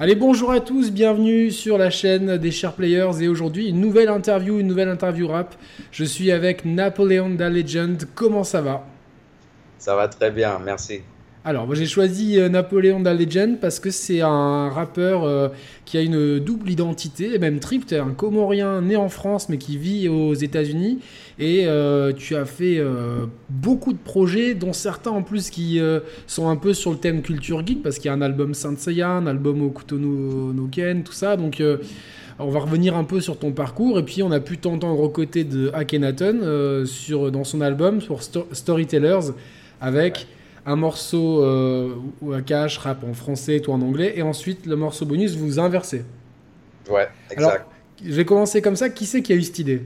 Allez, bonjour à tous, bienvenue sur la chaîne des Share Players et aujourd'hui une nouvelle interview, une nouvelle interview rap. Je suis avec Napoléon da Legend, comment ça va? Ça va très bien, merci. Alors, j'ai choisi euh, Napoléon da Legend parce que c'est un rappeur euh, qui a une double identité, même triple. un Comorien né en France mais qui vit aux États-Unis. Et euh, tu as fait beaucoup de projets, dont certains en plus qui sont un peu sur le thème culture geek parce qu'il y a un album Saint Seiya, un album Okuto no, Ken, tout ça. Donc. on va revenir un peu sur ton parcours et puis on a pu t'entendre aux côtés de Akhenaton sur, dans son album pour Storytellers avec un morceau euh, ou un cash rap en français, toi en anglais, et ensuite le morceau bonus, vous inversez. Ouais, exact. je vais commencer comme ça. Qui c'est qui a eu cette idée?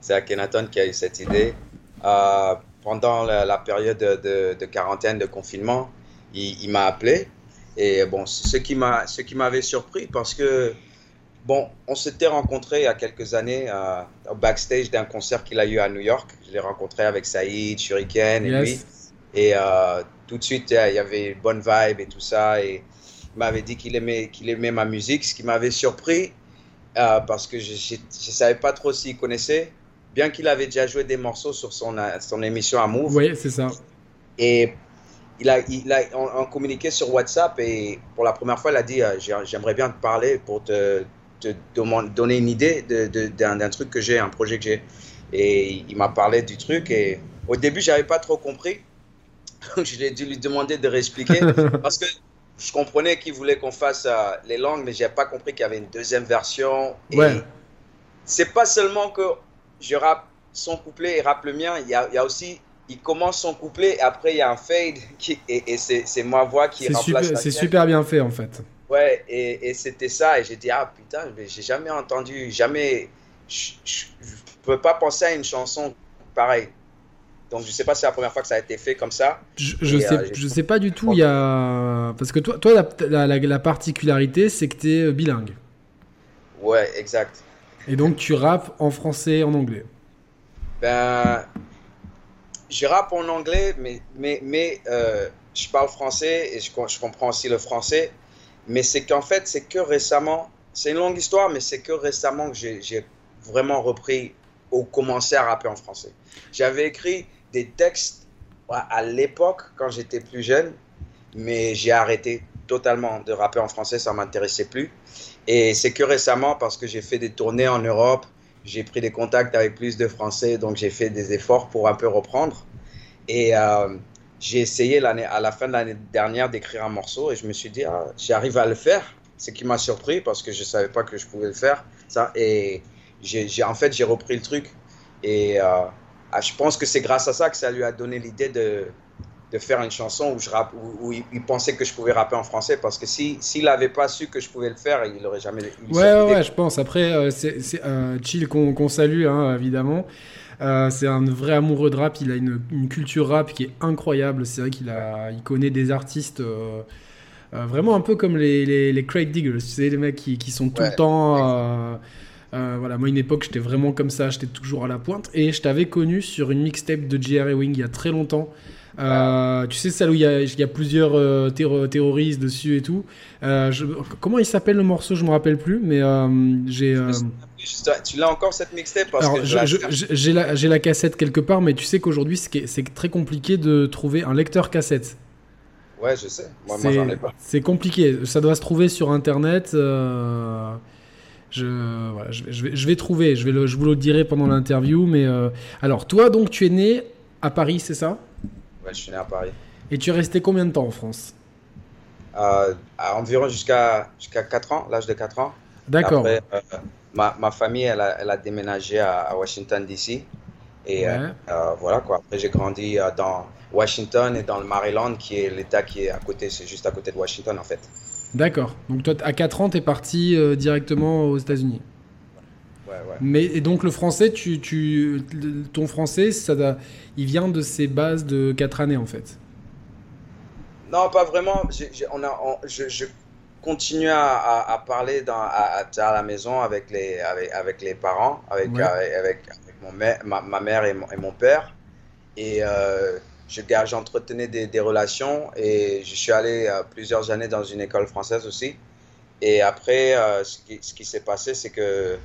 C'est Akhenaton qui a eu cette idée. Euh, pendant la, période de, quarantaine, de confinement, il, m'a appelé. Et bon, ce qui m'a, ce qui m'avait surpris parce que bon, on s'était rencontrés il y a quelques années euh, au backstage d'un concert qu'il a eu à New York. Je l'ai rencontré avec Saïd, Shuriken et lui. Et euh, tout de suite, il y avait une bonne vibe et tout ça. Et il m'avait dit qu'il aimait, qu'il aimait ma musique, ce qui m'avait surpris euh, parce que je ne savais pas trop s'il connaissait, bien qu'il avait déjà joué des morceaux sur son, son émission à Move. Oui, c'est ça. Et il a, il a, on, communiquait sur WhatsApp et pour la première fois, il a dit euh, J'aimerais bien te parler pour te, te donner une idée d'un de, truc que j'ai, un projet que j'ai. Et il m'a parlé du truc et au début, j'avais pas trop compris. Donc, je l'ai dû lui demander de réexpliquer parce que je comprenais qu'il voulait qu'on fasse euh, les langues, mais j'ai pas compris qu'il y avait une deuxième version. Et ouais. c'est pas seulement que je rappe son couplet et rappe le mien, il y a, il y a aussi il commence son couplet et après il y a un fade qui, et, et c'est ma voix qui remplace C'est super bien fait en fait. Ouais, et, et c'était ça. Et j'ai dit, ah putain, j'ai jamais entendu, jamais. Je ne peux pas penser à une chanson pareille. Donc je sais pas si c'est la première fois que ça a été fait comme ça. Je, je sais, euh, je sais pas du tout. Il y a parce que toi, toi la, la, la particularité, c'est que tu es euh, bilingue. Ouais, exact. Et donc tu rappes en français et en anglais. Ben, je rappe en anglais, mais mais mais euh, je parle français et je, je comprends aussi le français. Mais c'est qu'en fait, c'est que récemment, c'est une longue histoire, mais c'est que récemment que j'ai vraiment repris ou commencé à rapper en français. J'avais écrit des textes à l'époque quand j'étais plus jeune, mais j'ai arrêté totalement de rapper en français, ça m'intéressait plus. Et c'est que récemment, parce que j'ai fait des tournées en Europe, j'ai pris des contacts avec plus de Français, donc j'ai fait des efforts pour un peu reprendre. Et euh, j'ai essayé à la fin de l'année dernière d'écrire un morceau et je me suis dit, ah, j'arrive à le faire. Ce qui m'a surpris parce que je ne savais pas que je pouvais le faire. Ça, et j'ai, en fait, j'ai repris le truc. Et euh, ah, je pense que c'est grâce à ça que ça lui a donné l'idée de, de faire une chanson où, je rappe, où, il, pensait que je pouvais rapper en français. Parce que s'il si, n'avait pas su que je pouvais le faire, il n'aurait jamais. ouais, ouais, je pense. Après, euh, c'est, un Chill qu'on, salue, hein, évidemment. Euh, c'est un vrai amoureux de rap. Il a une, une culture rap qui est incroyable. C'est vrai qu'il il connaît des artistes. Euh, vraiment un peu comme les, les, les Craig Diggers, tu sais, les mecs qui, qui sont tout le temps euh, voilà, moi, une époque, j'étais vraiment comme ça, j'étais toujours à la pointe. Et je t'avais connu sur une mixtape de J.R. Wing il y a très longtemps. Euh, tu sais, celle où il y a, il y a plusieurs euh, terroristes dessus et tout. comment il s'appelle le morceau Je me rappelle plus, mais j'ai. Tu l'as encore cette mixtape J'ai la, la, cassette quelque part, mais tu sais qu'aujourd'hui, c'est très compliqué de trouver un lecteur cassette. Ouais, je sais. Moi, moi j'en ai pas. C'est compliqué. Ça doit se trouver sur internet. Je, voilà, je, vais, je, vais, trouver, je, vais je vous le dirai pendant l'interview. Mais euh, alors, toi, donc, tu es né à Paris, c'est ça? Ouais, je suis né à Paris. Et tu es resté combien de temps en France? Euh, Environ jusqu'à jusqu'à 4 ans, l'âge de 4 ans. D'accord. Euh, ma, ma, famille, elle a, elle a déménagé à, Washington, D.C. Et voilà, quoi. Après, j'ai grandi dans Washington et dans le Maryland, qui est l'État qui est à côté, c'est juste à côté de Washington, en fait. D'accord. Donc toi, à 4 ans, tu es parti euh, directement aux États-Unis. Ouais, ouais. Mais et donc le français, tu, tu, ton français, ça, il vient de ces bases de 4 années en fait. Non, pas vraiment. on a, je, je, continue à, à, parler dans, à, à, la maison avec les, avec, avec les parents, avec, avec, avec, mon mère, ma, ma, mère et mon, et mon père. Et euh, j'entretenais des, des, relations et je suis allé euh, plusieurs années dans une école française aussi. Et après, ce qui, ce qui s'est passé, c'est que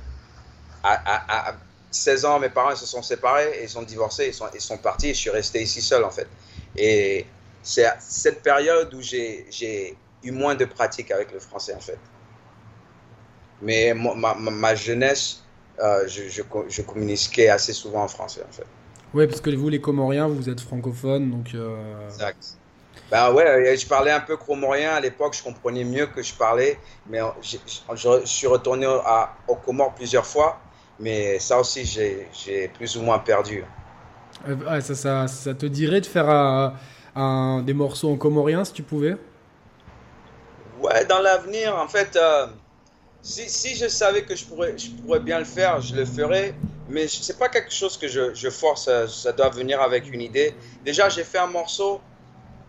à, 16 ans, mes parents se sont séparés et ils sont divorcés, ils sont, partis et je suis resté ici seul en fait. Et c'est cette période où j'ai eu moins de pratique avec le français en fait. Mais ma, jeunesse, euh, je, je, communiquais assez souvent en français en fait. Oui, parce que vous, les Comoriens, vous êtes francophones, donc. Euh, exact. Ben ouais, je parlais un peu comorien à l'époque, je comprenais mieux que je parlais, mais je, je suis retourné à, aux Comores plusieurs fois mais ça aussi, j'ai plus ou moins perdu. Euh, ça, ça, ça, te dirait de faire un, des morceaux en comorien si tu pouvais? Ouais, dans l'avenir, en fait, euh, si, si, je savais que je pourrais, je pourrais bien le faire, je le ferais. Mais c'est pas quelque chose que je, je force, ça, ça, doit venir avec une idée. Déjà, j'ai fait un morceau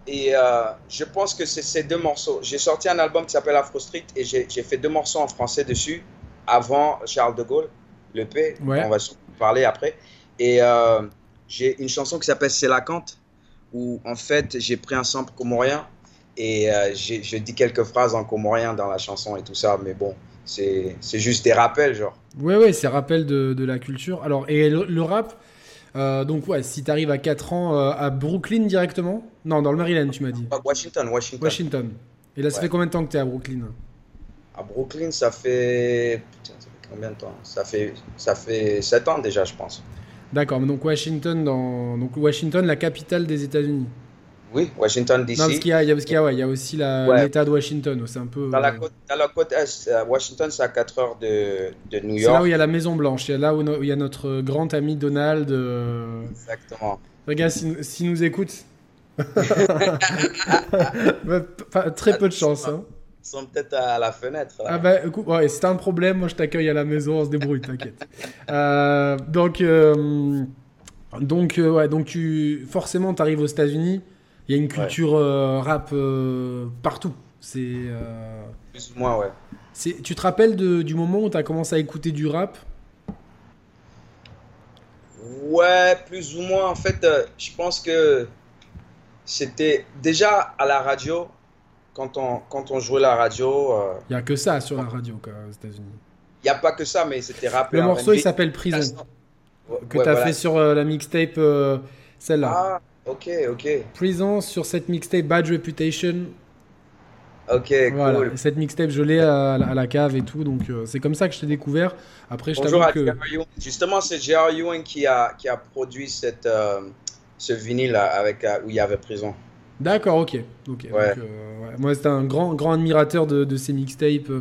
et euh, je pense que c'est ces deux morceaux. J'ai sorti un album qui s'appelle Afro Street et j'ai fait deux morceaux en français dessus avant Charles de Gaulle le P. On va parler après. Et euh, j'ai une chanson qui s'appelle C'est la Cante, où en fait j'ai pris un sample comorien et euh, je dis quelques phrases en comorien dans la chanson et tout ça, mais bon, c'est juste des rappels, genre. Ouais, ouais, c'est rappel de, de, la culture. Alors, et le, rap, euh, donc ouais, si tu arrives à 4 ans à Brooklyn directement? Non, dans le Maryland, tu m'as dit. Washington, Washington. Washington. Et là, ça fait combien de temps que tu es à Brooklyn? À Brooklyn, ça fait combien de temps? Ça fait, ça fait 7 ans déjà, je pense. D'accord, donc Washington, dans... donc Washington, la capitale des États-Unis. Oui, Washington DC. Non, parce qu'il y a, il y a, ouais, il y a aussi l'État de Washington. C'est un peu. Dans la, côte, dans la côte est, euh, Washington, c'est à 4 heures de, de New York. C'est là où il y a la Maison Blanche. C'est là où, il y a notre grand ami Donald. Euh, Exactement. Regarde, s'il si nous écoute. très peu de chance. Hein sont peut-être à la fenêtre. Ah bah écoute, ouais, si t'as un problème, moi je t'accueille à la maison, on se débrouille, t'inquiète. euh, donc, euh, donc, euh, ouais, donc tu, forcément, t'arrives aux États-Unis, il y a une culture euh, rap partout. C'est. Plus ou moins, ouais. Tu te rappelles de, du moment où t'as commencé à écouter du rap? Ouais, plus ou moins. En fait, je pense que c'était déjà à la radio quand on, quand on jouait la radio. Il euh, n'y a que ça sur la radio aux États-Unis. Il n'y a pas que ça, mais c'était rappelé. Le morceau, il s'appelle Prison. Que tu as fait sur euh, la mixtape, euh, celle-là. Ah, ok, ok. Prison sur cette mixtape Bad Reputation. Ok, voilà. cool. Cette mixtape, je l'ai à, la cave et tout, donc c'est comme ça que je t'ai découvert. Après, je t'avoue que. Justement, c'est J.R. Ewing qui a, qui a produit cette, ce vinyle avec, où il y avait Prison. D'accord, ok. Euh, Moi, c'était un grand, grand admirateur de, de ces mixtapes.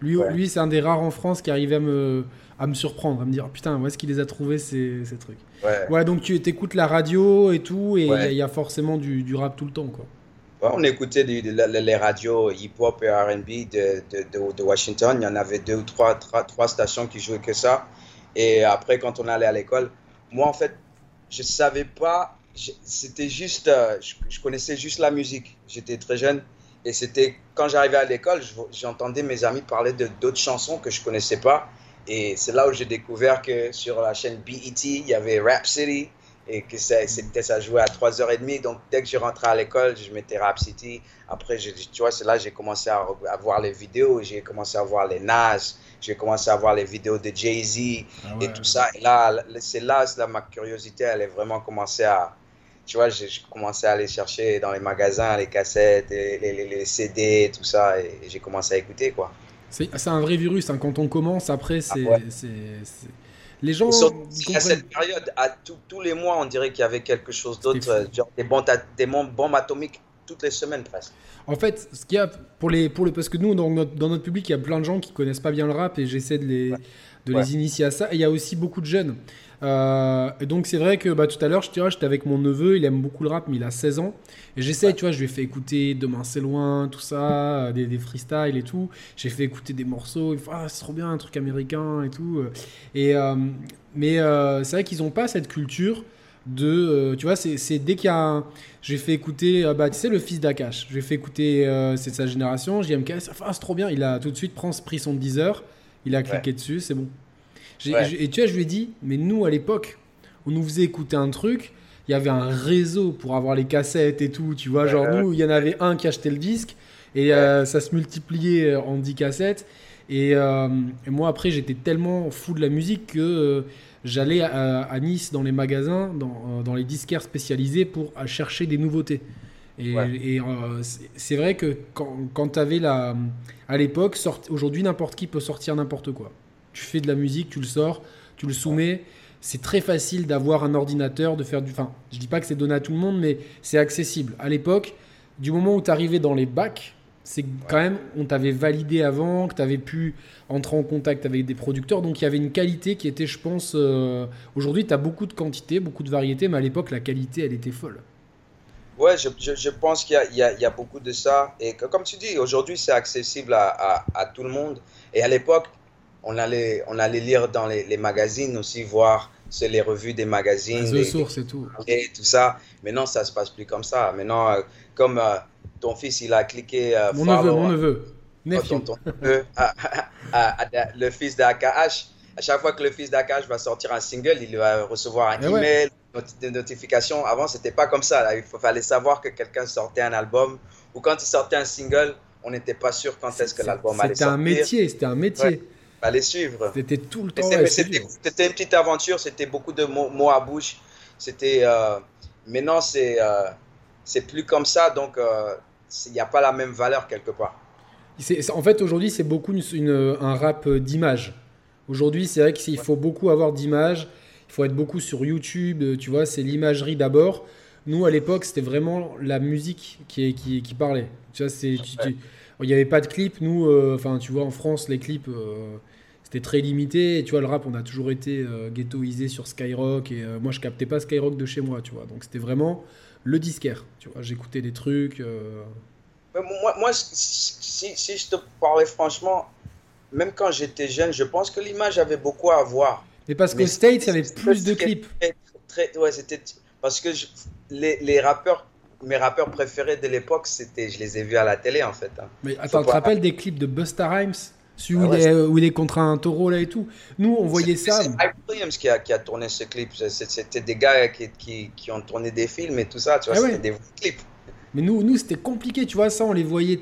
Lui, lui c'est un des rares en France qui arrivait à me, à me surprendre, à me dire putain, où est-ce qu'il les a trouvés ces, ces trucs. Ouais. donc tu écoutes la radio et tout, et il y, a forcément du, du, rap tout le temps, quoi. on écoutait les radios hip-hop et RB de, de, de, Washington. Il y en avait deux ou trois, trois, trois stations qui jouaient que ça. Et après, quand on allait à l'école, moi, en fait, je savais pas c'était juste, euh, je, connaissais juste la musique. J'étais très jeune et c'était quand j'arrivais à l'école, j'entendais mes amis parler de d'autres chansons que je connaissais pas. Et c'est là où j'ai découvert que sur la chaîne BET, il y avait Rap City et que ça, ça jouait à 3h30. Donc dès que je rentrais à l'école, je mettais Rap City. Après, je, tu vois, c'est là que j'ai commencé à, à, voir les vidéos, j'ai commencé à voir les Nas, j'ai commencé à voir les vidéos de Jay-Z ah et tout ça. Et là, c'est là, là, ma curiosité, elle est vraiment commencé à, tu vois, j'ai commencé à aller chercher dans les magasins les cassettes, les, les, CD, tout ça, et j'ai commencé à écouter, quoi. C'est un vrai virus, hein. quand on commence, après, c'est... Ah les gens... à cette période, à tous les mois, on dirait qu'il y avait quelque chose d'autre, euh, des bombes, des bombes atomiques toutes les semaines presque. En fait, ce qu'il y a pour les, pour les, parce que nous dans notre, dans notre public, il y a plein de gens qui connaissent pas bien le rap et j'essaie de les, de les initier à ça. Et il y a aussi beaucoup de jeunes. Euh, et donc c'est vrai que bah, tout à l'heure, j'étais avec mon neveu, il aime beaucoup le rap, mais il a 16 ans. Et j'essaie, tu vois, je lui ai fait écouter Demain c'est loin, tout ça, des, des freestyles et tout. J'ai fait écouter des morceaux, il fait, ah, c'est trop bien, un truc américain et tout. Et, euh, mais euh, c'est vrai qu'ils n'ont pas cette culture de tu vois c'est dès qu'il y a un... j'ai fait écouter bah tu sais le fils d'Akash j'ai fait écouter c'est de sa génération JMK ah, c'est trop bien il a tout de suite pris son 10 heures il a cliqué dessus c'est bon et tu vois, je lui ai dit, mais nous, à l'époque, on nous faisait écouter un truc, il y avait un réseau pour avoir les cassettes et tout, tu vois. genre, nous, il y en avait un qui achetait le disque, Et euh, ça se multipliait en 10 cassettes. Et, moi, après, j'étais tellement fou de la musique que j'allais à, Nice dans les magasins, dans, dans les disquaires spécialisés pour chercher des nouveautés. Et, c'est vrai que quand, quand tu avais la. À l'époque, aujourd'hui, n'importe qui peut sortir n'importe quoi. Tu fais de la musique, tu le sors, tu le soumets c'est très facile d'avoir un ordinateur, de faire du. Enfin, je dis pas que c'est donné à tout le monde, mais c'est accessible. À l'époque, du moment où tu arrivais dans les bacs, c'est quand même, on t'avait validé avant, que tu avais pu entrer en contact avec des producteurs. Donc il y avait une qualité qui était, je pense. Euh, aujourd'hui, tu as beaucoup de quantité, beaucoup de variété, mais à l'époque, la qualité, elle était folle. Ouais, je, pense qu'il y, a beaucoup de ça. Et comme tu dis, aujourd'hui, c'est accessible à, tout le monde. Et à l'époque, on allait, on allait lire dans les, magazines aussi, voir c'est les revues des magazines. Les sources et tout. Et tout ça. Maintenant, ça se passe plus comme ça. Maintenant, euh, comme euh, ton fils, il a cliqué. Euh, mon neveu, mon neveu. le fils d'AKH. À chaque fois que le fils d'AKH va sortir un single, il va recevoir un eh email, des notifications. Avant, c'était pas comme ça. Il fallait savoir que quelqu'un sortait un album ou quand il sortait un single, on n'était pas sûr quand est-ce que l'album allait sortir. C'était un métier, c'était un métier fallait suivre. C'était tout le temps. C'était une petite aventure, c'était beaucoup de mots, à bouche. C'était. Euh, maintenant, c'est euh, c'est plus comme ça, donc euh, il n'y a pas la même valeur quelque part. En fait, aujourd'hui, c'est beaucoup une, un rap d'image. Aujourd'hui, c'est vrai qu'il faut beaucoup avoir d'images. Il faut être beaucoup sur YouTube. Tu vois, c'est l'imagerie d'abord. Nous, à l'époque, c'était vraiment la musique qui, qui, qui parlait. Tu vois, c'est. Il n'y avait pas de clips. Nous, enfin, tu vois, en France, les clips, c'était très limité. Et tu vois, le rap, on a toujours été euh, ghettoisé sur Skyrock. Et euh, moi, je captais pas Skyrock de chez moi, tu vois. Donc, c'était vraiment le disquaire. Tu vois, j'écoutais des trucs. Euh. Moi, moi si, si, je te parlais franchement, même quand j'étais jeune, je pense que l'image avait beaucoup à voir. Mais parce qu'au States, il y avait plus de clips. Très, ouais, c'était parce que les, les rappeurs mes rappeurs préférés de l'époque, c'était, je les ai vus à la télé en fait. Hein. Mais attends, tu te rappelles des clips de Busta Rhymes? Celui ah où, il est, où, il est, contre un taureau là et tout. Nous, on voyait ça. C'est Mike Williams qui a, qui a, tourné ce clip. C'était des gars qui, qui, qui, ont tourné des films et tout ça. Tu vois, ah c'était des clips. Mais nous, nous c'était compliqué. Tu vois, ça, on les voyait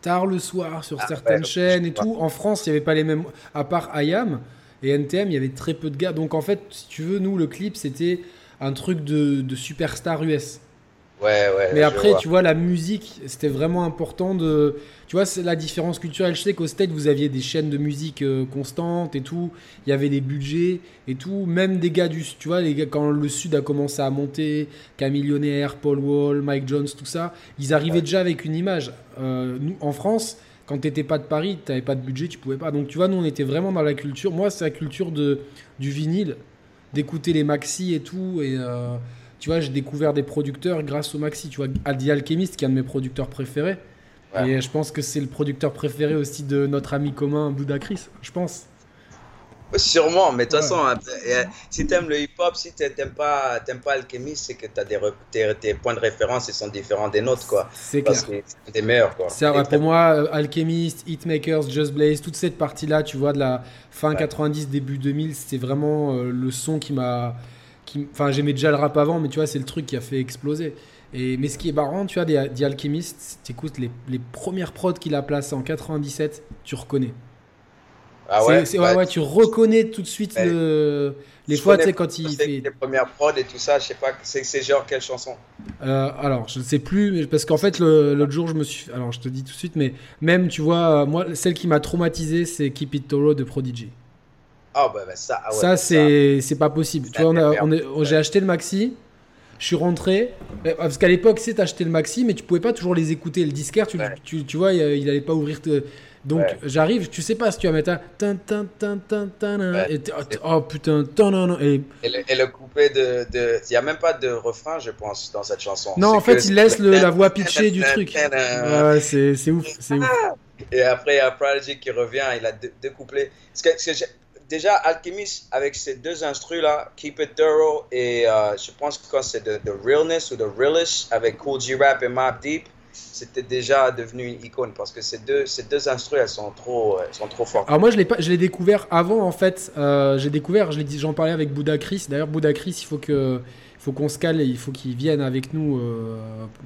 tard le soir sur ah certaines chaînes et tout. En France, il n'y avait pas les mêmes. À part IAM et NTM, il y avait très peu de gars. Donc, en fait, si tu veux, nous, le clip, c'était un truc de, de superstar US. Ouais, ouais. Mais après, tu vois, la musique, c'était vraiment important de. Tu vois, c'est la différence culturelle. Je sais qu'au State, vous aviez des chaînes de musique euh, constantes et tout. Il y avait des budgets et tout. Même des gars du. Tu vois, les gars, quand le Sud a commencé à monter, Camillionnaire, Paul Wall, Mike Jones, tout ça, ils arrivaient déjà avec une image. Euh, nous, en France, quand tu n'étais pas de Paris, tu n'avais pas de budget, tu pouvais pas. Donc, tu vois, nous, on était vraiment dans la culture. Moi, c'est la culture de, du vinyle, d'écouter les maxi et tout. Et. Euh, tu vois, j'ai découvert des producteurs grâce au Maxi. Tu vois, Aldi Alchemist, qui est un de mes producteurs préférés. Et je pense que c'est le producteur préféré aussi de notre ami commun, Bouddha Chris, je pense. Sûrement, mais de toute façon, hein, euh, si tu aimes le hip-hop, si tu n'aimes pas, pas Alchemist, c'est que as des, tes, points de référence ils sont différents des nôtres. quoi. C'est clair. c'est des meilleurs. Quoi. C'est pour moi, euh, Alchemist, Hitmakers, Just Blaze, toute cette partie-là, tu vois, de la fin 90, début 2000, c'était vraiment euh, le son qui m'a Enfin, j'aimais déjà le rap avant, mais tu vois, c'est le truc qui a fait exploser. Et, mais ce qui est marrant, tu vois, des, Alchemist, tu écoutes les, les, premières prods qu'il a placées en 97, tu reconnais. Ah ouais, ouais, ouais, tu reconnais tout de suite le, les fois, tu sais, quand il fait. Les premières prods et tout ça, je sais pas, c'est genre quelle chanson euh, Alors, je ne sais plus, parce qu'en fait, l'autre jour, je me suis. Alors, je te dis tout de suite, mais même, tu vois, moi, celle qui m'a traumatisé, c'est Keep It Toro de Prodigy. Ah, bah, bah, ça, ah ça c'est pas possible. Tu vois, on j'ai acheté le maxi, je suis rentré. Euh, parce qu'à l'époque, c'est acheté le maxi, mais tu pouvais pas toujours les écouter. Le disquaire, tu, tu, tu, vois, il, allait pas ouvrir. Donc j'arrive, tu sais pas si tu vas mettre un. oh putain, et, et, le, coupé de. Il n'y a même pas de refrain, je pense, dans cette chanson. Non, en fait, il laisse la voix pitchée du truc. Ouais, c'est ouf, ouf. Et après, il y a Prodigy qui revient, il a deux, couplets. Ce que, ce que déjà, Alchemist, avec ces deux instrus-là, Keep It Thorough et euh, je pense que c'est the, Realness ou The Realist avec Cool G Rap et Mob Deep. c'était déjà devenu une icône parce que ces deux, ces deux instruments, elles sont trop, elles sont trop fortes. Alors moi, je l'ai pas, je l'ai découvert avant en fait. Euh, j'ai découvert, je l'ai dit, j'en parlais avec Bouddha Chris. D'ailleurs, Bouddha Chris, il faut que, faut qu'on se cale, et il faut qu'il vienne avec nous euh,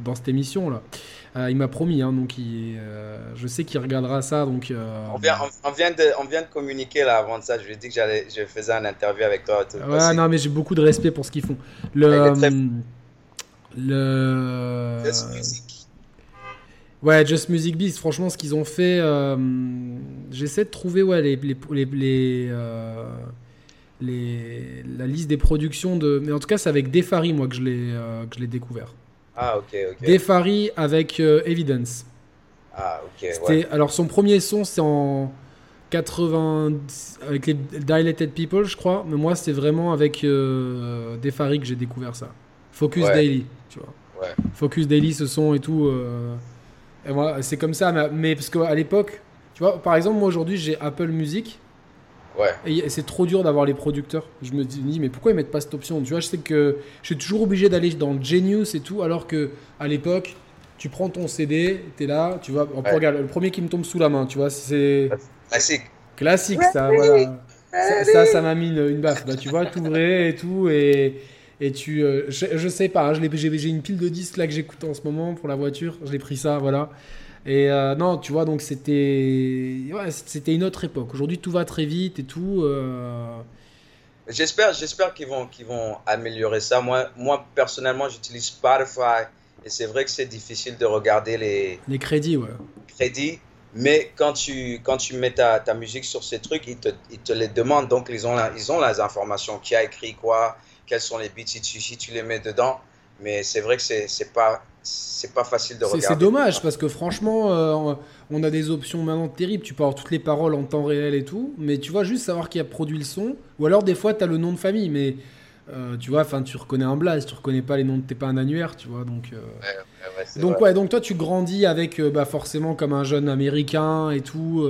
dans cette émission là. Euh, il m'a promis, hein, donc il, euh, je sais qu'il regardera ça. Donc, euh, On vient, on, on vient de, on vient de communiquer là avant de ça. Je lui ai dit que j'allais, je faisais un interview avec toi. tout Ouais, passé. non, mais j'ai beaucoup de respect pour ce qu'ils font. Le, très- le, Just Music. ouais, Just Music Beast. Franchement, ce qu'ils ont fait, euh, j'essaie de trouver ouais les les les, les, euh, les- la liste des productions de. Mais en tout cas, c'est avec Defari moi que je l'ai euh, que je l'ai découvert. Ah, ok, ok. Defari avec euh, Evidence. Ah, ok, C'était ouais. alors son premier son c'est en 80 avec les Dilated People je crois mais moi c'était vraiment avec euh, Defari que j'ai découvert ça Focus Ouais. Daily tu vois Ouais. Focus Daily ce son et tout euh, et moi c'est comme ça mais, mais parce qu'à l'époque tu vois par exemple moi aujourd'hui j'ai Apple Music Ouais. et c'est trop dur d'avoir les producteurs je me dis mais pourquoi ils mettent pas cette option tu vois je sais que je suis toujours obligé d'aller dans Genius et tout alors que à l'époque tu prends ton CD, t'es là, tu vois. Ouais. Regarde, le premier qui me tombe sous la main, tu vois, c'est Classique. classique, ça, voilà. Ça, ça, ça m'a mis une, une baffe. Bah, tu vois, t'ouvrais et tout, et, et tu. euh, je, je sais pas, hein, j'ai j'ai une pile de disques là que j'écoute en ce moment pour la voiture. Je l'ai pris ça, voilà. Et euh, non, tu vois, donc c'était. Ouais, c'était une autre époque. Aujourd'hui, tout va très vite et tout. euh, J'espère, j'espère qu'ils vont, qu'ils vont améliorer ça. Moi, moi personnellement, j'utilise Spotify et c'est vrai que c'est difficile de regarder les les crédits, ouais. crédits. Mais quand tu, quand tu mets ta, ta musique sur ces trucs, ils te, ils te les demandent. Donc, ils ont, la- ils ont les informations. Qui a écrit quoi Quels sont les beats si tu, si tu les mets dedans. Mais c'est vrai que c'est c'est pas, c'est pas facile de regarder. C'est dommage parce que franchement, euh, on a des options maintenant terribles. Tu peux avoir toutes les paroles en temps réel et tout, mais tu vois juste savoir qui a produit le son. Ou alors des fois, tu as le nom de famille, mais euh, tu vois, enfin, tu reconnais un blaze, tu reconnais pas les noms t'es pas un annuaire, tu vois. Donc, euh, Ouais, ouais, ouais, c'est donc vrai. ouais, donc toi, tu grandis avec bah, forcément comme un jeune américain et tout.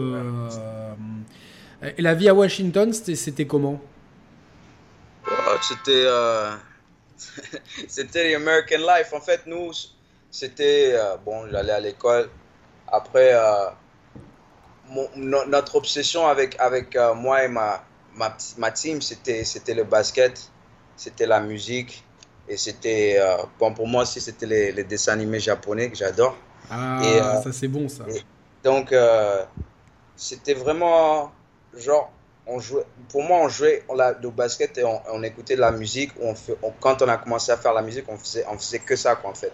Et la vie à Washington, c'était comment? C'était c'était American Life. En fait, nous, c'était euh, bon, j'allais à l'école. Après, euh, mon- no- notre obsession avec avec euh, moi et ma ma, ma team, c'était c'était le basket, c'était la musique et c'était bon pour moi aussi c'était les, les dessins animés japonais que j'adore. Ah, Et, ça c'est bon ça. et- Donc, c'était vraiment genre, on jouait, pour moi, on jouait on la, le basket et on, on écoutait de la musique. On fait, on- quand on a commencé à faire la musique, on faisait, on faisait que ça, quoi, en fait.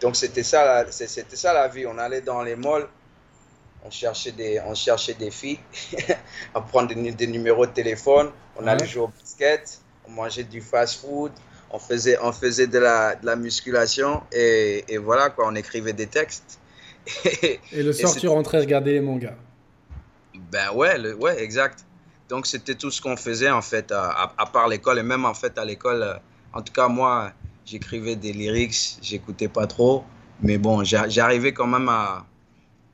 Donc, c'était ça, c'était ça la vie. On allait dans les malls, on cherchait des, on cherchait des filles, on prendre des, nu- des numéros de téléphone, on allait jouer au basket, on mangeait du fast-food. On faisait, on faisait de la, de la musculation et, et voilà quoi, on écrivait des textes. Et le soir, tu rentrais regarder les mangas. Ben ouais, le- ouais, exact. Donc c'était tout ce qu'on faisait en fait, à, part l'école. Et même en fait à l'école, euh, en tout cas moi, j'écrivais des lyrics, j'écoutais pas trop. Mais bon, j'a- j'arrivais quand même à,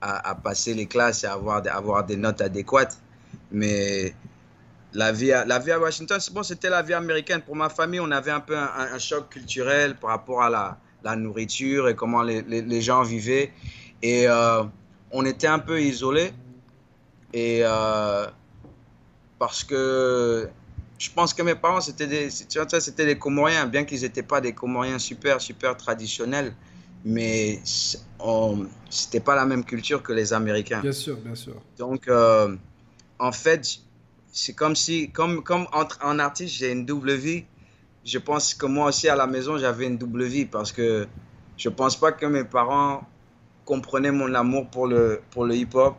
à, passer les classes et avoir, avoir des notes adéquates. Mais la vie à, la vie à Washington, bon, c'était la vie américaine. Pour ma famille, on avait un peu un, choc culturel par rapport à la, la nourriture et comment les, les, les gens vivaient. Et euh, on était un peu isolés. Et euh, parce que je pense que mes parents, c'était des, tu vois, ça, c'était des Comoriens, bien qu'ils n'étaient pas des Comoriens super, super traditionnels. Mais c'était pas la même culture que les Américains. Bien sûr, bien sûr. Donc, euh, en fait, c'est comme si, comme, comme entre, en artiste, j'ai une double vie. Je pense que moi aussi, à la maison, j'avais une double vie parce que je pense pas que mes parents comprenaient mon amour pour le, pour le hip-hop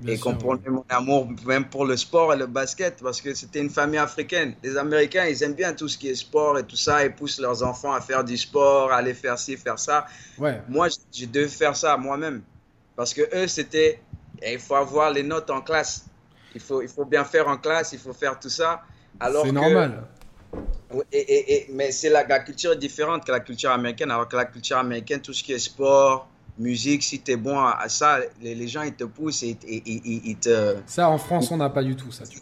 Bien et sûr, comprenaient mon amour même pour le sport et le basket parce que c'était une famille africaine. Les Américains, ils aiment bien tout ce qui est sport et tout ça. Ils poussent leurs enfants à faire du sport, à aller faire ci, faire ça. Ouais. Moi, j'ai dû faire ça moi-même. Parce que eux, c'était, eh, il faut avoir les notes en classe. Il faut, il faut bien faire en classe, il faut faire tout ça. Alors C'est normal. Et- et- mais c'est la, la culture est différente que la culture américaine. Alors que la culture américaine, tout ce qui est sport, musique, si tu es bon à, à ça, les, les gens, ils te poussent et, et- et- et- ils te... Ça, en France, on n'a pas du tout ça. Tu.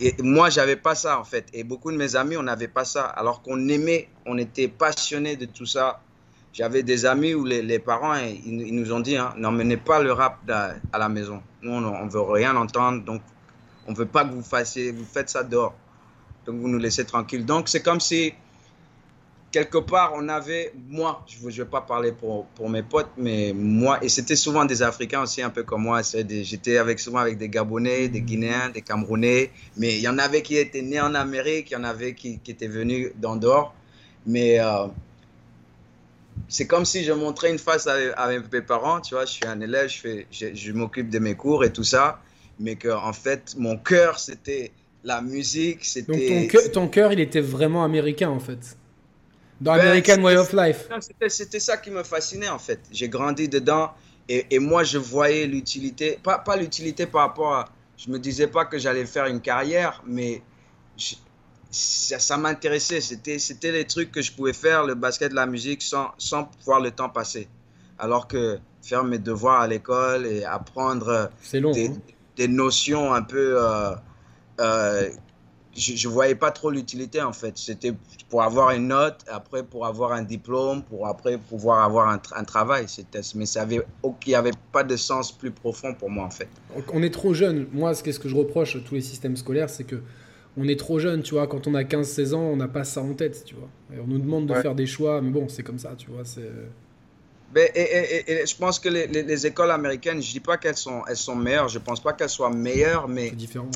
Et moi, j'avais pas ça en fait. Et beaucoup de mes amis, on n'avait pas ça. Alors qu'on aimait, on était passionné de tout ça. j'avais des amis où les, parents, ils, nous ont dit, hein, n'emmenez pas le rap à, la maison. Nous, on ne veut rien entendre, donc on ne veut pas que vous fassiez, vous faites ça dehors. Donc vous nous laissez tranquille. Donc c'est comme si, quelque part, on avait, moi, je ne vais pas parler pour, pour mes potes, mais moi, et c'était souvent des Africains aussi, un peu comme moi. J'étais avec, souvent avec des Gabonais, des Guinéens, des Camerounais, mais il y en avait qui étaient nés en Amérique, il y en avait qui, qui étaient venus d'en dehors. Mais euh, c'est comme si je montrais une face à, mes parents, tu vois, je suis un élève, je, fais, je, m'occupe de mes cours et tout ça, mais que en fait, mon cœur, c'était la musique, c'était... Donc ton cœur, il était vraiment américain, en fait Dans ben, American Way of Life C'était ça qui me fascinait, en fait. J'ai grandi dedans, et, et, moi, je voyais l'utilité, pas, pas l'utilité par rapport à... Je me disais pas que j'allais faire une carrière, mais ça, m'intéressait. C'était, c'était les trucs que je pouvais faire, le basket, la musique, sans, sans voir le temps passer. Alors que faire mes devoirs à l'école et apprendre long, des, hein. des, notions un peu... Euh, euh, je ne voyais pas trop l'utilité en fait. C'était pour avoir une note, après pour avoir un diplôme, pour après pouvoir avoir un, un travail. Mais ça avait, il n'y avait pas de sens plus profond pour moi en fait. On est trop jeune. Moi, ce que je reproche à tous les systèmes scolaires, c'est que on est trop jeune, tu vois. Quand on a 15-16 ans, on n'a pas ça en tête, tu vois. Et on nous demande de faire des choix, mais bon, c'est comme ça, tu vois. C'est. Mais, et, je pense que les, écoles américaines, je dis pas qu'elles sont, elles sont meilleures, je pense pas qu'elles soient meilleures, mais. C'est différent.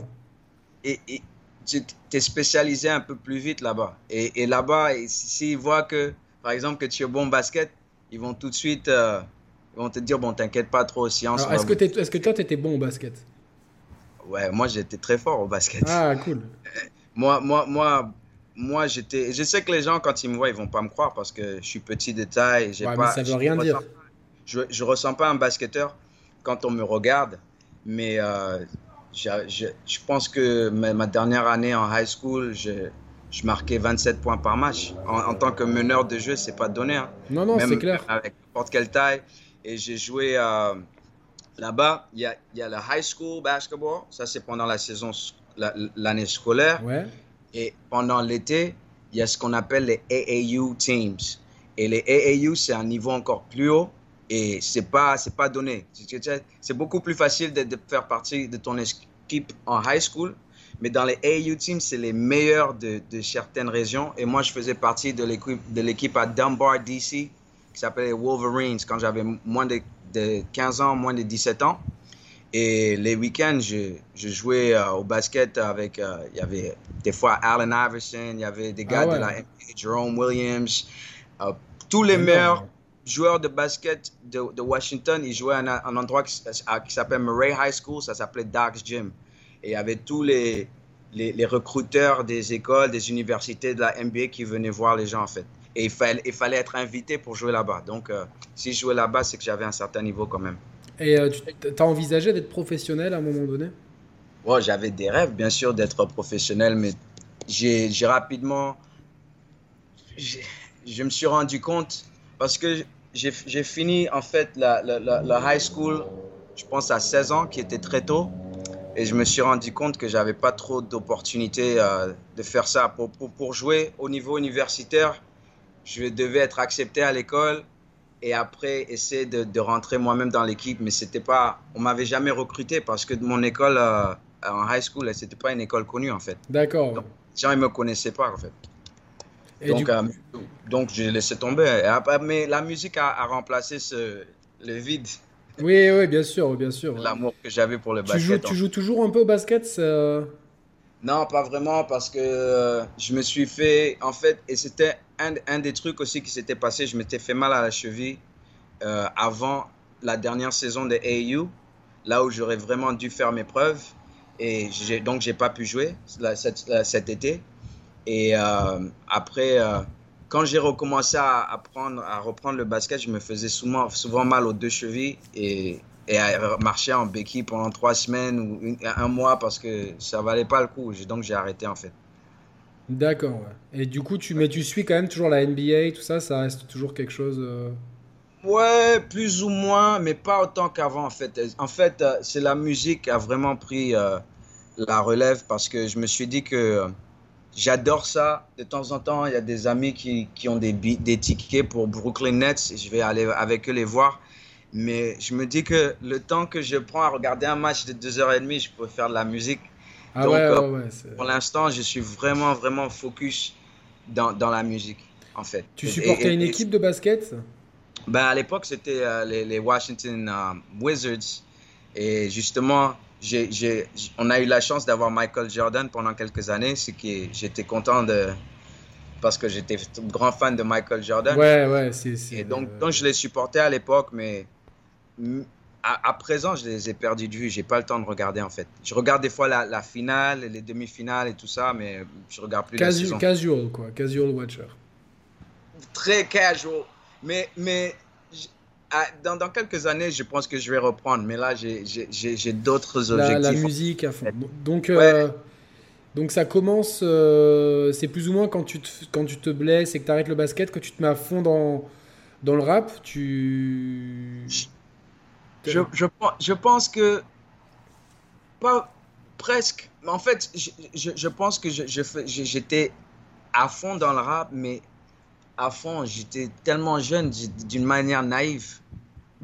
Et, tu es spécialisé un peu plus vite là-bas. Et, là-bas, s'ils voient que, par exemple, que tu es bon basket, ils vont tout de suite. Euh, ils vont te dire, bon, t'inquiète pas trop, science. Est-ce que, est que toi, tu étais bon au basket? Ouais, moi j'étais très fort au basket. Ah, cool. moi, moi, moi, moi j'étais. Je sais que les gens, quand ils me voient, ils vont pas me croire parce que je suis petit de taille. Ouais, pas, mais ça veut rien dire. je, je ressens pas un basketteur quand on me regarde, mais euh, je, je, pense que ma, dernière année en high school, je, je marquais 27 points par match. En, tant que meneur de jeu, c'est pas donné. Hein. Non, non, c'est clair. Avec n'importe quelle taille. Et j'ai joué. Euh, Là-bas, il y a, y a, le high school basketball, ça c'est pendant la saison, l'année scolaire. Ouais. Et pendant l'été, il y a ce qu'on appelle les AAU teams. Et les AAU, c'est un niveau encore plus haut et c'est pas, c'est pas donné. C'est beaucoup plus facile de, de, faire partie de ton équipe en high school, mais dans les AAU teams, c'est les meilleurs de, de, certaines régions. Et moi, je faisais partie de l'équipe, de l'équipe à Dunbar, DC, qui s'appelait Wolverines, quand j'avais moins de de 15 ans, moins de 17 ans. Et les week-ends, je, je jouais euh, au basket avec, euh, il y avait des fois Allen Iverson, il y avait des gars ah de la NBA, Jerome Williams, euh, tous les meilleurs joueurs de basket de, de, Washington, ils jouaient à un, endroit qui, qui s'appelle Murray High School, ça s'appelait Doc's Gym. Et il y avait tous les, les, les, recruteurs des écoles, des universités de la NBA qui venaient voir les gens en fait. Et il fallait, il fallait être invité pour jouer là-bas. Donc, euh, si je jouais là-bas, c'est que j'avais un certain niveau quand même. Et euh, tu as envisagé d'être professionnel à un moment donné? Ouais, J'avais des rêves, bien sûr, d'être professionnel, mais j'ai rapidement. Je me suis rendu compte, parce que j'ai fini en fait la, la, la, high school, je pense à 16 ans, qui était très tôt. Et je me suis rendu compte que j'avais pas trop d'opportunités euh, de faire ça. Pour, pour, pour, jouer au niveau universitaire, je devais être accepté à l'école et après essayer de, de rentrer moi-même dans l'équipe. Mais c'était pas, on m'avait jamais recruté parce que mon école euh, en high school, c'était pas une école connue en fait. D'accord. Les gens ils me connaissaient pas en fait. Donc, euh, donc j'ai laissé tomber. mais la musique a, remplacé ce, le vide. Oui, oui, bien sûr, bien sûr. L'amour que j'avais pour le basket. Tu joues, tu joues toujours un peu au basket Non, pas vraiment, parce que euh, je me suis fait, en fait, et c'était un, des trucs aussi qui s'était passé, je m'étais fait mal à la cheville euh, avant la dernière saison de AU, là où j'aurais vraiment dû faire mes preuves. Et donc, j'ai pas pu jouer cet, été. Et euh, après, euh, quand j'ai recommencé à, apprendre, à reprendre le basket, je me faisais souvent, souvent mal aux deux chevilles et, et à marcher en béquille pendant trois semaines ou un mois parce que ça valait pas le coup. Donc, j'ai arrêté en fait. D'accord, Et du coup, tu, mais tu suis quand même toujours la NBA, tout ça, ça reste toujours quelque chose. Euh, ouais, plus ou moins, mais pas autant qu'avant en fait. En fait, c'est la musique qui a vraiment pris euh, la relève parce que je me suis dit que j'adore ça. De temps en temps, il y a des amis qui, qui ont des, des tickets pour Brooklyn Nets. Et je vais aller avec eux les voir. Mais je me dis que le temps que je prends à regarder un match de 2h30, je peux faire de la musique. Ah Donc, ouais, euh, ouais, pour l'instant, je suis vraiment, vraiment focus dans, dans la musique, en fait. Tu supportais une équipe de basket? Ben, À l'époque, c'était euh, les, les, Washington euh, Wizards. Et justement, on a eu la chance d'avoir Michael Jordan pendant quelques années, ce qui j'étais content de parce que j'étais grand fan de Michael Jordan. Ouais, ouais, c'est. Et donc, donc, je les supportais à l'époque, mais à, présent, je les ai perdus de vue. J'ai pas le temps de regarder en fait. Je regarde des fois la, la finale, les demi-finales et tout ça, mais je regarde plus casual, la saison. Casual quoi, casual watcher. Très casual, mais mais dans, dans, quelques années, je pense que je vais reprendre, mais là, j'ai d'autres objectifs. La, musique à fond. Donc, euh, donc ça commence, euh, c'est plus ou moins quand tu te, quand tu te blesses et que tu arrêtes le basket, que tu te mets à fond dans, dans le rap, tu... Je, je, je pense que... Pas presque. En fait, je, je pense que j'étais à fond dans le rap, mais à fond. J'étais tellement jeune, d'une manière naïve.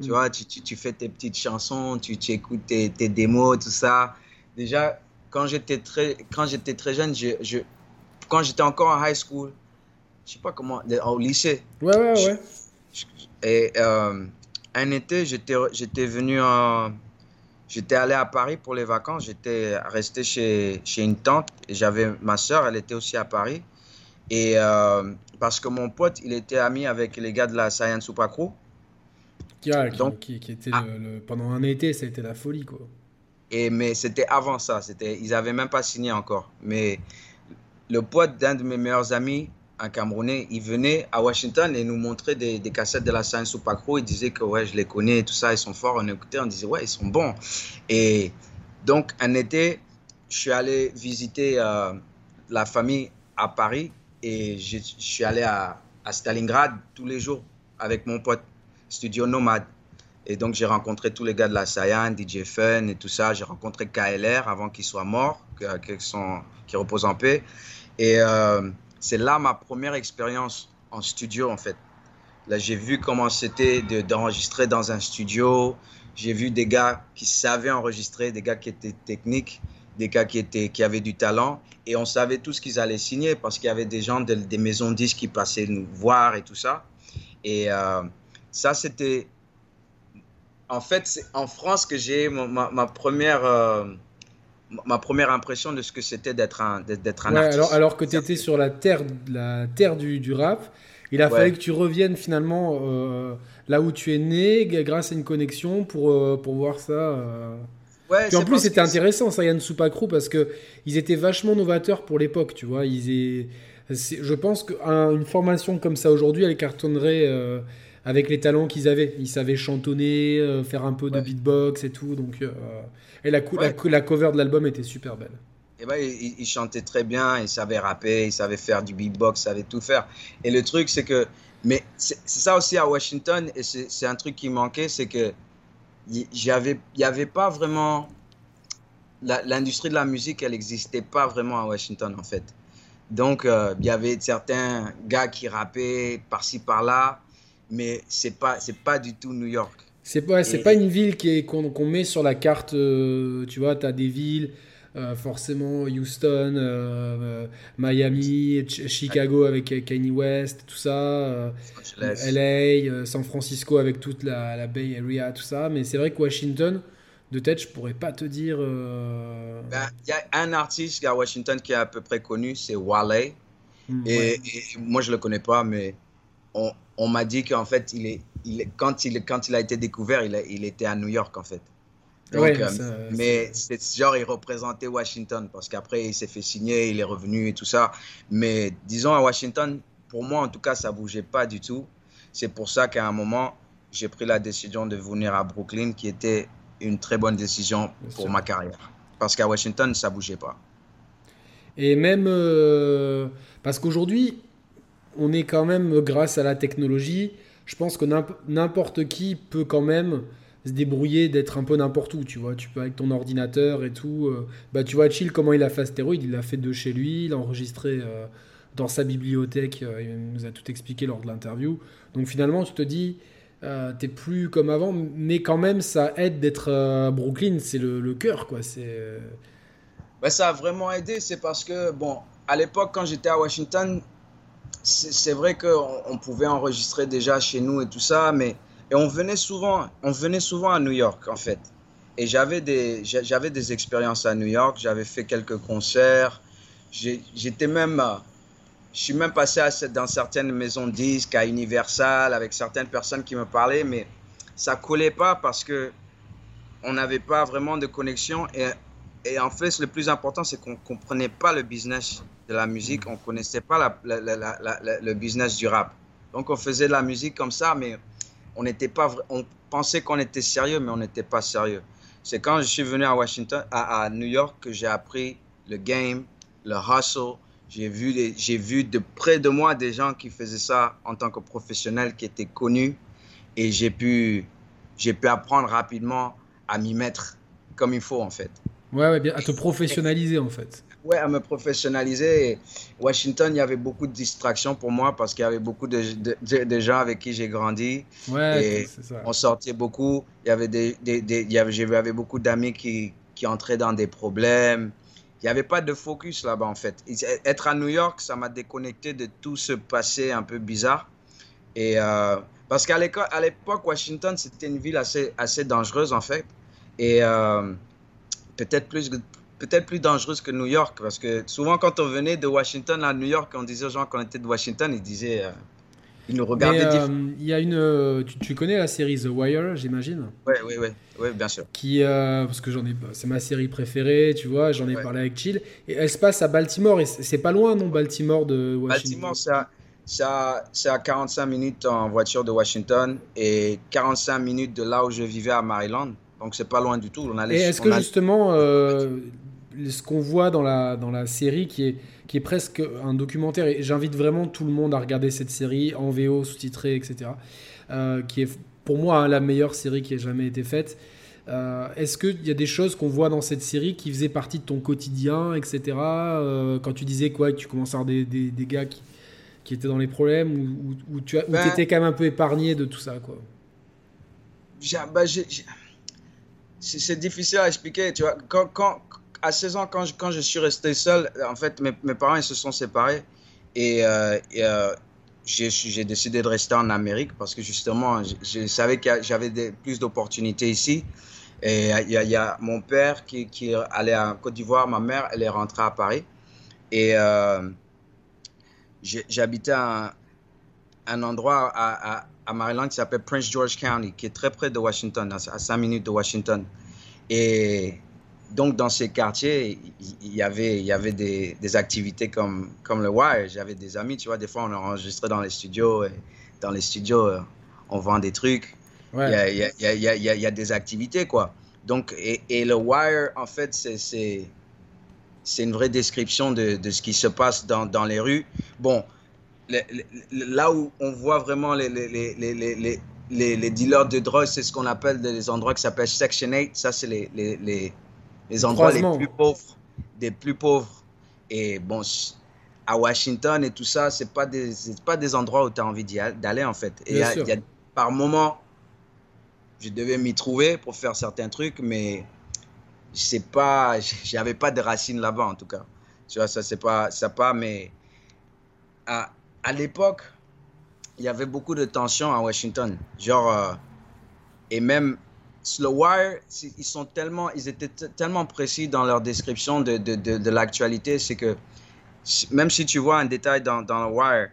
Tu mm. vois, tu, tu, fais tes petites chansons, tu, tu écoutes tes, tes, démos, tout ça. Déjà, quand j'étais très, quand j'étais très jeune, je, je quand j'étais encore en high school, je sais pas comment, au lycée. Ouais, ouais, ouais. et euh, un été, j'étais, j'étais venu en, j'étais allé à Paris pour les vacances. J'étais resté chez, chez une tante et j'avais ma soeur, elle était aussi à Paris. Et euh, parce que mon pote, il était ami avec les gars de la Science Super Crew. Qui, Donc, qui, était ah. le, pendant un été, ça a été la folie, quoi. Et, mais c'était avant ça, c'était, ils n'avaient même pas signé encore. Mais le pote d'un de mes meilleurs amis, un Camerounais, il venait à Washington et nous montrait des, des cassettes de la Science Crew. Il disait que ouais, je les connais, tout ça, ils sont forts. On écoutait, on disait ouais, ils sont bons. Et donc, un été, je suis allé visiter euh, la famille à Paris et je, suis allé à, Stalingrad tous les jours avec mon pote, Studio Nomade. Et donc, j'ai rencontré tous les gars de la Cyan, DJ Fun et tout ça. J'ai rencontré KLR avant qu'il soit mort, qu'il repose en paix. Et euh, c'est là ma première expérience en studio, en fait. Là, j'ai vu comment c'était d'enregistrer dans un studio. J'ai vu des gars qui savaient enregistrer, des gars qui étaient techniques des gars qui, étaient, qui avaient du talent et on savait tous qu'ils allaient signer parce qu'il y avait des gens des maisons de disques qui passaient nous voir et tout ça. Et euh, ça, c'était. En fait, c'est en France que j'ai ma, ma, première. Euh, ma première impression de ce que c'était d'être un, d'être un artiste. Alors, alors que tu étais sur la terre, la terre du, du rap, il a fallu que tu reviennes finalement euh, là où tu es né grâce à une connexion pour, pour voir ça. Puis en plus, c'était intéressant, Saiyan Supakru, parce que ils étaient vachement novateurs pour l'époque, tu vois. Ils Je pense qu'une formation comme ça aujourd'hui, elle cartonnerait euh, avec les talents qu'ils avaient. Ils savaient chantonner, euh, faire un peu de beatbox et tout. Donc, euh, Et la, la, cover de l'album était super belle. Et ben, ils, il chantaient très bien, ils savaient rapper, ils savaient faire du beatbox, ils savaient tout faire. Et le truc, c'est que. Mais c'est ça aussi à Washington, et c'est un truc qui manquait, c'est que il n'y avait pas vraiment. L'industrie de la musique, elle n'existait pas vraiment à Washington, en fait. Donc, euh, il y avait certains gars qui rappaient par-ci, par-là, mais ce n'est pas, pas du tout New York. C'est pas, c'est pas une ville qu'on met sur la carte, euh, tu vois, tu as des villes, euh, forcément Houston, Miami, Chicago avec Kanye West, tout ça, LA, San Francisco avec toute la, la, Bay Area, tout ça. Mais c'est vrai que Washington, de tête, je pourrais pas te dire. Ben, il y a un artiste à Washington qui est à peu près connu, c'est Wale. Hmm, et, moi, je le connais pas, mais on, on m'a dit qu'en fait, il est, il est, quand, il, quand il a été découvert, il, il était à New York, en fait. Donc, euh, mais c'est genre, il représentait Washington parce qu'après, il s'est fait signer, il est revenu et tout ça. Mais disons, à Washington, pour moi, en tout cas, ça bougeait pas du tout. C'est pour ça qu'à un moment, j'ai pris la décision de venir à Brooklyn, qui était une très bonne décision pour ma carrière. Parce qu'à Washington, ça bougeait pas. Et même euh, parce qu'aujourd'hui, on est quand même, grâce à la technologie, je pense que n'importe qui peut quand même se débrouiller d'être un peu n'importe où, tu vois. Tu peux avec ton ordinateur et tout. euh, bah, tu vois, Chill, comment il a fait Astéroïde Il l'a fait de chez lui, il a enregistré euh, dans sa bibliothèque. euh, il nous a tout expliqué lors de l'interview. Donc finalement, tu te dis, t'es plus comme avant, mais quand même, ça aide d'être à Brooklyn. C'est le, cœur, quoi. C'est. ça a vraiment aidé, c'est parce que, bon, à l'époque, quand j'étais à Washington, c'est vrai qu'on on pouvait enregistrer déjà chez nous et tout ça, mais et on venait souvent, on venait souvent à New York, en fait. Et j'avais des, j'a- j'avais des expériences à New York, j'avais fait quelques concerts, j'étais même, euh, je suis même passé dans certaines maisons disques, à Universal, avec certaines personnes qui me parlaient, mais ça collait pas parce que on n'avait pas vraiment de connexion. Et, en fait, le plus important, c'est qu'on comprenait pas le business de la musique, on connaissait pas le business du rap. Donc on faisait de la musique comme ça, mais on n'était pas, on pensait qu'on était sérieux, mais on n'était pas sérieux. C'est quand je suis venu à Washington, à, New York, que j'ai appris le game, le hustle. J'ai vu, j'ai vu de près de moi des gens qui faisaient ça en tant que professionnels, qui étaient connus, et j'ai pu, j'ai pu apprendre rapidement à m'y mettre comme il faut en fait. Ouais, ouais, bien, à te professionnaliser en fait. Ouais, à me professionnaliser. Et Washington, il y avait beaucoup de distractions pour moi parce qu'il y avait beaucoup de, de- de- de gens avec qui j'ai grandi. Ouais, Et c'est ça. On sortait beaucoup. Il y avait des, des, des- il y avait, j'avais beaucoup d'amis qui, qui entraient dans des problèmes. Il n'y avait pas de focus là-bas en fait. Et Être à New York, ça m'a déconnecté de tout ce passé un peu bizarre. Et euh, parce qu'à l'époque, Washington, c'était une ville assez, assez dangereuse en fait. Et euh, peut-être plus, peut-être plus dangereuse que New York. Parce que souvent, quand on venait de Washington à New York, on disait aux gens qu'on était de Washington, ils disaient. euh, ils nous regardaient euh, il y a une. euh, Tu, tu connais la série The Wire, j'imagine? Oui, oui, oui, oui, bien sûr. qui euh, parce que j'en ai c'est ma série préférée tu vois j'en ai Ouais. parlé avec Chill et elle se passe à Baltimore et c'est pas loin non Baltimore de Washington? Baltimore, c'est à- c'est à 45 minutes en voiture de Washington et 45 minutes de là où je vivais à Maryland. Donc, c'est pas loin du tout. On allait, et est-ce que justement euh, ce qu'on voit dans la dans la série qui est qui est presque un documentaire et j'invite vraiment tout le monde à regarder cette série en VO sous-titré etc euh, qui est pour moi hein, la meilleure série qui ait jamais été faite Euh, Est-ce qu'il y a des choses qu'on voit dans cette série qui faisaient partie de ton quotidien, etc. Euh, quand tu disais quoi, que tu commençais à avoir des, des, des gars qui, qui étaient dans les problèmes, ou, tu as, Ben- t'étais quand même un peu épargné de tout ça, quoi? Bah, c'est difficile à expliquer, tu vois. Quand, à 16 ans, quand je, quand je suis resté seul, en fait, mes, mes parents ils se sont séparés et, euh, euh, j'ai décidé de rester en Amérique parce que justement, je, savais que j'avais plus d'opportunités ici. Et il y, a- il y a mon père qui, qui allait en Côte d'Ivoire, ma mère, elle est rentrée à Paris. Et euh, j'habitais un, un endroit à, à Maryland qui s'appelle Prince George County, qui est très près de Washington, à, à 5 minutes de Washington. Et donc, dans ces quartiers, il, y avait, il y avait des, des activités comme, comme le Wire. J'avais des amis, tu vois, des fois, on enregistrait dans les studios. Et dans les studios, euh, on vend des trucs. Il y, Ouais. a, il y, a, il y, a, il y, a, il y des activités, quoi. Donc, et, et le Wire, en fait, c'est- une vraie description de, de ce qui se passe dans, dans les rues. Bon, là où on voit vraiment les, les, les, les, dealers de drogue, c'est ce qu'on appelle des endroits qui s'appellent Section 8. Ça, c'est les, les, les, les endroits les plus pauvres, des plus pauvres. Et bon, à Washington et tout ça, c'est pas des, pas des endroits où tu as envie d'aller, en fait. Et y a- y a, par moment, je devais m'y trouver pour faire certains trucs, mais c'est pas, j'avais pas de racines là-bas en tout cas. Tu vois, ça c'est pas, ça pas, mais à l'époque, il y avait beaucoup de tensions à Washington. Genre, euh, et même le Wire, ils sont tellement, ils étaient tellement précis dans leur description de, de, de, de l'actualité, c'est que même si tu vois un détail dans, dans le Wire,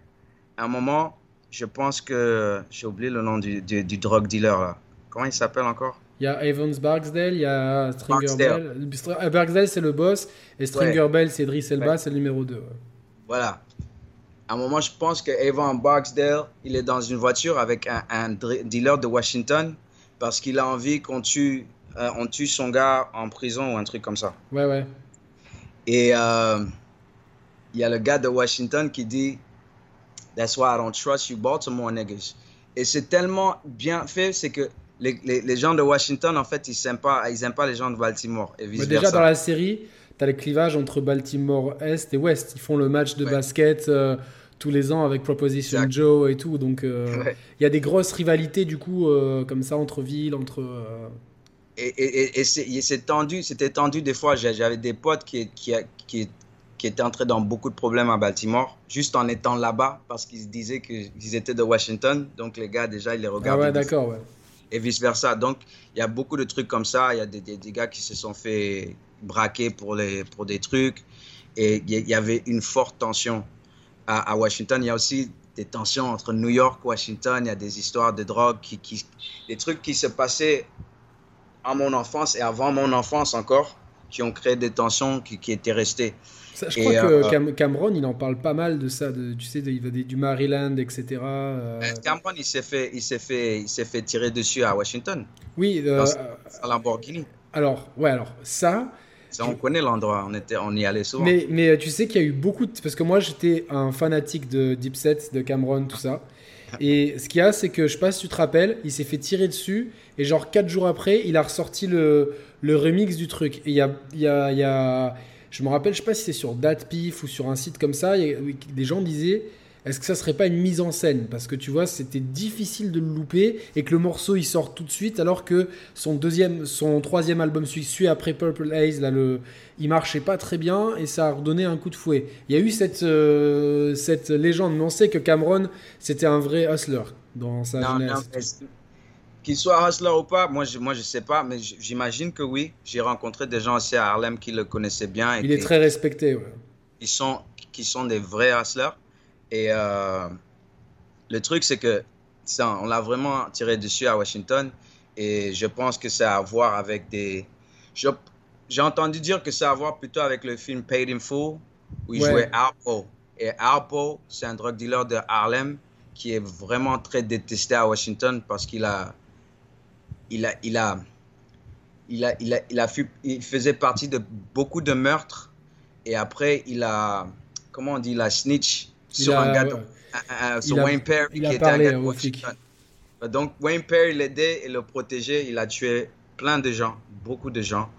à un moment, je pense que j'ai oublié le nom du, du, du drug dealer là. Comment il s'appelle encore? Il y a Evans Barksdale, il y a Stringer Barksdale. Bell. Euh, Barksdale, c'est le boss, et Stringer Bell, c'est Idris Elba, Ouais. c'est le numéro 2. Voilà. À un moment, je pense que Evan Barksdale, il est dans une voiture avec un, dealer de Washington parce qu'il a envie qu'on tue, euh, on tue son gars en prison ou un truc comme ça. Ouais, ouais. Et euh, il y a le gars de Washington qui dit That's why I don't trust you, Baltimore niggas. Et c'est tellement bien fait, c'est que les, les, les, gens de Washington, en fait, ils n'aiment pas, ils aiment pas les gens de Baltimore. Et vice déjà, dans la série, tu as le clivage entre Baltimore Est et Ouest. Ils font le match de basket euh, tous les ans avec Proposition Joe et tout. Donc, euh, il y a des grosses rivalités, du coup, euh, comme ça, entre villes, entre. Et, et, et c'est tendu, c'était tendu des fois. J'avais des potes qui, qui, qui, qui étaient entrés dans beaucoup de problèmes à Baltimore, juste en étant là-bas, parce qu'ils disaient qu'ils étaient de Washington. Donc, les gars, déjà, ils les regardaient. Ah ouais, d'accord, ouais et vice-versa. Donc, il y a beaucoup de trucs comme ça. Il y a des, des, gars qui se sont fait braquer pour, les, pour des trucs. Et il y avait une forte tension à, à Washington. Il y a aussi des tensions entre New York et Washington. Il y a des histoires de drogue, qui, qui, des trucs qui se passaient en mon enfance et avant mon enfance encore, qui ont créé des tensions qui, qui étaient restées. Ça, je crois que euh, Cameron, il en parle pas mal de ça, de, tu sais, de, du Maryland, etc. Euh... Cameron, il s'est fait, il s'est fait, il s'est fait tirer dessus à Washington. Oui. Euh, à Lamborghini. Alors, ouais, alors ça. Ça on connaît l'endroit, on était, on y allait souvent. Mais, mais euh, tu sais qu'il y a eu beaucoup de, parce que moi j'étais un fanatique de Deep Set, de Cameron, tout ça. Et ce qu'il y a, c'est que je sais pas si tu te rappelles, il s'est fait tirer dessus et genre 4 jours après, il a ressorti le, le remix du truc. Et il y a, y a, y a je me rappelle, je sais pas si c'est sur DatPif ou sur un site comme ça, des gens disaient est-ce que ça serait pas une mise en scène? Parce que tu vois, c'était difficile de le louper et que le morceau il sort tout de suite, alors que son deuxième, son troisième album suit, après Purple Haze, là, le, il marchait pas très bien et ça a redonné un coup de fouet. Il y a eu cette, euh, cette légende, mais on sait que Cameron, c'était un vrai hustler dans sa jeunesse. Qu'il soit hustler ou pas, moi je, moi je sais pas, mais j'imagine que oui. J'ai rencontré des gens aussi à Harlem qui le connaissaient bien. Il est très respecté. Ouais. Ils sont, qui sont des vrais hustlers. Et euh, le truc, c'est que ça, on l'a vraiment tiré dessus à Washington. Et je pense que ça a à voir avec des. J'ai entendu dire que ça a à voir plutôt avec le film Paid in Full, où il jouait Alpo. Et Alpo, c'est un drug dealer de Harlem qui est vraiment très détesté à Washington parce qu'il a il a, il a, il a, il a, il a il faisait partie de beaucoup de meurtres et après il a, comment on dit, il a snitch sur un gars, sur Wayne Perry qui était un gars de Donc Wayne Perry l'aidait et le protégeait. Il a tué plein de gens, beaucoup de gens.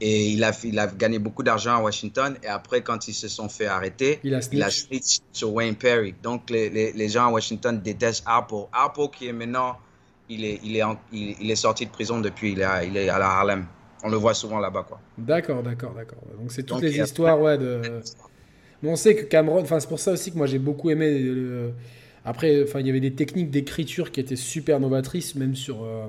Et il a, il a gagné beaucoup d'argent à Washington. Et après, quand ils se sont fait arrêter, il a snitch, sur Wayne Perry. Donc, les, les, les gens à Washington détestent Apple. Apple qui est maintenant il est, il est, il, est sorti de prison depuis, il est, il est à la Harlem. On le voit souvent là-bas, quoi. D'accord, d'accord, d'accord. Donc c'est toutes les histoires, ouais, de. On sait que Cameron, c'est pour ça aussi que moi j'ai beaucoup aimé. Après, il y avait des techniques d'écriture qui étaient super novatrices, même sur. Euh,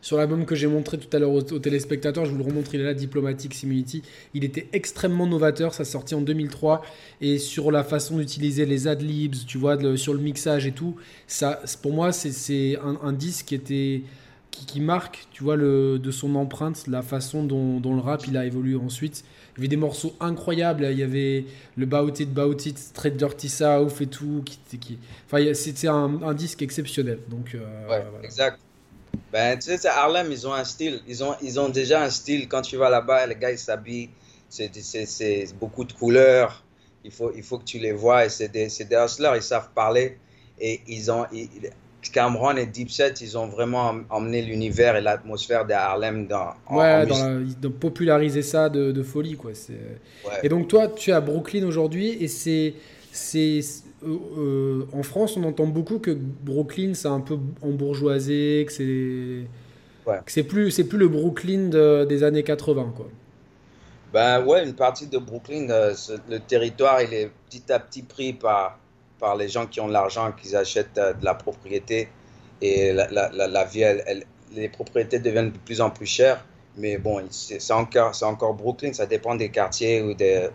sur l'album que j'ai montré tout à l'heure aux, téléspectateurs, je vous le remontre, il est là, Diplomatic Simility. Il était extrêmement novateur, ça sorti en 2003. Et sur la façon d'utiliser les adlibs, tu vois, sur le mixage et tout, ça, pour moi, c'est un, disque qui était. Qui, marque, tu vois, de son empreinte, la façon dont, le rap il a évolué ensuite. Il y avait des morceaux incroyables, il y avait le Bout It, Bout It, Straight Dirty South et tout. Qui, qui... Enfin, c'était un, disque exceptionnel. Donc, euh, ouais, exact. Ben, tu sais, Harlem, ils ont un style. Ils ont, ils ont déjà un style. Quand tu vas là-bas, les gars, ils s'habillent. C'est beaucoup de couleurs. Il faut, il faut que tu les vois. Et c'est des, des hustlers. Ils savent parler. Et ils ont. Cameron et Deep Set, ils ont vraiment emmené l'univers et l'atmosphère de Harlem dans. Ouais, dans ils ont popularisé ça de, de folie, quoi. Ouais. Et donc, toi, tu es à Brooklyn aujourd'hui. Et c'est euh, euh, en France, on entend beaucoup que Brooklyn, c'est un peu embourgeoisé, que c'est c'est plus c'est plus le Brooklyn des années 80 quoi. Ben ouais, une partie de Brooklyn, euh, le territoire, il est petit à petit pris par par les gens qui ont l'argent, qui achètent de la propriété et la, la, la, vie, les propriétés deviennent de plus en plus chères. Mais bon, c'est encore, encore Brooklyn, ça dépend des quartiers ou des,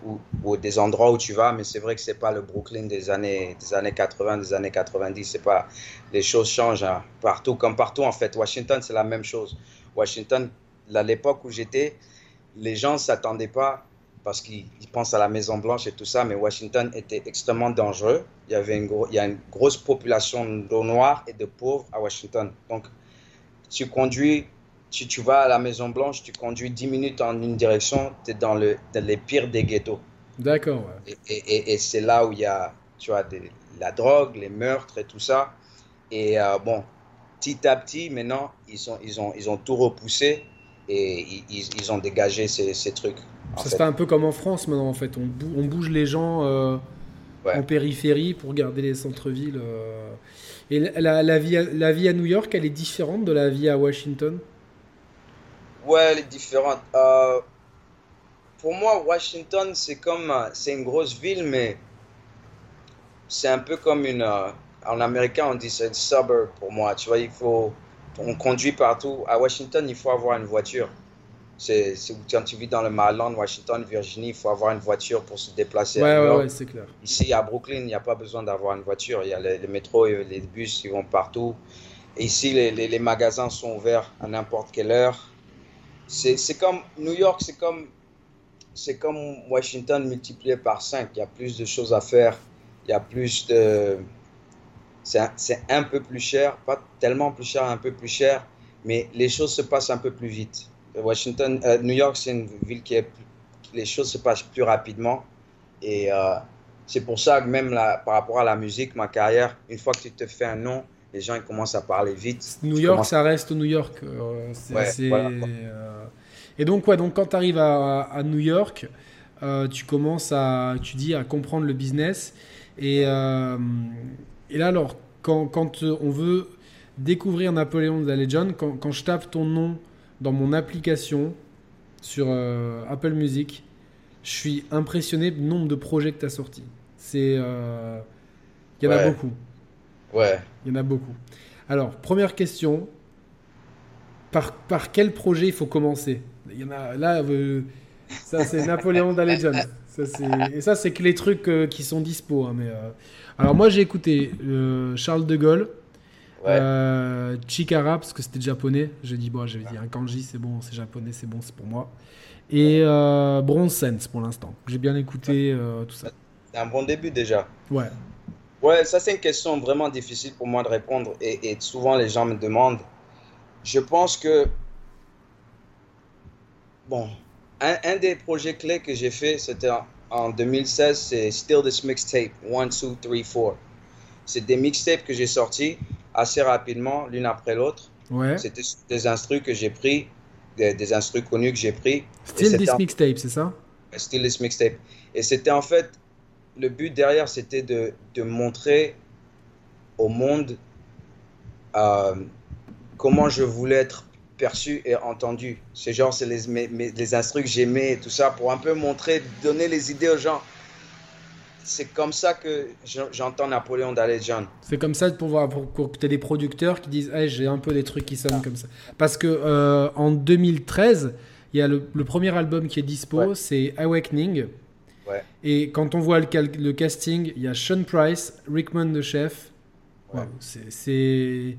ou, des endroits où tu vas, mais c'est vrai que c'est pas le Brooklyn des années, des années 80, des années 90. C'est pas, les choses changent hein. partout, comme partout en fait. Washington, c'est la même chose. Washington, à l'époque où j'étais, les gens s'attendaient pas parce qu'ils pensent à la Maison Blanche et tout ça, mais Washington était extrêmement dangereux. Il y avait une, il y a une grosse population de noirs et de pauvres à Washington. Donc, tu conduis si tu vas à la Maison Blanche, tu conduis 10 minutes en une direction, tu es dans, le, les pires des ghettos. D'accord. Et, et, et c'est là où il y a, tu vois, la drogue, les meurtres et tout ça. Et euh, bon, petit à petit, maintenant, ils, ont, ils, ont, ils ont tout repoussé et ils, ils ont dégagé ces, ces trucs. Ça se fait un peu comme en France maintenant, en fait. On, on bouge les gens euh, en périphérie pour garder les centres-villes. Euh. Et la, la, vie à, la vie à New York, elle est différente de la vie à Washington? Ouais, elle est différente. Euh, pour moi, Washington, c'est comme. C'est une grosse ville, mais c'est un peu comme une en américain, on dit c'est un suburb pour moi. Tu vois, il faut, on conduit partout. À Washington, il faut avoir une voiture. C'est, quand tu vis dans le Maryland, Washington, Virginie, il faut avoir une voiture pour se déplacer. Ouais, ouais, ouais, c'est clair. Ici, à Brooklyn, il n'y a pas besoin d'avoir une voiture. Il y a les, les métros, les bus, ils vont partout. Et ici, les, les, les, magasins sont ouverts à n'importe quelle heure. C'est, comme New York, c'est comme, c'est comme Washington multiplié par 5. Il y a plus de choses à faire. Il y a plus de c'est un, peu plus cher, pas tellement plus cher, un peu plus cher, mais les choses se passent un peu plus vite. Washington, euh, New York, c'est une ville qui est les choses se passent plus rapidement et euh, c'est pour ça que même par rapport à la musique, ma carrière, une fois que tu te fais un nom, les gens ils commencent à parler vite. New York, ça reste New York. Euh, et donc, ouais, donc quand tu arrives à, à, New York, tu commences à, tu dis, à comprendre le business et et là, alors, quand, quand, euh, on veut découvrir Napoléon de la Legend, quand, quand, je tape ton nom dans mon application sur euh, Apple Music, je suis impressionné du nombre de projets que tu as sortis. C'est. Euh, il y en a beaucoup. Ouais. Il y en a beaucoup. Alors, première question. Par, par quel projet il faut commencer? Il y en a. Là, ça, c'est Napoléon. Ça, et ça, c'est que les trucs qui sont dispo. Hein, mais. Alors moi j'ai écouté euh, Charles de Gaulle, euh, Chikara parce que c'était japonais. J'ai dit bon, j'avais dit un kanji, c'est bon, c'est japonais, c'est bon, c'est pour moi. Et euh, Bronze Sense pour l'instant. J'ai bien écouté euh, tout ça. C'est un bon début déjà. Ouais. Ouais, ça c'est une question vraiment difficile pour moi de répondre et, et souvent les gens me demandent. Je pense que bon, un, un des projets clés que j'ai fait, c'était en 2016, c'est Still This Mixtape, 1, 2, 3, 4. C'est des mixtapes que j'ai sortis assez rapidement, l'une après l'autre. Ouais. C'était des instrus que j'ai pris, des, des instrus connus que j'ai pris. Still This Mixtape, c'est ça? Still This Mixtape. Et c'était en fait, le but derrière, c'était de, de, montrer au monde euh, comment je voulais être perçu et entendu. C'est genre, c'est les, mes, les instrus que j'aimais et tout ça pour un peu montrer, donner les idées aux gens. C'est comme ça que j'entends Napoléon John. C'est comme ça pour, voir, pour, que tu des producteurs qui disent hey, j'ai un peu des trucs qui sonnent comme ça. Parce que euh, en 2013, il y a le, premier album qui est dispo, c'est Awakening. Ouais. Et quand on voit le, le, casting, il y a Sean Price, Rickman de chef. Ouais. c'est.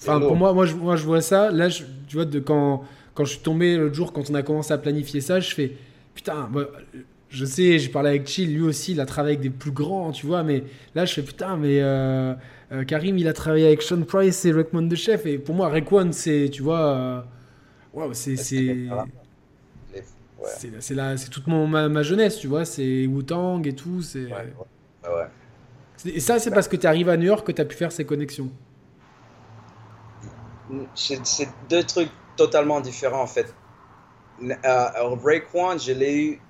Enfin, pour moi, moi je, moi, je vois ça. Là, je, tu vois, de quand, quand je suis tombé l'autre jour, quand on a commencé à planifier ça, je fais putain, je sais, j'ai parlé avec Chill, lui aussi, il a travaillé avec des plus grands, tu vois, mais là, je fais putain, mais euh, euh, Karim, il a travaillé avec Sean Price et Rickman de Chef, et pour moi, Rickman, c'est, tu vois, euh, c'est. c'est c'est c'est toute mon, ma, ma, jeunesse, tu vois, c'est Wu-Tang et tout. c'est ouais, ouais. Et ça, c'est parce que tu arrives à New York que tu as pu faire ces connexions c'est deux trucs totalement différents en fait. Euh, Raekwon, je l'ai eu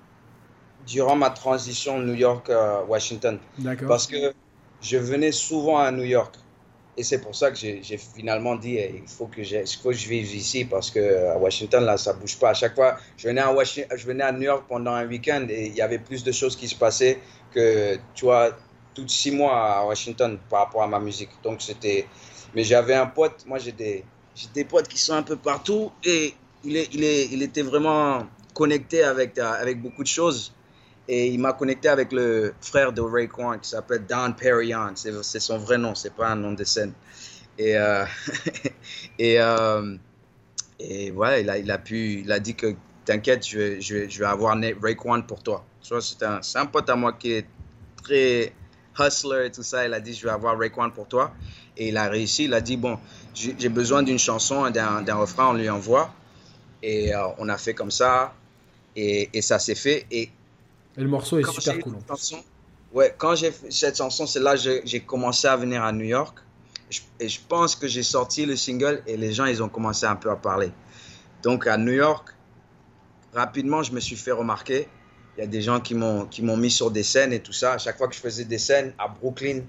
durant ma transition New York-Washington. D'accord. Parce que je venais souvent à New York. Et c'est pour ça que j'ai finalement dit il faut que, faut que je vive ici parce que à Washington, là, ça bouge pas. À chaque fois, je venais à, Washington, je venais à New York pendant un week-end et il y avait plus de choses qui se passaient que, tu vois, tous six mois à Washington par rapport à ma musique. Donc, c'était. Mais j'avais un pote, moi j'ai des, j'ai des potes qui sont un peu partout et il, est, il, est, il était vraiment connecté avec, avec beaucoup de choses. Et il m'a connecté avec le frère de Ray Kwan qui s'appelle Don Perrion. C'est son vrai nom, c'est pas un nom de scène. Et, euh, et, euh, voilà, il a, il a, pu, il a dit que t'inquiète, je vais, je, je vais avoir Ray Kwan pour toi. C'est un, un pote à moi qui est très hustler et tout ça. Il a dit, je vais avoir Ray Kwan pour toi. Et il a réussi. Il a dit, bon, j'ai besoin d'une chanson, d'un refrain, on lui envoie. Et euh, on a fait comme ça. Et, et ça s'est fait. Et, et, le morceau est super cool. Chanson, ouais, quand j'ai fait cette chanson, c'est là que j'ai commencé à venir à New York. Et je pense que j'ai sorti le single et les gens, ils ont commencé un peu à parler. Donc à New York, rapidement, je me suis fait remarquer. Il y a des gens qui m'ont mis sur des scènes et tout ça. À chaque fois que je faisais des scènes à Brooklyn,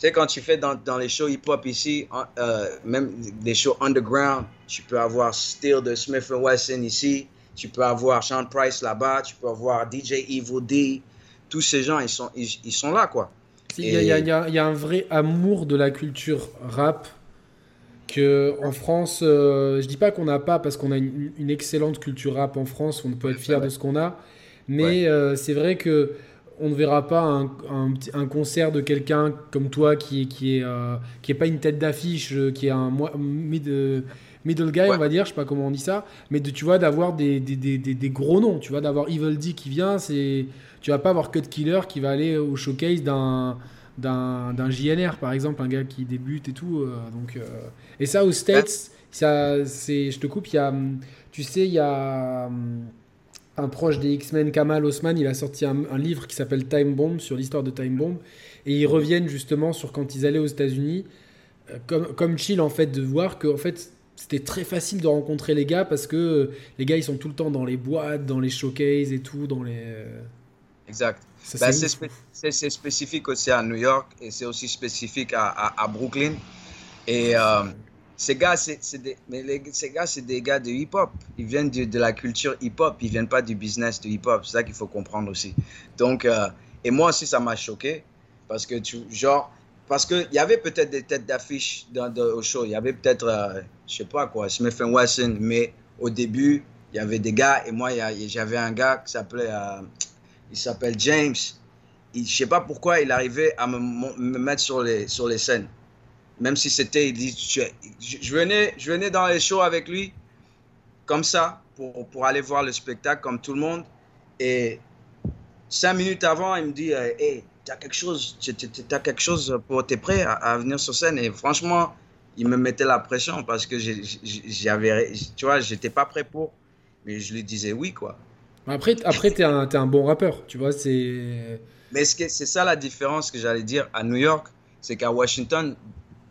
tu sais, quand tu fais dans, dans les shows hip-hop ici, euh, même des shows underground, tu peux avoir Steel de Smith Wesson ici, tu peux avoir Sean Price là-bas, tu peux avoir DJ Evil D. Tous ces gens, ils sont, ils, sont là, quoi. Il y, y, y, a un vrai amour de la culture rap que en France, euh, je dis pas qu'on n'a pas parce qu'on a une, excellente culture rap en France, on peut être fier de ce qu'on a, mais euh, c'est vrai que on ne verra pas un, un, concert de quelqu'un comme toi qui, qui est euh, qui est pas une tête d'affiche, qui est un mid, middle guy, on va dire, je sais pas comment on dit ça, mais de, tu vois d'avoir des, des, des, des, gros noms, tu vois d'avoir Evil D qui vient, c'est tu vas pas avoir Cut Killer qui va aller au showcase d'un d'un JNR par exemple, un gars qui débute et tout, donc et ça, aux States, ça, c'est, je te coupe, il y a, tu sais, il y a un proche des X-Men, Kamal Osman, il a sorti un, livre qui s'appelle Time Bomb sur l'histoire de Time Bomb. Et ils reviennent justement sur quand ils allaient aux États-Unis, euh, comme, comme chill en fait, de voir que en fait, c'était très facile de rencontrer les gars parce que les gars ils sont tout le temps dans les boîtes, dans les showcases et tout, dans les. Euh, exact. Bah, c'est, spécifique aussi à New York et c'est aussi spécifique à, à, Brooklyn. Et euh, ces gars, c'est des, mais ces gars, c'est des gars de hip-hop. Ils viennent de, de la culture hip-hop. Ils viennent pas du business de hip-hop. C'est ça qu'il faut comprendre aussi. Donc, euh, et moi aussi, ça m'a choqué parce que tu, genre, parce que il y avait peut-être des têtes d'affiche au show. Il y avait peut-être, euh, je sais pas quoi, Smith Wesson. Mais au début, il y avait des gars et moi, j'avais un gars qui s'appelait, euh, il s'appelle James. Je je sais pas pourquoi il arrivait à me, me mettre sur les, sur les scènes même si c'était, je, venais, je venais dans les shows avec lui, comme ça, pour, pour aller voir le spectacle comme tout le monde. Et cinq minutes avant, il me dit, euh, hey, as quelque chose, as quelque chose pour, t'es prêt à, venir sur scène. Et franchement, il me mettait la pression parce que j'avais, tu vois, j'étais pas prêt pour, mais je lui disais oui, quoi. Après, après t'es un, es un bon rappeur, tu vois, c'est. Mais c'est ça la différence que j'allais dire à New York, c'est qu'à Washington,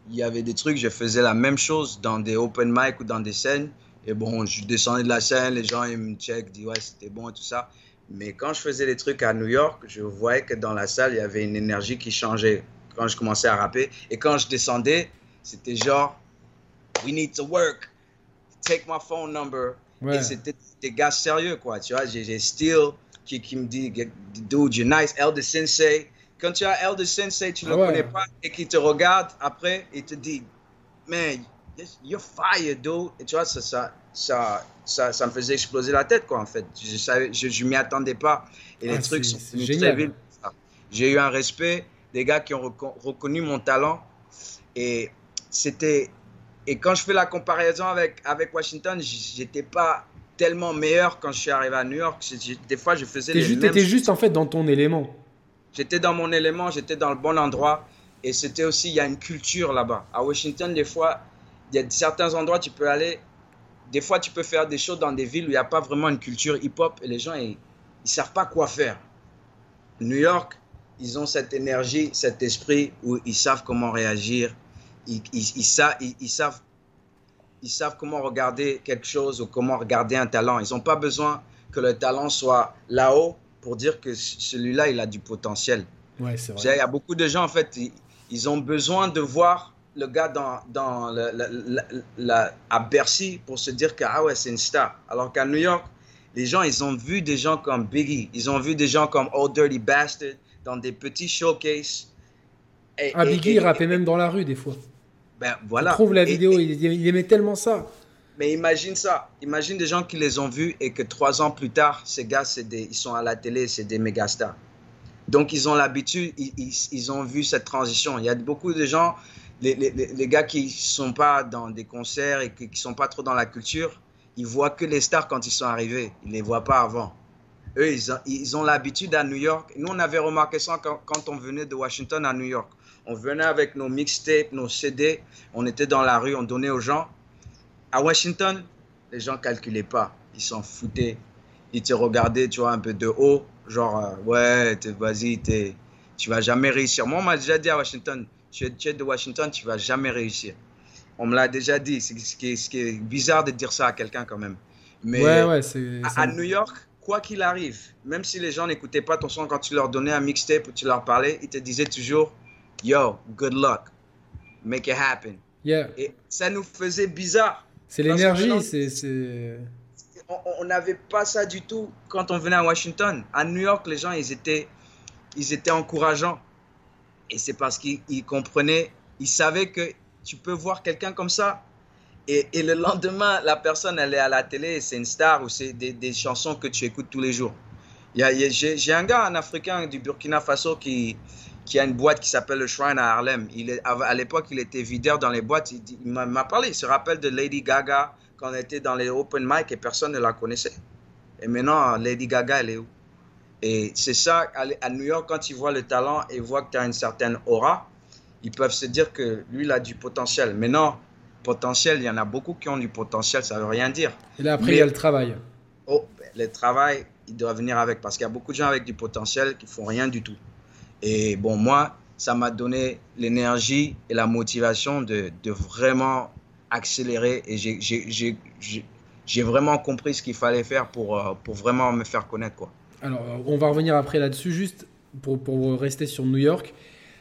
il y avait des trucs, je faisais la même chose dans des open mic ou dans des scènes. Et bon, je descendais de la scène, les gens ils me check, disent ouais, c'était bon et tout ça. Mais quand je faisais les trucs à New York, je voyais que dans la salle, il y avait une énergie qui changeait quand je commençais à rapper. Et quand je descendais, c'était genre, we need to work, take my phone number. Et c'était des gars sérieux, quoi. Tu vois, j'ai Steel qui, qui me dit, dude, you're nice, Elder Sensei quand tu as Elder Sensei, tu ne ah le connais pas, et qu'il te regarde après, il te dit, man, you're fire, dude. Et tu vois, ça, ça, ça, ça, ça me faisait exploser la tête, quoi, en fait. Je ne je, m'y attendais pas. Et les ah, trucs sont génial. J'ai eu un respect des gars qui ont reconnu mon talent. Et c'était. Et quand je fais la comparaison avec, avec Washington, j'étais pas tellement meilleur quand je suis arrivé à New York. Des fois, je faisais les juste, étais juste en fait dans ton élément. J'étais dans mon élément, j'étais dans le bon endroit. Et c'était aussi, il y a une culture là-bas. À Washington, des fois, il y a certains endroits, tu peux aller. Des fois, tu peux faire des choses dans des villes où il n'y a pas vraiment une culture hip-hop et les gens, ils ne savent pas quoi faire. New York, ils ont cette énergie, cet esprit où ils savent comment réagir. Ils, ils, ils, savent, ils, savent, comment regarder quelque chose ou comment regarder un talent. Ils n'ont pas besoin que le talent soit là-haut pour dire que celui-là, il a du potentiel. Ouais, vrai. Il y a beaucoup de gens, en fait, ils, ont besoin de voir le gars dans, dans la, à Bercy pour se dire que, ah ouais, c'est une star. Alors qu'à New York, les gens, ils ont vu des gens comme Biggie, ils ont vu des gens comme Old Dirty Bastard dans des petits showcases. Et, ah, Biggie, il rappait même dans la rue des fois. Ben voilà. trouve la vidéo, il, il aimait tellement ça. Mais imagine ça. Imagine des gens qui les ont vus et que trois ans plus tard, ces gars, des, ils sont à la télé, c'est des méga stars. Donc, ils ont l'habitude, ils, ils, ont vu cette transition. Il y a beaucoup de gens, les, les, les gars qui sont pas dans des concerts et qui ne sont pas trop dans la culture, ils voient que les stars quand ils sont arrivés. Ils les voient pas avant. Eux, ils ont, ils ont l'habitude à New York. Nous, on avait remarqué ça quand, quand, on venait de Washington à New York. On venait avec nos mixtapes, nos CD. On était dans la rue, on donnait aux gens. À Washington, les gens calculaient pas. Ils s'en foutaient. Ils te regardaient, tu vois, un peu de haut. Genre, euh, ouais, vas-y, tu vas jamais réussir. Moi, on m'a déjà dit à Washington, tu es de Washington, tu vas jamais réussir. On me l'a déjà dit. C'est ce qui, est, ce qui est bizarre de dire ça à quelqu'un quand même. Mais ouais, ouais, c'est. à, à New York, quoi qu'il arrive, même si les gens n'écoutaient pas ton son quand tu leur donnais un mixtape ou tu leur parlais, ils te disaient toujours Yo, good luck, make it happen. Yeah. Et ça nous faisait bizarre. C'est l'énergie, c'est. On n'avait pas ça du tout quand on venait à Washington. À New York, les gens, ils étaient, ils étaient encourageants. Et c'est parce qu'ils ils comprenaient, ils savaient que tu peux voir quelqu'un comme ça. Et, le lendemain, la personne, elle est à la télé, c'est une star ou c'est des, chansons que tu écoutes tous les jours. Il il J'ai un gars, un Africain du Burkina Faso qui, qui a une boîte qui s'appelle le Shrine à Harlem. Il est, à l'époque, il était videur dans les boîtes. Il, il m'a parlé, il se rappelle de Lady Gaga quand on était dans les open mic et personne ne la connaissait. Et maintenant, Lady Gaga, elle est où? Et c'est ça, à New York, quand ils voient le talent et voient que tu as une certaine aura, ils peuvent se dire que lui, il a du potentiel. Mais non, potentiel, il y en a beaucoup qui ont du potentiel, ça veut rien dire. Et là, après, Mais- il y a le travail. Oh, le travail, il doit venir avec parce qu'il y a beaucoup de gens avec du potentiel qui font rien du tout. Et bon, moi, ça m'a donné l'énergie et la motivation de, de vraiment accélérer et j'ai vraiment compris ce qu'il fallait faire pour, euh, pour vraiment me faire connaître. Quoi. Alors, euh, on va revenir après là-dessus, juste pour, pour rester sur New York.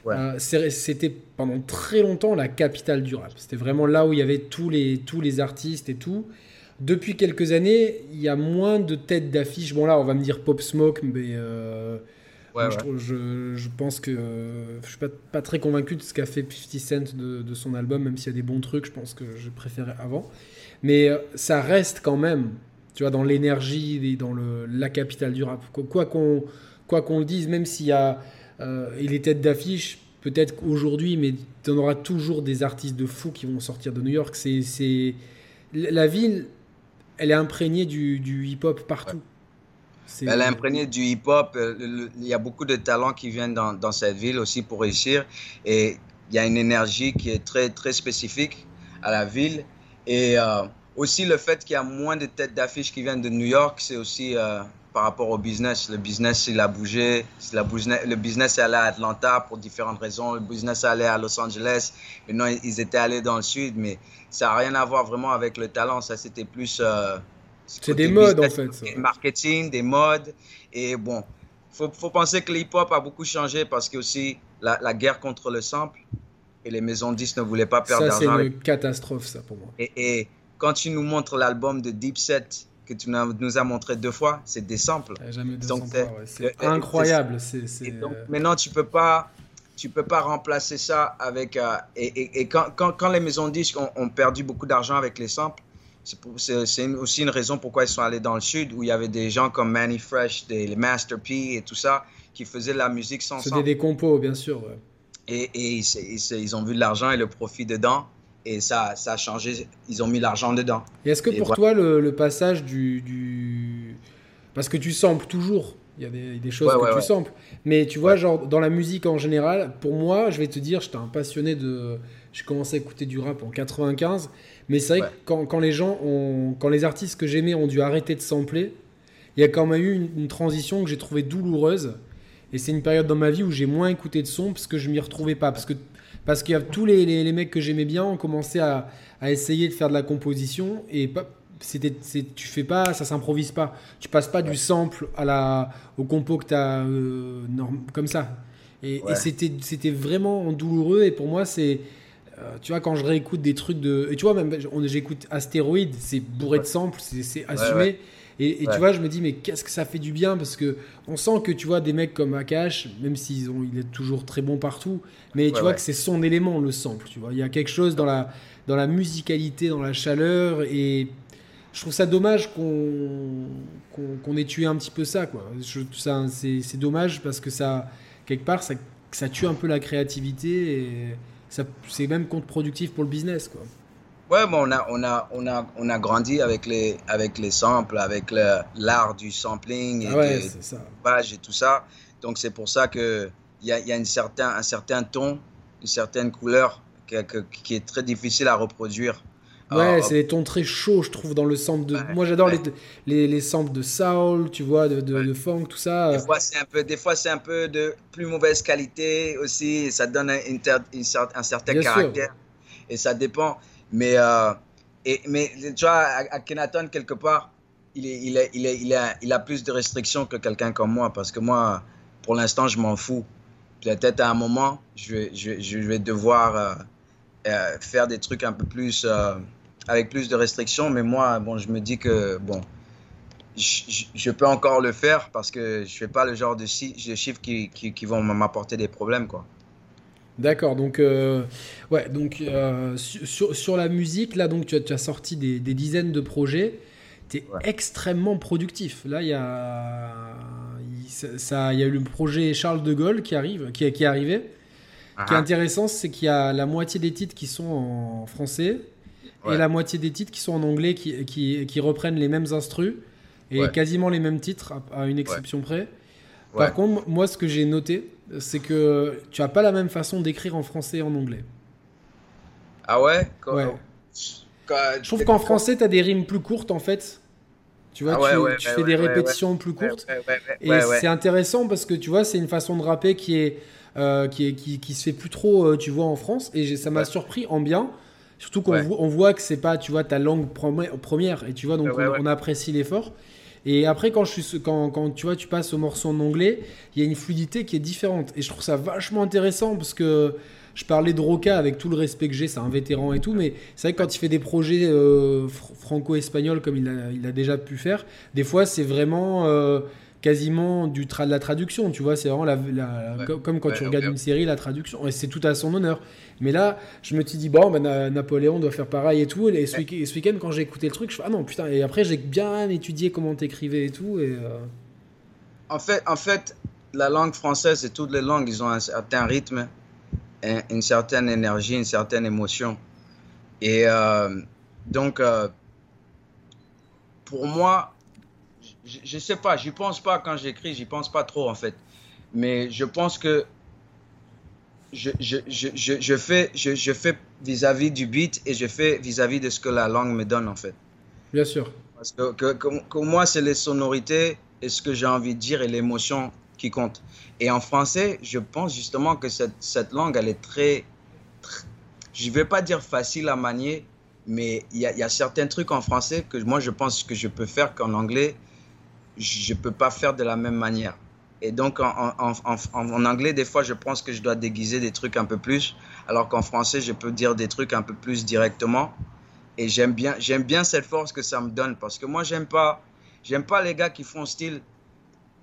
Ouais. Euh, C'était pendant très longtemps la capitale du rap. C'était vraiment là où il y avait tous les, tous les artistes et tout. Depuis quelques années, il y a moins de têtes d'affiche. Bon, là, on va me dire Pop Smoke, mais euh, moi, Je, je, je pense que euh, je suis pas, pas très convaincu de ce qu'a fait 50 Cent de, de son album, même s'il y a des bons trucs, je pense que je préférais avant. Mais ça reste quand même, tu vois, dans l'énergie, et dans le, la capitale du rap. Quoi qu'on quoi qu'on le dise, même s'il y a euh, et les têtes d'affiche, peut-être qu'aujourd'hui, mais tu en auras toujours des artistes de fous qui vont sortir de New York. C'est, c'est... La ville, elle est imprégnée du, du hip-hop partout. C'est- Elle est imprégnée du hip-hop. euh, Il y a beaucoup de talents qui viennent dans, dans cette ville aussi pour réussir. Et il y a une énergie qui est très, très spécifique à la ville. Et euh, aussi le fait qu'il y a moins de têtes d'affiche qui viennent de New York, c'est aussi euh, par rapport au business. Le business, il a bougé. La business, le business est allé à Atlanta pour différentes raisons. Le business est allé à Los Angeles. Maintenant, ils étaient allés dans le sud. Mais ça n'a rien à voir vraiment avec le talent. Ça, c'était plus... euh, C'est des modes, business, en fait, ça. Marketing, des modes. Et bon, faut, faut penser que le hip-hop a beaucoup changé parce que aussi la, la guerre contre le sample et les maisons 10 ne voulaient pas perdre Ça, c'est d'argent. une avec- catastrophe, ça, pour moi. Et, et quand tu nous montres l'album de Deep Set que tu nous as- montré deux fois, c'est des samples. Il y a Jamais Donc, 200 c'est- ouais. Le- le- incroyable. Et c'est, donc euh, maintenant, tu peux pas, tu peux pas remplacer ça avec. euh, et et, et quand, quand, quand les maisons disques ont, ont perdu beaucoup d'argent avec les samples, c'est aussi une raison pourquoi ils sont allés dans le sud où il y avait des gens comme Manny Fresh, des les Master P et tout ça qui faisaient de la musique sans C'était des compos, bien sûr. ouais. Et, et ils, ils ont vu de l'argent et le profit dedans. Et ça, ça a changé. Ils ont mis l'argent dedans. Et est-ce que Et pour voilà. toi, le, le passage du, du- Parce que tu samples toujours. Il y a des, des choses Ouais, que ouais, tu ouais. samples. Mais tu vois, genre, dans la musique en général, pour moi, je vais te dire, j'étais un passionné de. J'ai commencé à écouter du rap en 95. Mais c'est vrai que quand, quand les gens ont. Quand les artistes que j'aimais ont dû arrêter de sampler, il y a quand même eu une, une transition que j'ai trouvée douloureuse. Et c'est une période dans ma vie où j'ai moins écouté de son parce que je m'y retrouvais pas. Parce que parce qu'il y a tous les, les, les mecs que j'aimais bien ont commencé à, à essayer de faire de la composition et pas, c'était, c'est, tu fais pas, ça s'improvise pas. Tu passes pas du sample à la, au compo que tu as comme ça. Et, Ouais. et c'était, c'était vraiment douloureux et pour moi c'est, euh, tu vois, quand je réécoute des trucs de, et tu vois même, on- j'écoute Astéroïde, c'est bourré de samples, c'est, c'est assumé. Et, et Ouais. tu vois, je me dis, mais qu'est-ce que ça fait du bien Parce que on sent que tu vois des mecs comme Akash, même s'ils ont, il est toujours très bon partout, mais tu vois ouais. que c'est son élément, le sample. Tu vois, il y a quelque chose dans la, dans la musicalité, dans la chaleur, et je trouve ça dommage qu'on qu'on qu'on ait tué un petit peu ça. Quoi. Je, ça c'est c'est dommage parce que ça, quelque part, ça, ça tue un peu la créativité et ça, c'est même contre-productif pour le business. Quoi. Ouais, bon, on a, on a, on a, on a grandi avec les, avec les samples, avec l'art du sampling et Ah ouais, de- c'est ça. page et tout ça. Donc c'est pour ça que il y a, y a une certain, un certain ton, une certaine couleur que- que- qui est très difficile à reproduire Ouais, c'est des tons très chauds, je trouve, dans le sample de. Moi, j'adore les, les, les samples de soul, tu vois, de, de, funk, tout ça. Des fois, c'est un peu, des fois, c'est un peu de plus mauvaise qualité aussi. Ça donne un, un certain caractère. Et ça dépend. Mais, euh, et, mais tu vois, à, Kenaton, quelque part, il, il, est, il, est, il, a, plus de restrictions que quelqu'un comme moi. Parce que moi, pour l'instant, je m'en fous. Peut-être à un moment, je je, je vais devoir euh, euh, faire des trucs un peu plus avec plus de restrictions. Mais moi, bon, je me dis que bon, je, peux encore le faire parce que je fais pas le genre de, chiffres qui, qui, vont m'apporter des problèmes, quoi. D'accord, donc euh, ouais, donc euh, sur, sur, la musique, là, donc tu as, tu as sorti des, des, dizaines de projets. Tu es extrêmement productif. Là, il y a ça, il y a eu le projet Charles de Gaulle qui arrive, qui, qui est arrivé. Ce qui est ah. intéressant, c'est qu'il y a la moitié des titres qui sont en français, et la moitié des titres qui sont en anglais qui, qui, qui reprennent les mêmes instrus et quasiment les mêmes titres à, une exception près. Par contre, moi, ce que j'ai noté, c'est que tu as pas la même façon d'écrire en français et en anglais. Ah ouais, ouais. Je trouve qu'en français, tu as des rimes plus courtes en fait. Tu vois, ah tu, fais des répétitions plus courtes. et c'est intéressant parce que tu vois, c'est une façon de rapper qui est, euh, qui, est qui, qui, se fait plus trop, euh, tu vois, en France. Et ça m'a surpris en bien. Surtout qu'on on voit que c'est pas, tu vois, ta langue première, et tu vois, donc on, apprécie l'effort. Et après, quand, tu passes au morceau en anglais, il y a une fluidité qui est différente. Et je trouve ça vachement intéressant parce que je parlais de Roca avec tout le respect que j'ai, c'est un vétéran et tout, mais c'est vrai que quand il fait des projets euh, franco-espagnols comme il a, il a, déjà pu faire, des fois c'est vraiment. Euh, quasiment du de la traduction, tu vois, c'est vraiment la, comme quand tu regardes une série, la traduction, et c'est tout à son honneur. Mais là, je me suis dit, bon, ben, Napoléon doit faire pareil et tout, et ce, week- end quand j'ai écouté le truc, je fais, ah non, putain, et après j'ai bien étudié comment t'écrivais et tout, et... Euh, en, fait, en fait, la langue française et toutes les langues, ils ont un certain rythme, une certaine énergie, une certaine émotion. Et euh, donc, euh, pour moi, je, ne sais pas, j'y pense pas quand j'écris, j'y pense pas trop en fait. Mais je pense que je, je, je, je fais je, fais vis-à-vis du beat et je fais vis-à-vis de ce que la langue me donne en fait. Bien sûr. Parce que, que, moi, c'est les sonorités et ce que j'ai envie de dire et l'émotion qui compte. Et en français, je pense justement que cette, cette langue, elle est très, je vais pas dire facile à manier, mais il y y a, certains trucs en français que moi, je pense que je peux faire qu'en anglais, je ne peux pas faire de la même manière. Et donc, en, en, en, anglais, des fois, je pense que je dois déguiser des trucs un peu plus, alors qu'en français, je peux dire des trucs un peu plus directement. Et j'aime bien, j'aime bien cette force que ça me donne, parce que moi, j'aime pas, j'aime pas les gars qui font style,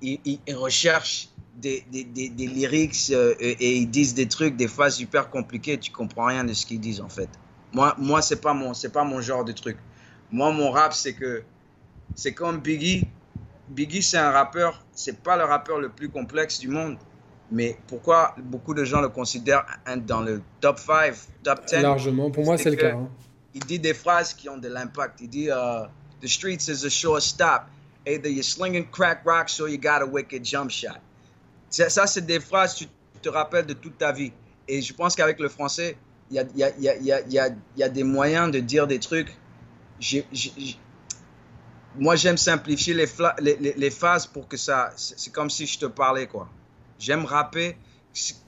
ils, ils, recherchent des, des, des, des lyrics euh, et, ils disent des trucs, des fois super compliqués, tu comprends rien de ce qu'ils disent, en fait. Moi, moi c'est pas pas mon genre de truc. Moi, mon rap, c'est que, c'est comme Biggie, Biggie, c'est un rappeur, c'est pas le rappeur le plus complexe du monde. Mais pourquoi beaucoup de gens le considèrent dans le top 5, top 10 Largement, pour moi, c'est le cas. Hein. Il dit des phrases qui ont de l'impact. Il dit uh, The streets is a sure stop. Either you're slinging crack rocks or you got a wicked jump shot. Ça, c'est des phrases tu te rappelles de toute ta vie. Et je pense qu'avec le français, il y a, y, a, y, a, y, a, y a, des moyens de dire des trucs. J'ai moi, j'aime simplifier les, les, les, phases pour que ça. C'est comme si je te parlais, quoi. J'aime rapper.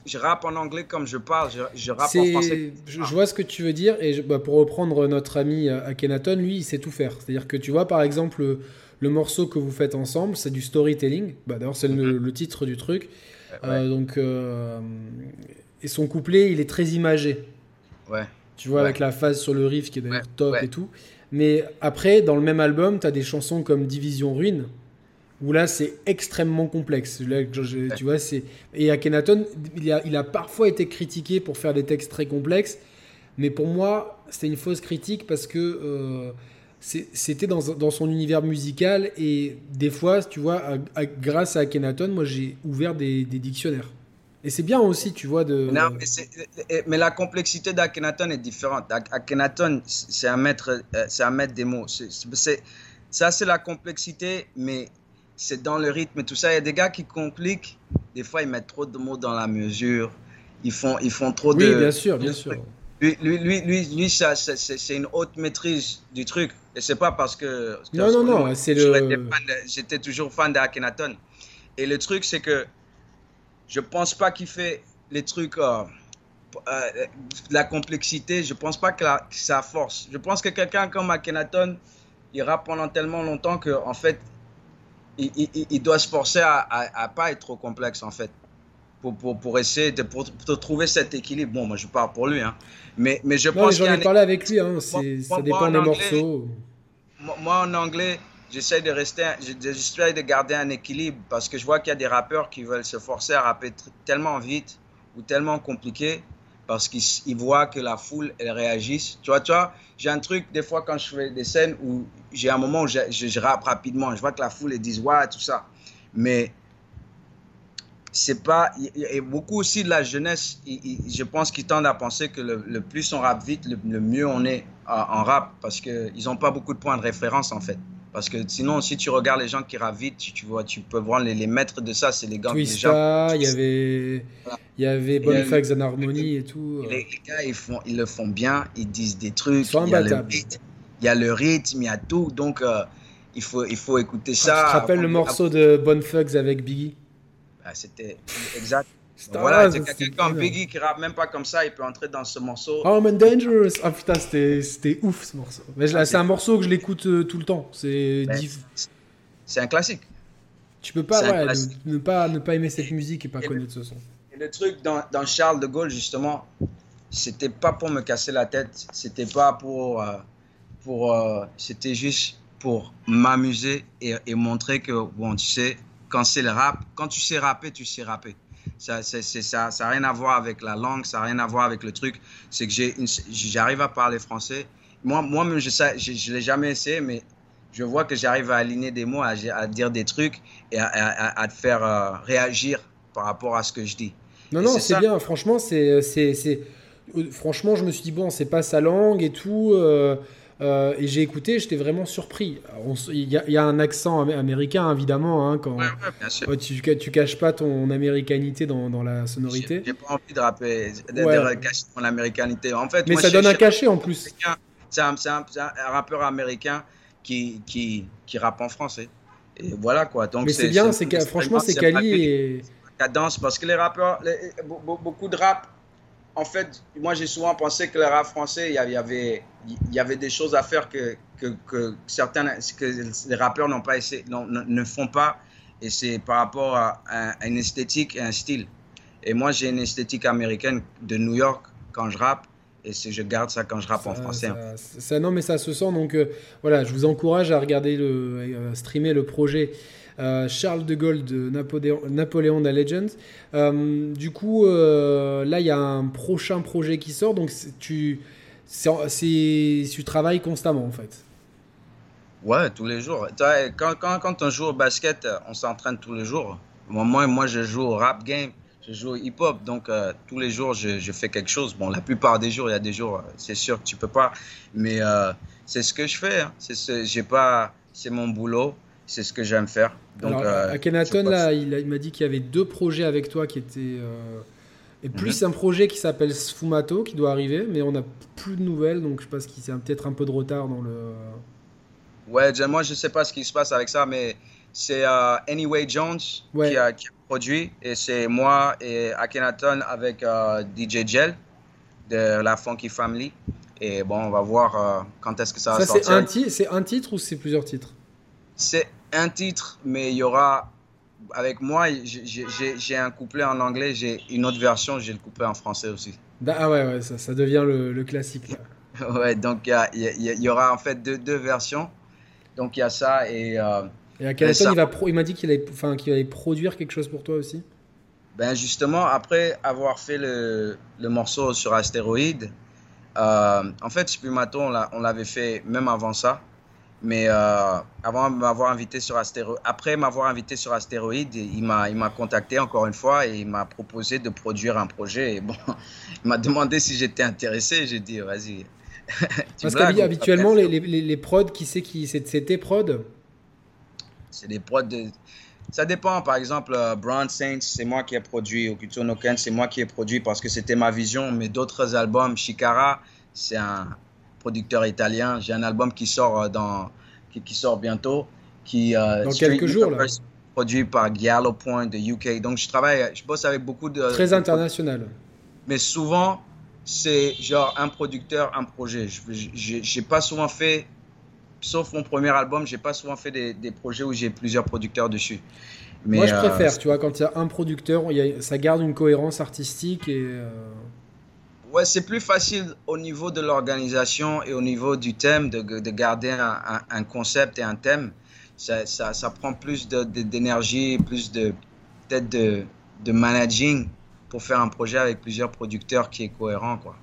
Je rappe en anglais comme je parle, je, je rappe en français. Je, vois ce que tu veux dire, et bah, pour reprendre notre ami euh, Akhenaton, lui, il sait tout faire. C'est-à-dire que tu vois, par exemple, le, morceau que vous faites ensemble, c'est du storytelling. Bah, D'ailleurs, c'est le, mhm. titre du truc. Euh, donc, euh, et son couplet, il est très imagé. Ouais. Tu vois, avec la phase sur le riff qui est d'ailleurs top et tout. Mais après, dans le même album, tu as des chansons comme Division Ruine, où là, c'est extrêmement complexe. tu vois, c'est... Et Akhenaton, il a, il a parfois été critiqué pour faire des textes très complexes, mais pour moi, c'était une fausse critique parce que euh, c'était dans, dans, son univers musical, et des fois, tu vois, grâce à Akhenaton, moi, j'ai ouvert des, des dictionnaires. Et c'est bien aussi, tu vois, de... Non, mais, mais la complexité d'Akhenaton est différente. Akhenaton, c'est un maître, euh, c'est un maître des mots. C'est, ça, c'est la complexité, mais c'est dans le rythme et tout ça. Il y a des gars qui compliquent. Des fois, ils mettent trop de mots dans la mesure. Ils font, ils font trop de... Oui, bien sûr, bien sûr. Lui, lui, lui, lui, lui ça, c'est une haute maîtrise du truc. Et c'est pas parce que. Non, non, non, c'est le. J'étais toujours fan d'Akenaton. Et le truc, c'est que je pense pas qu'il fait les trucs. Euh, euh, la complexité, je pense pas que, ça force. Je pense que quelqu'un comme Akhenaton, rappe pendant tellement longtemps que en fait, il, il, doit se forcer à, à, pas être trop complexe en fait. Pour, pour, pour essayer de pour, trouver cet équilibre. Bon, moi je parle pour lui, hein. mais, mais je pense. J'en ai parlé avec lui, hein. ça dépend des morceaux. Moi, en anglais, j'essaie de rester, j'essaie de garder un équilibre parce que je vois qu'il y a des rappeurs qui veulent se forcer à rapper tellement vite ou tellement compliqué parce qu'ils voient que la foule, elle réagisse. Tu vois, tu vois, j'ai un truc, des fois, quand je fais des scènes où j'ai un moment où je, je, rappe rapidement, je vois que la foule, elle dit ouais, tout ça. Mais c'est pas. Et beaucoup aussi de la jeunesse, je pense qu'ils tendent à penser que le, plus on rappe vite, le, mieux on est en, rap parce qu'ils n'ont pas beaucoup de points de référence, en fait. Parce que sinon, si tu regardes les gens qui vite, tu, vois, tu peux voir les, les maîtres de ça, c'est les gars. Twista, il y avait, il y avait Bonne Fax en harmonie et tout. Les, gars, ils, font, ils le font bien, ils disent des trucs. Il y, a le rythme, il y a le rythme, il y a tout. Donc, euh, il, faut, il faut écouter ça. Tu te rappelles le morceau de Bonne Fugs avec Biggie bah, C'était exact. Voilà, c'est quelqu'un comme Biggie qui rappe même pas comme ça, il peut entrer dans ce morceau. Oh man, dangerous! Ah putain, c'était ouf ce morceau. Mais c'est un morceau que je l'écoute euh, tout le temps. C'est ben, c'est un classique. Tu peux pas, ouais, ne, pas, ne pas aimer cette musique et pas connaître ce son. Et le truc dans, dans, Charles de Gaulle, justement, c'était pas pour me casser la tête, c'était pas pour. Euh, pour euh, c'était juste pour m'amuser et, et montrer que, bon, tu sais, quand c'est le rap, quand tu sais rapper, tu sais rapper. Ça n'a ça, ça rien à voir avec la langue, ça n'a rien à voir avec le truc. C'est que j'arrive à parler français. Moi, moi-même, je ne je, l'ai jamais essayé, mais je vois que j'arrive à aligner des mots, à, à, dire des trucs et à, à te faire euh, réagir par rapport à ce que je dis. Non, non, c'est bien. Franchement, c'est, c'est, franchement, je me suis dit bon, c'est pas sa langue et tout. Euh, euh, et j'ai écouté, j'étais vraiment surpris. Il y, a un accent américain, évidemment, hein, quand Tu, tu caches pas ton américanité dans, dans la sonorité. J'ai pas envie de rapper, de, cacher mon américanité. En fait, Mais ça donne un cachet en plus. C'est un, un, rappeur américain qui, qui, qui rappe en français. Et voilà quoi. Donc Mais c'est bien, c'est franchement, c'est quali. Et... Cadence, parce que les rappeurs, beaucoup de rap en fait, moi j'ai souvent pensé que le rap français, il y avait, il y avait des choses à faire que, que, certains, que les rappeurs n'ont pas essayé, ne, font pas. Et c'est par rapport à, une esthétique et un style. Et moi j'ai une esthétique américaine de New York quand je rappe. Et je garde ça quand je rappe en français. Ça, non, mais ça se sent. Donc euh, voilà, je vous encourage à regarder le, euh, streamer le projet Charles de Gaulle de Napoléon, la Legends. Euh, du coup, euh, là, il y a un prochain projet qui sort, donc tu, tu travailles constamment en fait. Ouais, tous les jours. Quand, quand, quand on joue au basket, on s'entraîne tous les jours. Moi, moi, je joue au rap game, je joue au hip-hop, donc tous les jours, je, fais quelque chose. Bon, la plupart des jours, il y a des jours, c'est sûr que tu peux pas, mais c'est ce que je fais. Hein. C'est pas, c'est mon boulot, c'est ce que j'aime faire. Donc, Alors, euh, Akhenaton, là, il, m'a dit qu'il y avait deux projets avec toi qui étaient. Euh, et plus mhm. un projet qui s'appelle Sfumato qui doit arriver, mais on n'a plus de nouvelles, donc je pense qu'il y a peut-être un peu de retard dans le. Ouais, moi je sais pas ce qui se passe avec ça, mais c'est euh, Anyway Jones qui, a, produit, et c'est moi et Akhenaton avec DJ Gel de la Funky Family. Et bon, on va voir quand est-ce que ça va sortir. C'est un, un titre ou c'est plusieurs titres? C'est un titre, mais il y aura. Avec moi, j'ai un couplet en anglais, j'ai une autre version, j'ai le couplet en français aussi. Ah ouais, ouais ça, ça devient le, le classique. ouais, donc il y, y, aura en fait deux, deux versions. Donc il y a ça et. Euh, et à quel il, va il m'a dit qu'il allait, enfin, qu'il allait produire quelque chose pour toi aussi? Ben justement, après avoir fait le, le morceau sur Astéroïde, euh, en fait, Spumato, on l'avait fait même avant ça. Mais euh, avant m'avoir invité sur Astéroïde, après m'avoir invité sur Astéroïde, il m'a, il m'a contacté encore une fois et il m'a proposé de produire un projet. Et bon, il m'a demandé si j'étais intéressé. J'ai dit, vas-y. Parce qu'habituellement, les, les, les, prods, qui c'est qui c'est, tes prods? C'est des prods de. ça dépend. Par exemple, euh, Brown Saints, c'est moi qui ai produit. Okuto no Ken, c'est moi qui ai produit parce que c'était ma vision. Mais d'autres albums, Shikara, c'est un producteur italien. J'ai un album qui sort, euh, dans, qui, qui sort bientôt. Qui, euh, dans quelques jours, là. Produit par Gallo Point de UK. Donc, je travaille, je bosse avec beaucoup de. Très international. Mais souvent, c'est genre un producteur, un projet. Je n'ai pas souvent fait sauf mon premier album, j'ai pas souvent fait des, des projets où j'ai plusieurs producteurs dessus. Mais, Moi, je préfère, euh, tu vois, quand il y a un producteur, y a, ça garde une cohérence artistique et. Euh, ouais, c'est plus facile au niveau de l'organisation et au niveau du thème de, de garder un, un, concept et un thème. Ça, ça, ça prend plus d'énergie, plus de peut-être de, de managing pour faire un projet avec plusieurs producteurs qui est cohérent, quoi.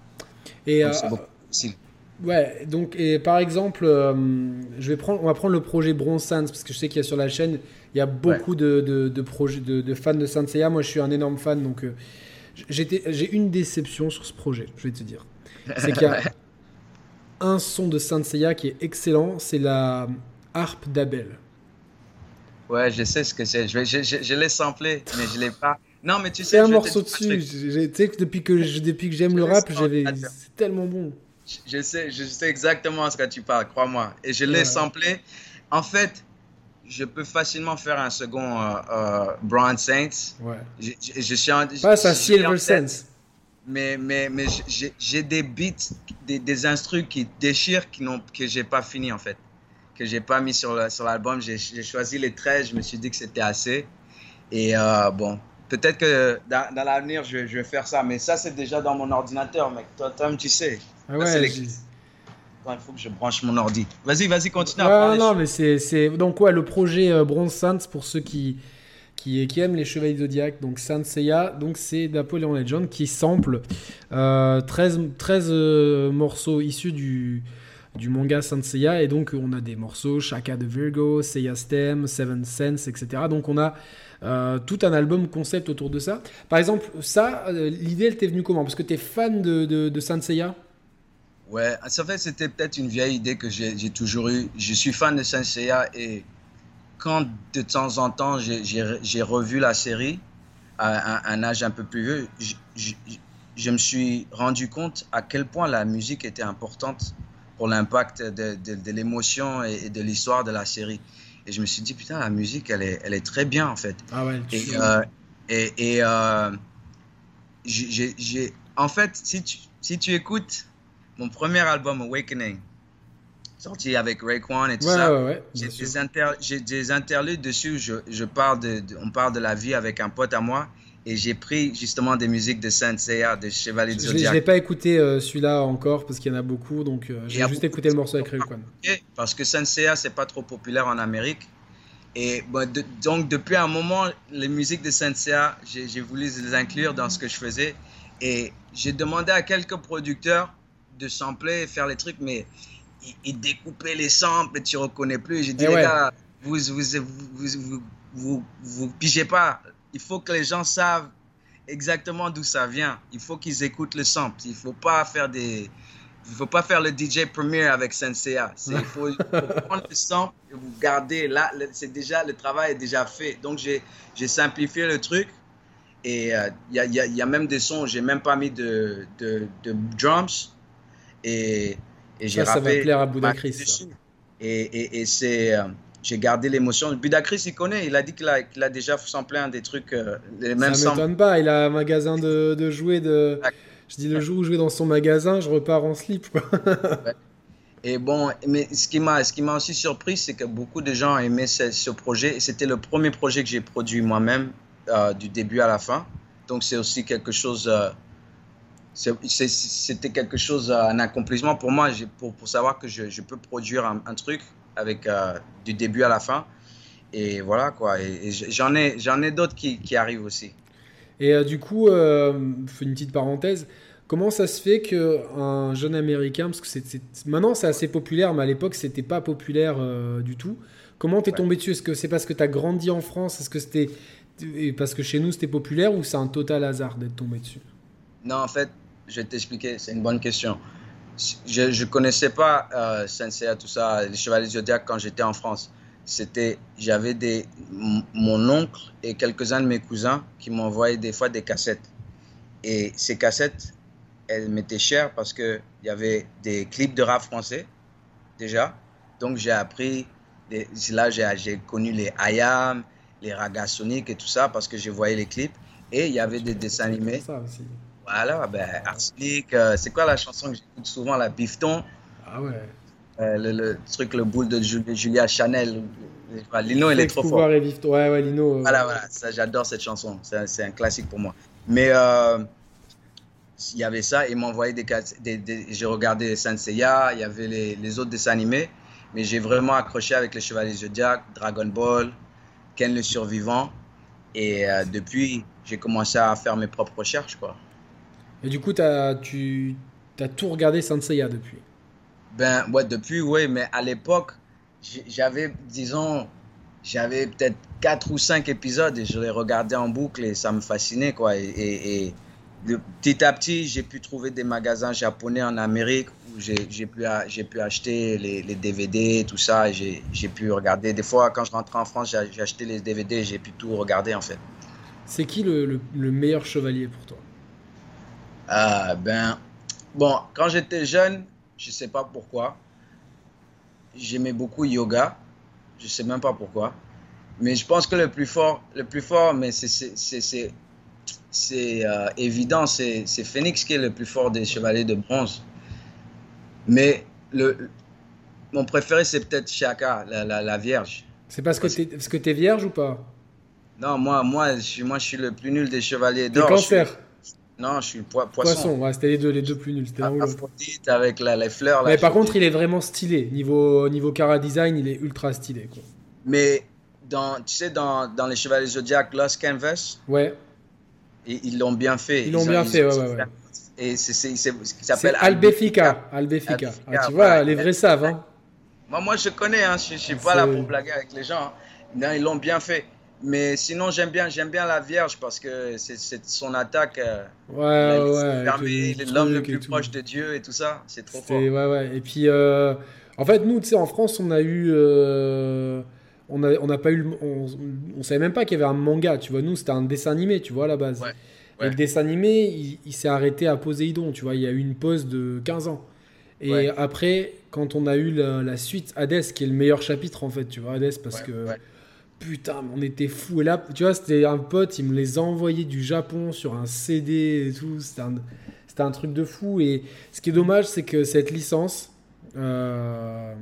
Et euh, c'est beaucoup facile. Ouais, donc et par exemple, euh, je vais prendre, on va prendre le projet Bronze Sands parce que je sais qu'il y a sur la chaîne, il y a beaucoup de, de, projets de, fans de Saint Seiya. Moi, je suis un énorme fan, donc euh, j'ai une déception sur ce projet. Je vais te dire, c'est qu'il y a un son de Saint Seiya qui est excellent, c'est la harpe d'Abel. Ouais, je sais ce que c'est. Je, je, je, je l'ai samplé, mais je l'ai pas. Non, mais tu sais. C'est un morceau dessus. Tu sais que depuis que depuis que j'aime le rap, j'avais. C'est tellement bon. Je sais, je sais exactement ce que tu parles, crois-moi. Et je l'ai samplé. En fait, je peux facilement faire un second euh, euh Brown Saints. Ouais. Je, je, suis en, Pas un Silver Sense. Mais, mais, mais j'ai des beats, des, des instrus qui déchirent qui que j'ai pas fini en fait. Que j'ai pas mis sur l'album. Sur j'ai choisi les 13, je me suis dit que c'était assez. Et euh, bon, peut-être que dans, dans l'avenir, je, je, vais faire ça. Mais ça, c'est déjà dans mon ordinateur, mec. Toi, Tom, tu sais. Ah ouais, il faut que je branche mon ordi. Vas-y, vas-y, continue à parler. Non, mais c'est. Donc, ouais, le projet euh, Bronze Saints, pour ceux qui, qui, qui aiment les Chevaliers Zodiac, donc Saint Seiya, donc c'est Napoleon Legend qui sample euh, 13, 13 euh, morceaux issus du, du manga Saint Seiya. Et donc, on a des morceaux Shaka de Virgo, Seiya Stem, Seven Sense, etc. Donc, on a. Euh, tout un album concept autour de ça. Par exemple, ça, l'idée, elle t'est venue comment? Parce que tu es fan de, de, de Saint Seiya? Ouais, en fait, c'était peut-être une vieille idée que j'ai toujours eue. Je suis fan de Saint Seiya et quand de temps en temps j'ai revu la série à un, âge un peu plus vieux, je, je, me suis rendu compte à quel point la musique était importante pour l'impact de, de, l'émotion et, de l'histoire de la série. Et je me suis dit, putain, la musique, elle est, elle est très bien en fait. Ah ouais, et, euh, et, et euh, j'ai, en fait, si tu, si tu écoutes mon premier album, Awakening, sorti avec Raekwon et tout ça. j'ai, des inter, j'ai des, interludes dessus. Je, je parle de, on parle de la vie avec un pote à moi. Et j'ai pris justement des musiques de Saint Seiya, de Chevalier de Zodiac. Je n'ai pas écouté euh, celui-là encore parce qu'il y en a beaucoup. Donc euh, j'ai juste écouté le morceau avec Raekwon. Parce que Saint Seiya, c'est pas trop populaire en Amérique. Et donc depuis un moment, les musiques de Saint Seiya, j'ai voulu les inclure dans ce que je faisais. Et j'ai demandé à quelques producteurs de sampler, faire les trucs, mais il, découpait les samples et tu reconnais plus. J'ai dit, eh les gars, vous vous, vous, vous, vous, pigez pas. Il faut que les gens savent exactement d'où ça vient. Il faut qu'ils écoutent le sample. Il faut pas faire des... Il faut pas faire le DJ Premier avec Senseiya. Il faut, prendre le sample et vous garder. Là, c'est déjà, le travail est déjà fait. Donc, j'ai simplifié le truc. Et il euh, y, a, y, a, même des sons, j'ai même pas mis de, de, de drums et, et j'ai Ça va plaire à Boudacris. Et, et, et c'est, euh, j'ai gardé l'émotion. Budacris, il connaît, il a dit qu'il a, qu'il a déjà un des trucs, euh, les mêmes Ça m'étonne pas, il a un magasin de, de jouets de... Je dis le jour où je vais dans son magasin, je repars en slip. Quoi. Et bon, mais ce qui m'a, ce qui m'a aussi surpris, c'est que beaucoup de gens aimaient ce, ce projet. Et c'était le premier projet que j'ai produit moi-même, euh, du début à la fin. Donc c'est aussi quelque chose c'était quelque chose, euh, un accomplissement pour moi, pour, pour savoir que je, je peux produire un, truc avec euh, du début à la fin. Et voilà quoi. Et, j'en ai, j'en ai d'autres qui, qui, arrivent aussi. Et euh, du coup, une petite parenthèse. Comment ça se fait qu'un jeune américain, parce que maintenant c'est assez populaire, mais à l'époque c'était pas populaire du tout. Comment t'es tombé dessus? Est-ce que c'est parce que t'as grandi en France? Est-ce que c'était parce que chez nous c'était populaire ou c'est un total hasard d'être tombé dessus? Non, en fait, je vais t'expliquer, c'est une bonne question. Je ne connaissais pas euh, Sensei, tout ça, les Chevaliers Zodiac quand j'étais en France. c'était, j'avais des, mon oncle et quelques-uns de mes cousins qui m'envoyaient des fois des cassettes. Et ces cassettes, elles m'étaient chères parce qu'il y avait des clips de rap français, déjà. Donc j'ai appris, là j'ai connu les IAM, les Raga Sonic et tout ça parce que je voyais les clips. Et il y avait des dessins animés. Ça aussi. Voilà, ben, Arsenic, euh, c'est quoi la chanson que j'écoute souvent, la Bifton? Ah ouais. Euh, le, truc, le boule de Julia Chanel. Lino, il est trop fort. Et Ouais, ouais, Lino. Euh, voilà, voilà, j'adore cette chanson. C'est un classique pour moi. Mais euh, il y avait ça, il m'envoyait des, des, des J'ai regardé les Senseiya, il y avait les, les, autres dessins animés. Mais j'ai vraiment accroché avec les Chevaliers Zodiac, Dragon Ball, Ken le Survivant. Et depuis, j'ai commencé à faire mes propres recherches, quoi. Et du coup, as, tu as tout regardé Senseiya depuis Ben, ouais, depuis, oui, mais à l'époque, j'avais, disons, j'avais peut-être 4 ou 5 épisodes et je les regardais en boucle et ça me fascinait, quoi. Et, petit à petit, j'ai pu trouver des magasins japonais en Amérique où j'ai pu, pu acheter les, les, DVD, tout ça, j'ai pu regarder. Des fois, quand je rentrais en France, j'ai acheté les DVD, j'ai pu tout regarder, en fait. C'est qui le, le, meilleur chevalier pour toi? Ah, Ben, bon, quand j'étais jeune, je sais pas pourquoi, j'aimais beaucoup yoga. Je sais même pas pourquoi. Mais je pense que le plus fort, le plus fort, mais c'est euh, évident, c'est Phoenix qui est le plus fort des chevaliers de bronze. Mais le, mon préféré, c'est peut-être Shaka, la, la, Vierge. C'est parce que tu es, vierge ou pas? Non, moi, moi, je, moi, je suis le plus nul des chevaliers d'or. cancer non, je suis poisson. Poisson, ouais, c'était les deux, les deux plus nuls. C'était avec la, les fleurs. mais par contre, il est vraiment stylé. Niveau, niveau cara design, il est ultra stylé. Quoi. Mais dans, tu sais, dans, dans les Chevaliers Zodiac Lost Canvas, ouais. ils l'ont bien fait. Ils l'ont bien fait, ouais, ouais, Et c'est, c'est, c'est, s'appelle Albefica. Albefica. Ah, tu vois, les vrais savent. Hein. Moi, moi, je connais, hein, je ne suis pas là pour blaguer avec les gens. Hein. Non, ils l'ont bien fait. Mais sinon, j'aime bien, j'aime bien la Vierge parce que c'est son attaque. Euh, ouais, ouais. L'homme le plus proche de Dieu et tout ça, c'est trop fort. Ouais, ouais. Et puis, euh, en fait, nous, tu sais, en France, on a eu. Euh, on n'a on a pas eu. On, on savait même pas qu'il y avait un manga, tu vois. Nous, c'était un dessin animé, tu vois, à la base. Et le dessin animé, il, s'est arrêté à Poséidon, tu vois. Il y a eu une pause de 15 ans. Et après, quand on a eu la, la, suite, Hades, qui est le meilleur chapitre, en fait, tu vois, Hades, parce que putain, on était fous. Et là, tu vois, c'était un pote, il me les a envoyés du Japon sur un CD et tout. C'était un, truc de fou. Et ce qui est dommage, c'est que cette licence, euh,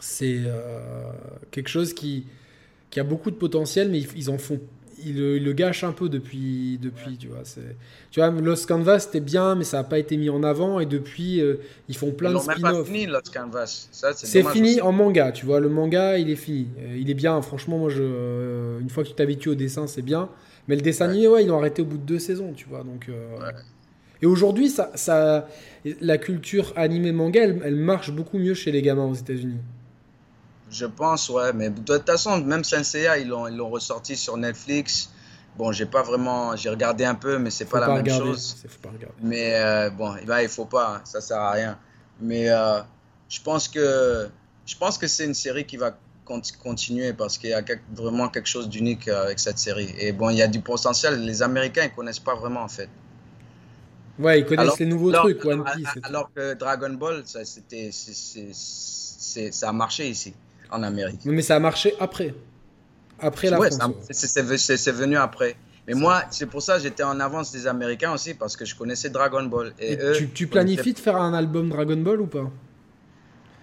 c'est euh, quelque chose qui a beaucoup de potentiel, mais ils en font il, le gâche un peu depuis, depuis tu vois. Tu vois, Lost Canvas, c'était bien, mais ça n'a pas été mis en avant. Et depuis, euh, ils font plein de spin-offs. fini, Lost Canvas. C'est fini en manga, tu vois. Le manga, il est fini. Euh, il est bien, franchement, moi, je, euh, une fois que tu t'habitues au dessin, c'est bien. Mais le dessin animé, ouais, ils l'ont arrêté au bout de deux saisons, tu vois. Donc, Et aujourd'hui, ça, ça, la culture animé manga, elle, elle marche beaucoup mieux chez les gamins aux États-Unis. Je pense, ouais. Mais de toute façon, même Senseiya, ils l'ont, ils l'ont ressorti sur Netflix. Bon, j'ai pas vraiment, j'ai regardé un peu, mais c'est pas, la même chose. Faut pas regarder. Mais euh, bon, il il faut pas, hein. ça sert à rien. Mais euh, je pense que, je pense que c'est une série qui va continuer parce qu'il y a vraiment quelque chose d'unique euh, avec cette série. Et bon, il y a du potentiel. Les Américains, ils connaissent pas vraiment en fait. Ouais, ils connaissent les nouveaux trucs, One Piece. Alors, que Dragon Ball, ça, c'était, ça a marché ici en Amérique. Mais ça a marché après. Après la France. C'est venu après. Mais moi, c'est pour ça que j'étais en avance des Américains aussi, parce que je connaissais Dragon Ball. Et, tu, planifies de faire un album Dragon Ball ou pas?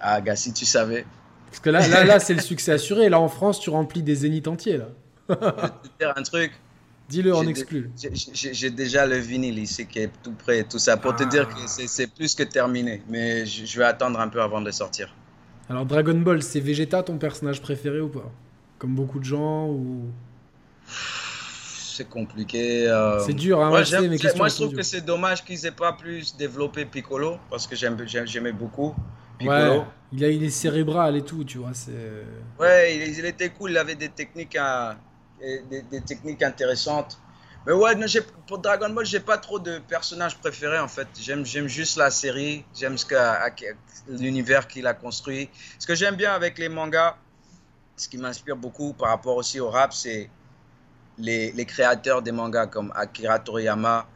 Ah, gars, si tu savais. Parce que là, là, là c'est le succès assuré. Là, en France, tu remplis des zéniths entiers. Là. je vais te dire un truc. Dis-le en exclu. J'ai déjà le vinyle ici qui est tout prêt, tout ça, pour te dire que c'est plus que terminé. Mais je vais attendre un peu avant de sortir. Alors Dragon Ball, c'est Vegeta ton personnage préféré ou pas? Comme beaucoup de gens ou? C'est compliqué. Euh. C'est dur, hein, moi, moi je trouve que c'est dommage qu'ils aient pas plus développé Piccolo parce que j'aimais beaucoup Piccolo. Ouais, il, a, il est cérébral et tout, tu vois. Ouais, il, était cool, il avait des techniques, des, des, techniques intéressantes. Mais ouais, pour Dragon Ball, j'ai pas trop de personnages préférés en fait. J'aime, j'aime juste la série, j'aime ce que, l'univers qu'il a construit. Ce que j'aime bien avec les mangas, ce qui m'inspire beaucoup par rapport aussi au rap, c'est les, les, créateurs des mangas comme Akira Toriyama,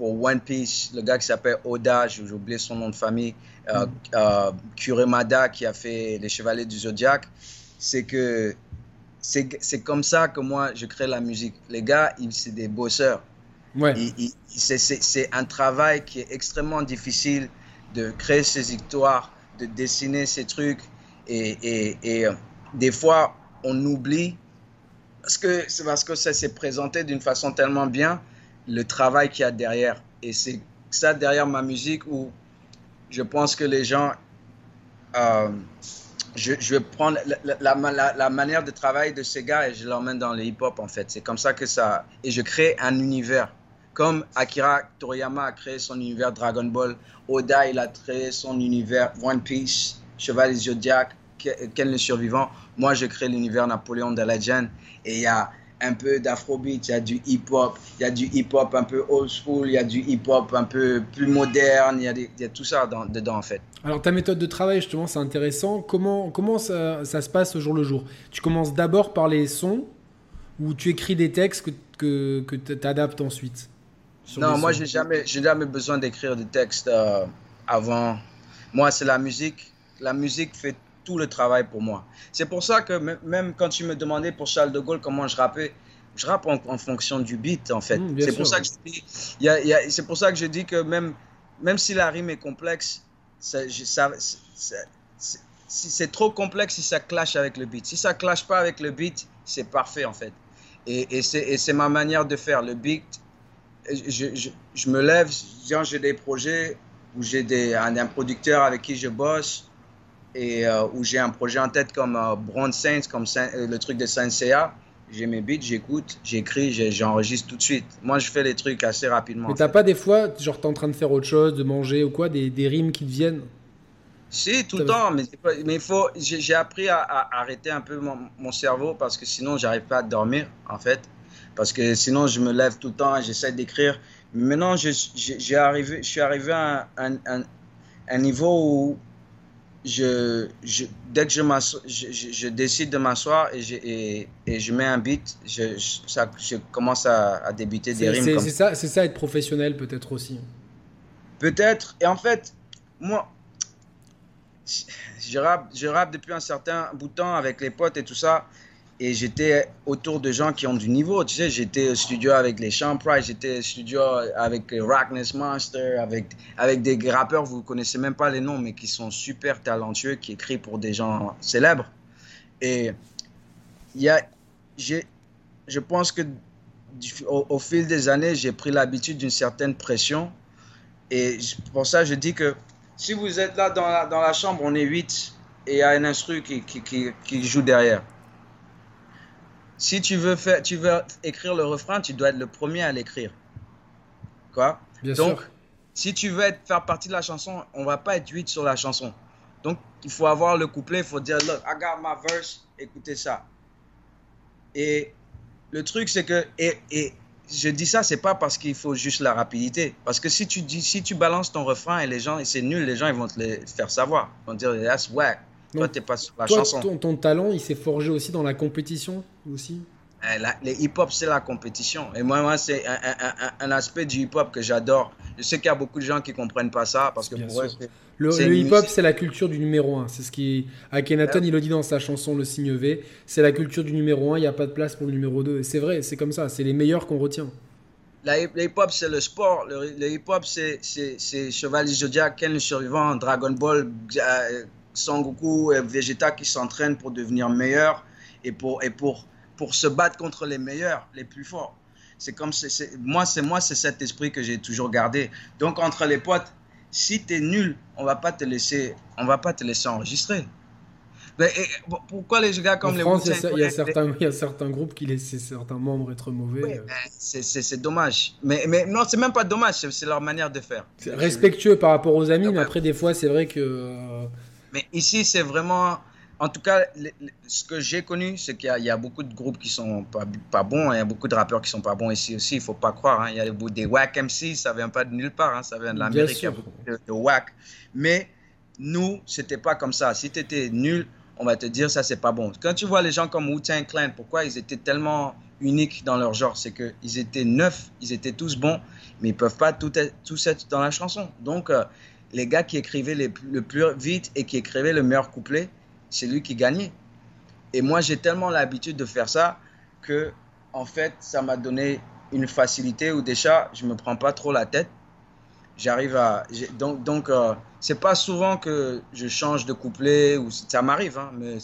pour One Piece, le gars qui s'appelle Oda, j'ai oublié son nom de famille, euh, mm. euh, Kuremada qui a fait Les Chevaliers du Zodiac, c'est que c'est comme ça que moi je crée la musique. Les gars, c'est des bosseurs. Ouais. C'est un travail qui est extrêmement difficile de créer ces histoires, de dessiner ces trucs. Et, et, et euh, des fois, on oublie, parce que c'est parce que ça s'est présenté d'une façon tellement bien, le travail qu'il y a derrière. Et c'est ça derrière ma musique où je pense que les gens... Euh, je, je, vais prendre la, la, la, manière de travail de ces gars et je l'emmène dans le hip-hop en fait. C'est comme ça que ça... Et je crée un univers. Comme Akira Toriyama a créé son univers Dragon Ball, Oda il a créé son univers One Piece, Chevalier Zodiac, Ken le Survivant. Moi je crée l'univers Napoléon de Legend et il y a un peu d'afrobeat, il y a du hip-hop, il y a du hip-hop un peu old school, il y a du hip-hop un peu plus moderne, il y a, il y a tout ça dans, dedans en fait. Alors ta méthode de travail justement c'est intéressant, comment, comment ça, ça, se passe au jour le jour? Tu commences d'abord par les sons ou tu écris des textes que, que, que tu adaptes ensuite? Non, moi j'ai jamais, jamais besoin d'écrire des textes euh, avant. Moi c'est la musique, la musique fait tout le travail pour moi. C'est pour ça que même quand tu me demandais pour Charles de Gaulle comment je rappais, je rappe en, fonction du beat en fait. Mmh, c'est pour, ça que je dis, c'est pour ça que je dis que même, même si la rime est complexe, ça, ça, si c'est trop complexe, si ça clash avec le beat. Si ça clash pas avec le beat, c'est parfait en fait. Et, et c'est ma manière de faire. Le beat, je, je, je me lève, j'ai des projets où j'ai un, un producteur avec qui je bosse et euh, où j'ai un projet en tête comme euh, Bronze Saints, comme euh, le truc de Saint J'ai mes beats, j'écoute, j'écris, j'enregistre tout de suite. Moi, je fais les trucs assez rapidement. Mais t'as pas des fois, genre, t'es en train de faire autre chose, de manger ou quoi, des, des rimes qui te viennent? Si, tout le temps, mais, mais il faut, j'ai appris à, à, arrêter un peu mon, mon cerveau parce que sinon, j'arrive pas à dormir, en fait. Parce que sinon, je me lève tout le temps j'essaie d'écrire. Maintenant, je, je, arrivé, je suis arrivé à un, un, un niveau où je, je, dès que je, je, je, décide de m'asseoir et, et, et, je mets un beat, je, ça, commence à, à débuter des rimes. C'est ça, ça être professionnel peut-être aussi. Peut-être. Et en fait, moi, je rappe, je rappe depuis un certain bout de temps avec les potes et tout ça et j'étais autour de gens qui ont du niveau. Tu sais, j'étais au studio avec les Champ Price, j'étais au studio avec Rockness Monster, avec, avec des rappeurs, vous ne connaissez même pas les noms, mais qui sont super talentueux, qui écrivent pour des gens célèbres. Et y a, je pense que au, fil des années, j'ai pris l'habitude d'une certaine pression. Et pour ça, je dis que si vous êtes là dans la, dans la chambre, on est 8 et il y a un instru qui, qui, qui joue derrière si tu veux, faire, tu veux écrire le refrain, tu dois être le premier à l'écrire. Quoi? Bien Donc, si tu veux être, faire partie de la chanson, on va pas être 8 sur la chanson. Donc, il faut avoir le couplet, il faut dire, look, I got my verse, écoutez ça. Et le truc, c'est que, et, et, je dis ça, c'est pas parce qu'il faut juste la rapidité. Parce que si tu dis, si tu balances ton refrain et les gens, c'est nul, les gens, ils vont te le faire savoir. Ils vont dire, that's whack. Toi, t'es pas sur la chanson. Ton, ton, talent, il s'est forgé aussi dans la compétition? Aussi eh, la, Les hip-hop, c'est la compétition. Et moi, moi c'est un, un, un, aspect du hip-hop que j'adore. Je sais qu'il y a beaucoup de gens qui comprennent pas ça parce que pour eux, le, hip-hop, c'est la culture du numéro 1. C'est ce qui. Akhenaton, il le dit dans sa chanson Le Signe V. C'est la culture du numéro 1. Il n'y a pas de place pour le numéro 2. Et c'est vrai, c'est comme ça. C'est les meilleurs qu'on retient. Le hip-hop, c'est le sport. Le, hip-hop, c'est Chevalier Zodiac, Ken le Survivant, Dragon Ball, euh, Son Goku et Vegeta qui s'entraînent pour devenir meilleurs et pour, et pour, pour se battre contre les meilleurs, les plus forts. C'est comme c'est, moi, c'est moi, c'est cet esprit que j'ai toujours gardé. Donc entre les potes, si tu es nul, on va pas te laisser, on va pas te laisser enregistrer. Mais, pourquoi les gars comme en les France, il y, a certains, il y a certains groupes qui laissent certains membres être mauvais. Oui, euh. c'est dommage. Mais, mais non, c'est même pas dommage, c'est leur manière de faire. Respectueux par rapport aux amis, mais après, des fois, c'est vrai que euh, mais ici, c'est vraiment. En tout cas, ce que j'ai connu, c'est qu'il y, a beaucoup de groupes qui sont pas, pas bons. Il y a beaucoup de rappeurs qui sont pas bons ici aussi. Il faut pas croire. Hein. Il y a des, des whack MC, ça vient pas de nulle part. Hein. Ça vient de l'Amérique. Il y a beaucoup de, de, whack. Mais nous, c'était pas comme ça. Si tu étais nul, on va te dire ça c'est pas bon. Quand tu vois les gens comme Wu-Tang Clan, pourquoi ils étaient tellement uniques dans leur genre, c'est qu'ils étaient neufs, ils étaient tous bons, mais ils peuvent pas tout être, tous être dans la chanson. Donc euh, les gars qui écrivaient le plus vite et qui écrivaient le meilleur couplet, c'est lui qui gagnait. Et moi j'ai tellement l'habitude de faire ça que en fait ça m'a donné une facilité où déjà je me prends pas trop la tête j'arrive à. Donc, donc euh, c'est pas souvent que je change de couplet, ou ça m'arrive, hein, mais,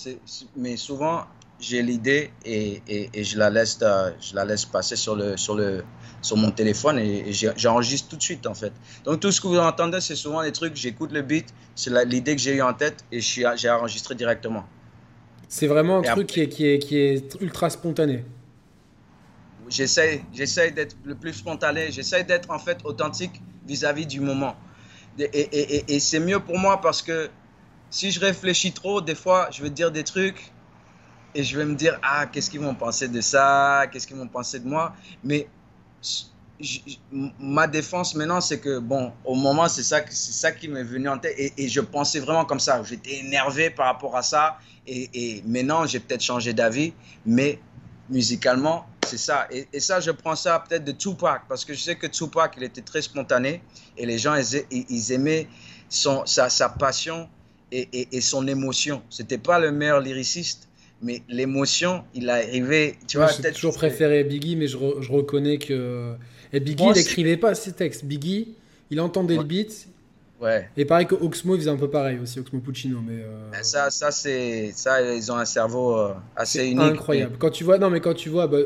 mais souvent j'ai l'idée et, et, je, la laisse, euh, je la laisse passer sur, le, sur, le, sur mon téléphone et, j'enregistre tout de suite en fait. Donc tout ce que vous entendez, c'est souvent des trucs, j'écoute le beat, c'est l'idée que j'ai eu en tête et j'ai enregistré directement. C'est vraiment un truc qui, est, qui, est, qui est ultra spontané j'essaie, d'être le plus spontané, j'essaie d'être en fait authentique vis-à-vis du moment. Et, et, et, c'est mieux pour moi parce que si je réfléchis trop, des fois, je vais dire des trucs et je vais me dire, ah, qu'est-ce qu'ils vont penser de ça, qu'est-ce qu'ils vont penser de moi? Mais ma défense maintenant, c'est que, bon, au moment, c'est ça, c'est ça qui m'est venu en tête. Et, je pensais vraiment comme ça. J'étais énervé par rapport à ça. Et, maintenant, j'ai peut-être changé d'avis. Mais musicalement, c'est ça. Et, ça, je prends ça peut-être de Tupac, parce que je sais que Tupac, il était très spontané, et les gens, ils, aimaient son, sa, sa passion et, son émotion. C'était pas le meilleur lyriciste, mais l'émotion, il arrivait, tu vois. J'ai toujours préféré Biggie, mais je, je reconnais que... Et Biggie, il n'écrivait pas ses textes. Biggie, il entendait le beat, Ouais. Et pareil que Oxmo, il faisait un peu pareil aussi, Oxmo Puccino. Mais euh, Ça, ça c'est ça, ils ont un cerveau euh, assez unique. Incroyable. Quand tu vois, non mais quand tu vois, bah,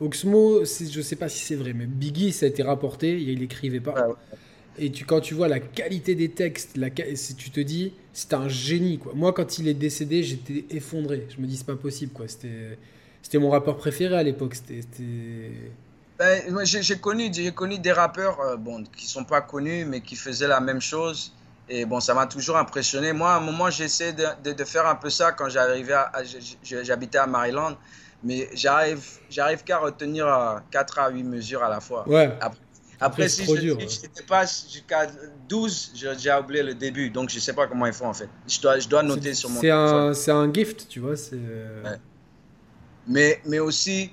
Oxmo, je sais pas si c'est vrai, mais Biggie, ça a été rapporté, il écrivait pas. Et tu, quand tu vois la qualité des textes, la, tu te dis, c'est un génie quoi. Moi, quand il est décédé, j'étais effondré. Je me dis, c'est pas possible quoi. C'était, mon rappeur préféré à l'époque. Ben, j'ai connu, connu des rappeurs euh, bon, qui sont pas connus, mais qui faisaient la même chose. Et bon, ça m'a toujours impressionné. Moi, à un moment, j'essaie de, de, faire un peu ça quand j'arrivais à, j'habitais à Maryland. Mais j'arrive, j'arrive qu'à retenir 4 à 8 mesures à la fois. Ouais. Après, si je pas jusqu'à 12, j'ai déjà oublié le début. Donc, je sais pas comment il faut en fait. Je dois, je dois noter sur mon C'est un, gift, tu vois. c'est Mais, mais aussi,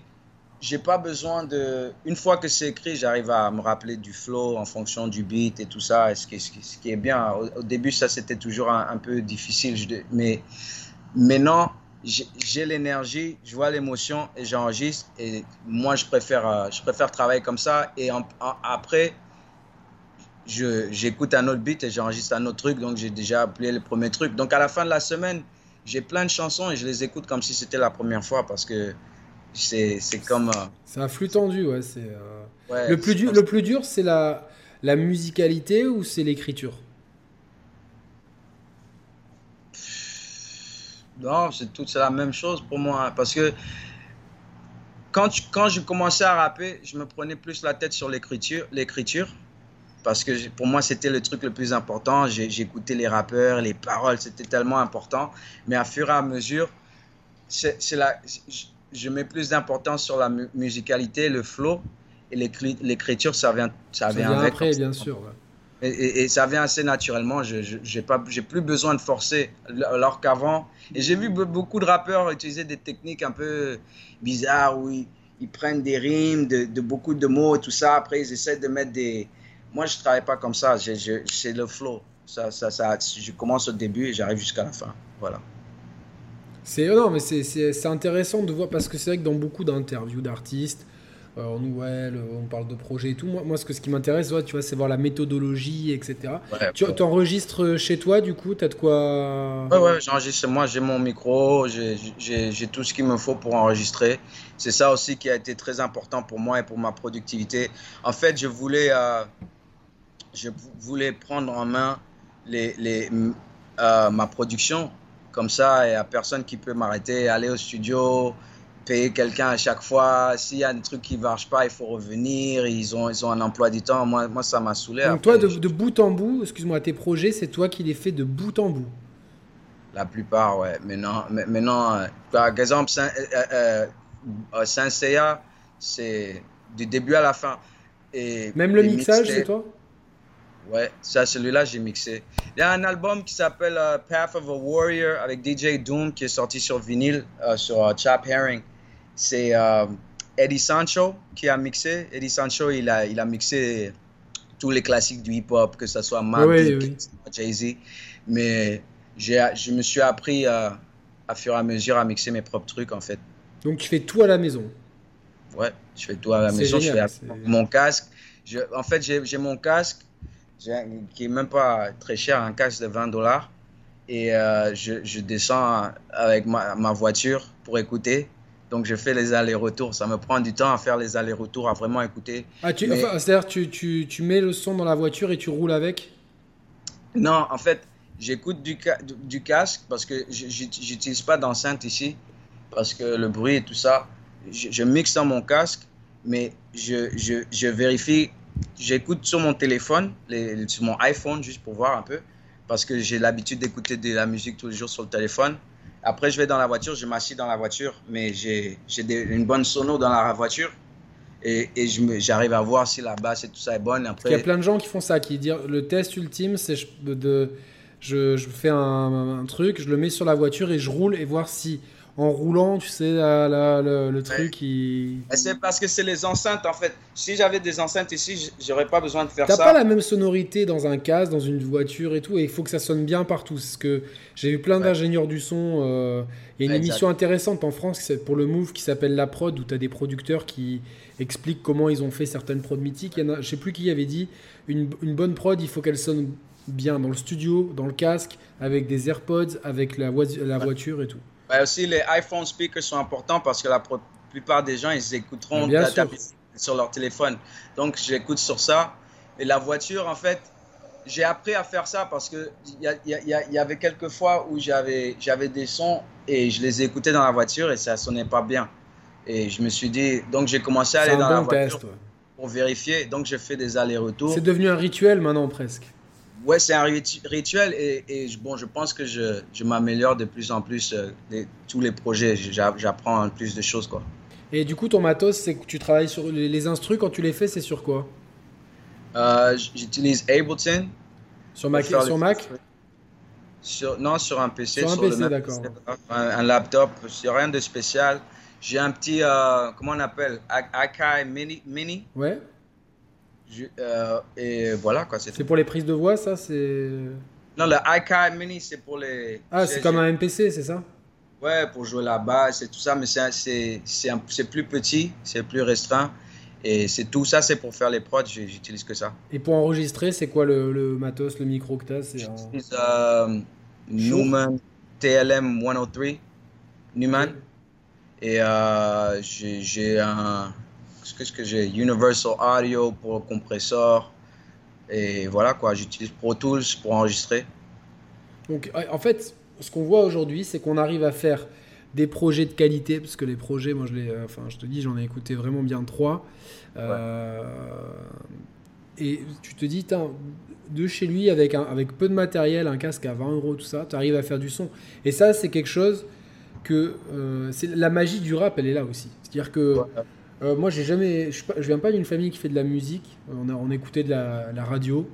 j'ai pas besoin de. Une fois que c'est écrit, j'arrive à me rappeler du flow en fonction du beat et tout ça, ce qui, ce qui est bien. Au, début, ça c'était toujours un, peu difficile, mais maintenant, j'ai l'énergie, je vois l'émotion et j'enregistre. Et moi, je préfère, euh, je préfère travailler comme ça. Et après, j'écoute un autre beat et j'enregistre un autre truc. Donc, j'ai déjà appelé le premier truc. Donc, à la fin de la semaine, j'ai plein de chansons et je les écoute comme si c'était la première fois parce que c'est comme. Euh, c'est un flux tendu, ouais. C'est, euh, le, plus dur, le plus dur, c'est la, la musicalité ou c'est l'écriture? Non, c'est tout, c'est la même chose pour moi. Hein, parce que quand, quand je commençais à rapper, je me prenais plus la tête sur l'écriture, l'écriture parce que pour moi, c'était le truc le plus important. J'écoutais les rappeurs, les paroles, c'était tellement important. Mais à fur et à mesure, c'est, la, je mets plus d'importance sur la musicalité, le flow, et l'écriture, ça vient, ça, vient, avec. après, bien sûr. Et, ça vient assez naturellement. Je n'ai plus besoin de forcer. Alors qu'avant, et j'ai vu beaucoup de rappeurs utiliser des techniques un peu bizarres où ils, prennent des rimes, de, beaucoup de mots et tout ça. Après, ils essaient de mettre des. Moi, je travaille pas comme ça. C'est le flow. Ça, ça, ça, je commence au début et j'arrive jusqu'à la fin. Voilà. C'est intéressant de voir parce que c'est vrai que dans beaucoup d'interviews d'artistes, euh, en nouvelle, on parle de projets et tout. Moi, moi ce, que, ce qui m'intéresse, tu vois, c'est voir la méthodologie, etc. tu enregistres chez toi, du coup, tu as de quoi. Ouais, ouais, j'enregistre moi, j'ai mon micro, j'ai tout ce qu'il me faut pour enregistrer. C'est ça aussi qui a été très important pour moi et pour ma productivité. En fait, je voulais, euh, je voulais prendre en main les, les, euh, ma production comme ça, il n'y a personne qui peut m'arrêter, aller au studio, payer quelqu'un à chaque fois. S'il y a des trucs qui ne marchent pas, il faut revenir. Ils ont, ils ont un emploi du temps. Moi, moi ça m'a saoulé. Donc, toi, de, bout en bout, excuse-moi, tes projets, c'est toi qui les fais de bout en bout La plupart, ouais. Maintenant, maintenant euh, par exemple, Saint, euh, euh, Seiya, c'est du début à la fin. Et Même le mixage, c'est toi? Ouais, ça, celui-là, j'ai mixé. Il y a un album qui s'appelle euh, Path of a Warrior avec DJ Doom qui est sorti sur vinyle, euh, sur euh, Chap Herring. C'est Eddie Sancho qui a mixé. Eddie Sancho, il a, il a mixé tous les classiques du hip-hop, que ce soit Mac, Jay-Z. Mais je me suis appris à fur et à mesure à mixer mes propres trucs, en fait. Donc tu fais tout à la maison Ouais, je fais tout à la maison. je fais mon casque. Je, en fait, j'ai mon casque qui est même pas très cher, un casque de 20 dollars. Et euh, je, je, descends avec ma, ma, voiture pour écouter. Donc je fais les allers-retours. Ça me prend du temps à faire les allers-retours, à vraiment écouter. Ah, tu, c'est-à-dire tu, tu, tu, mets le son dans la voiture et tu roules avec? Non, en fait, j'écoute du, du, casque parce que j'utilise pas d'enceinte ici. Parce que le bruit et tout ça, je, je mixe dans mon casque, mais je, je, je vérifie j'écoute sur mon téléphone, les, sur mon iPhone, juste pour voir un peu, parce que j'ai l'habitude d'écouter de la musique tous les jours sur le téléphone. Après, je vais dans la voiture, je m'assieds dans la voiture, mais j'ai une bonne sono dans la voiture. Et, et j'arrive à voir si la basse et tout ça est bonne. Après... Il y a plein de gens qui font ça, qui disent le test ultime, c'est de, je, je, fais un, un, truc, je le mets sur la voiture et je roule et voir si en roulant, tu sais, le, truc. qui C'est parce que c'est les enceintes, en fait. Si j'avais des enceintes ici, j'aurais pas besoin de faire ça. T'as pas la même sonorité dans un casque, dans une voiture et tout, et il faut que ça sonne bien partout. Parce que j'ai eu plein d'ingénieurs du son. Euh, il y a une émission intéressante en France pour le Move qui s'appelle La Prod, où tu as des producteurs qui expliquent comment ils ont fait certaines prods mythiques. Il y je sais plus qui avait dit une, bonne prod, il faut qu'elle sonne bien dans le studio, dans le casque, avec des AirPods, avec la, la voiture et tout. Ben, aussi, les iPhone speakers sont importants parce que la plupart des gens, ils écouteront sur leur téléphone. Donc, j'écoute sur ça. Et la voiture, en fait, j'ai appris à faire ça parce qu'il y, y, y, avait quelques fois où j'avais des sons et je les écoutais dans la voiture et ça sonnait pas bien. Et je me suis dit, donc j'ai commencé à aller dans la voiture pour vérifier. Donc, j'ai fait des allers-retours. C'est devenu un rituel maintenant presque ouais, c'est un rituel et, et, bon, je pense que je, je m'améliore de plus en plus. Euh, tous les projets, j'apprends plus de choses. Quoi. Et du coup, ton matos, c'est que tu travailles sur les, les instrus, quand tu les fais, c'est sur quoi? Euh, J'utilise Ableton. Sur Mac, sur Mac? Sur, Non, sur un PC. Sur un PC, d'accord. Un, laptop, c'est rien de spécial. J'ai un petit, euh, comment on appelle? Akai Mini, Mini? Ouais. Euh, et voilà quoi. C'est pour les prises de voix, ça c'est. Non, le iCar Mini, c'est pour les. Ah, c'est comme un MPC, c'est ça? Ouais, pour jouer la basse et tout ça, mais c'est plus petit, c'est plus restreint. Et c'est tout ça, c'est pour faire les prods, j'utilise que ça. Et pour enregistrer, c'est quoi le, le, matos, le micro que tu as J'utilise euh, Newman TLM 103, Newman. Et euh, j'ai un qu'est-ce que j'ai Universal Audio pour le compresseur. Et voilà quoi, j'utilise Pro Tools pour enregistrer. Donc en fait, ce qu'on voit aujourd'hui, c'est qu'on arrive à faire des projets de qualité, parce que les projets, moi je les, euh, enfin je te dis, j'en ai écouté vraiment bien trois. Euh, et tu te dis, de chez lui avec, un, avec peu de matériel, un casque à 20 euros, tout ça, tu arrives à faire du son. Et ça, c'est quelque chose que euh, c'est la magie du rap, elle est là aussi. C'est-à-dire que euh, moi, j'ai jamais. Je, viens pas d'une famille qui fait de la musique. On, a, on écoutait de la, radio.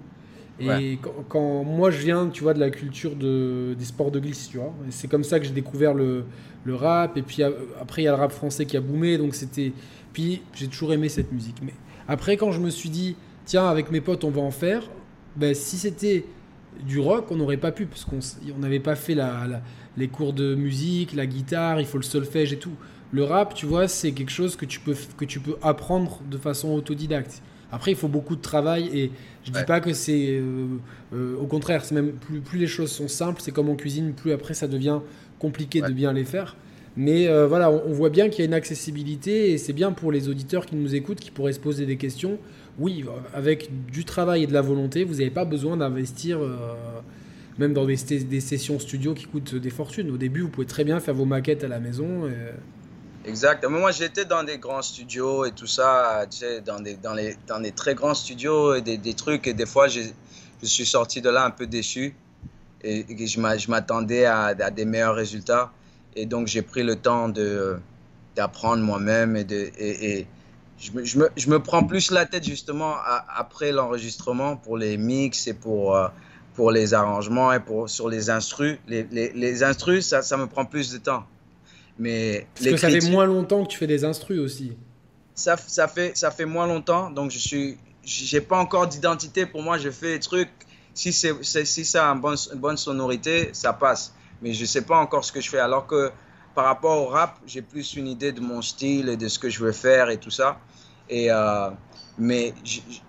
Et quand, moi je viens, tu vois, de la culture de, des sports de glisse, tu vois, c'est comme ça que j'ai découvert le, le, rap. Et puis après, il y a le rap français qui a boomé, donc c'était. Puis j'ai toujours aimé cette musique. Mais après, quand je me suis dit, tiens, avec mes potes, on va en faire, ben, si c'était du rock, on n'aurait pas pu, parce qu'on n'avait pas fait la, les cours de musique, la guitare, il faut le solfège et tout. Le rap, tu vois, c'est quelque chose que tu, peux, que tu peux apprendre de façon autodidacte. Après, il faut beaucoup de travail et je dis pas que c'est. Euh, euh, au contraire, c'est même plus, plus, les choses sont simples, c'est comme en cuisine, plus après ça devient compliqué de bien les faire. Mais euh, voilà, on, voit bien qu'il y a une accessibilité et c'est bien pour les auditeurs qui nous écoutent, qui pourraient se poser des questions. Oui, avec du travail et de la volonté, vous n'avez pas besoin d'investir même dans des, des, sessions studio qui coûtent des fortunes. Au début, vous pouvez très bien faire vos maquettes à la maison. Et... Exactement. Moi, j'étais dans des grands studios et tout ça, tu sais, dans des, les, très grands studios et des, trucs. Et des fois, je suis sorti de là un peu déçu. Et, je m'attendais à, des meilleurs résultats. Et donc, j'ai pris le temps d'apprendre moi-même et, je me, prends plus la tête justement après l'enregistrement pour les mix et pour, euh, pour les arrangements et pour, sur les instrus. Les, les, instrus, ça, me prend plus de temps. Mais Parce que ça fait moins longtemps que tu fais des instrus aussi. Ça, ça, fait, ça fait moins longtemps, donc je suis, j'ai pas encore d'identité. Pour moi, je fais des trucs. Si, c'est, si ça a une bonne, une bonne sonorité, ça passe. Mais je sais pas encore ce que je fais. Alors que par rapport au rap, j'ai plus une idée de mon style et de ce que je veux faire et tout ça. Et, euh, mais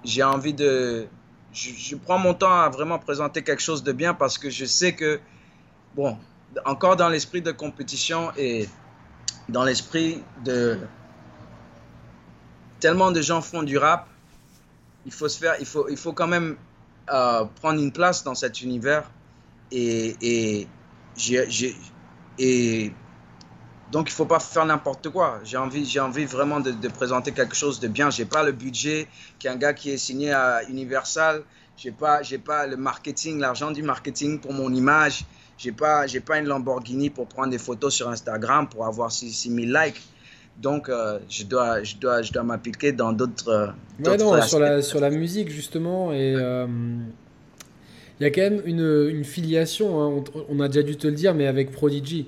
j'ai envie de... Je, je, prends mon temps à vraiment présenter quelque chose de bien parce que je sais que, bon, encore dans l'esprit de compétition et dans l'esprit de... Tellement de gens font du rap, il faut, se faire, il faut, il faut quand même euh, prendre une place dans cet univers. Et, j'ai, donc, il faut pas faire n'importe quoi. J'ai envie, j'ai envie vraiment de, de, présenter quelque chose de bien. Je n'ai pas le budget qu'un gars qui est signé à Universal. Je n'ai pas, j'ai pas le marketing, l'argent du marketing pour mon image. Je n'ai pas, j'ai pas une Lamborghini pour prendre des photos sur Instagram pour avoir 6000 likes. Donc, euh, je dois, je dois, je dois m'appliquer dans d'autres. Ouais, non, sur la, sur la musique, justement. Et. Euh, il y a quand même une, une filiation, hein. on, on, a déjà dû te le dire, mais avec Prodigy.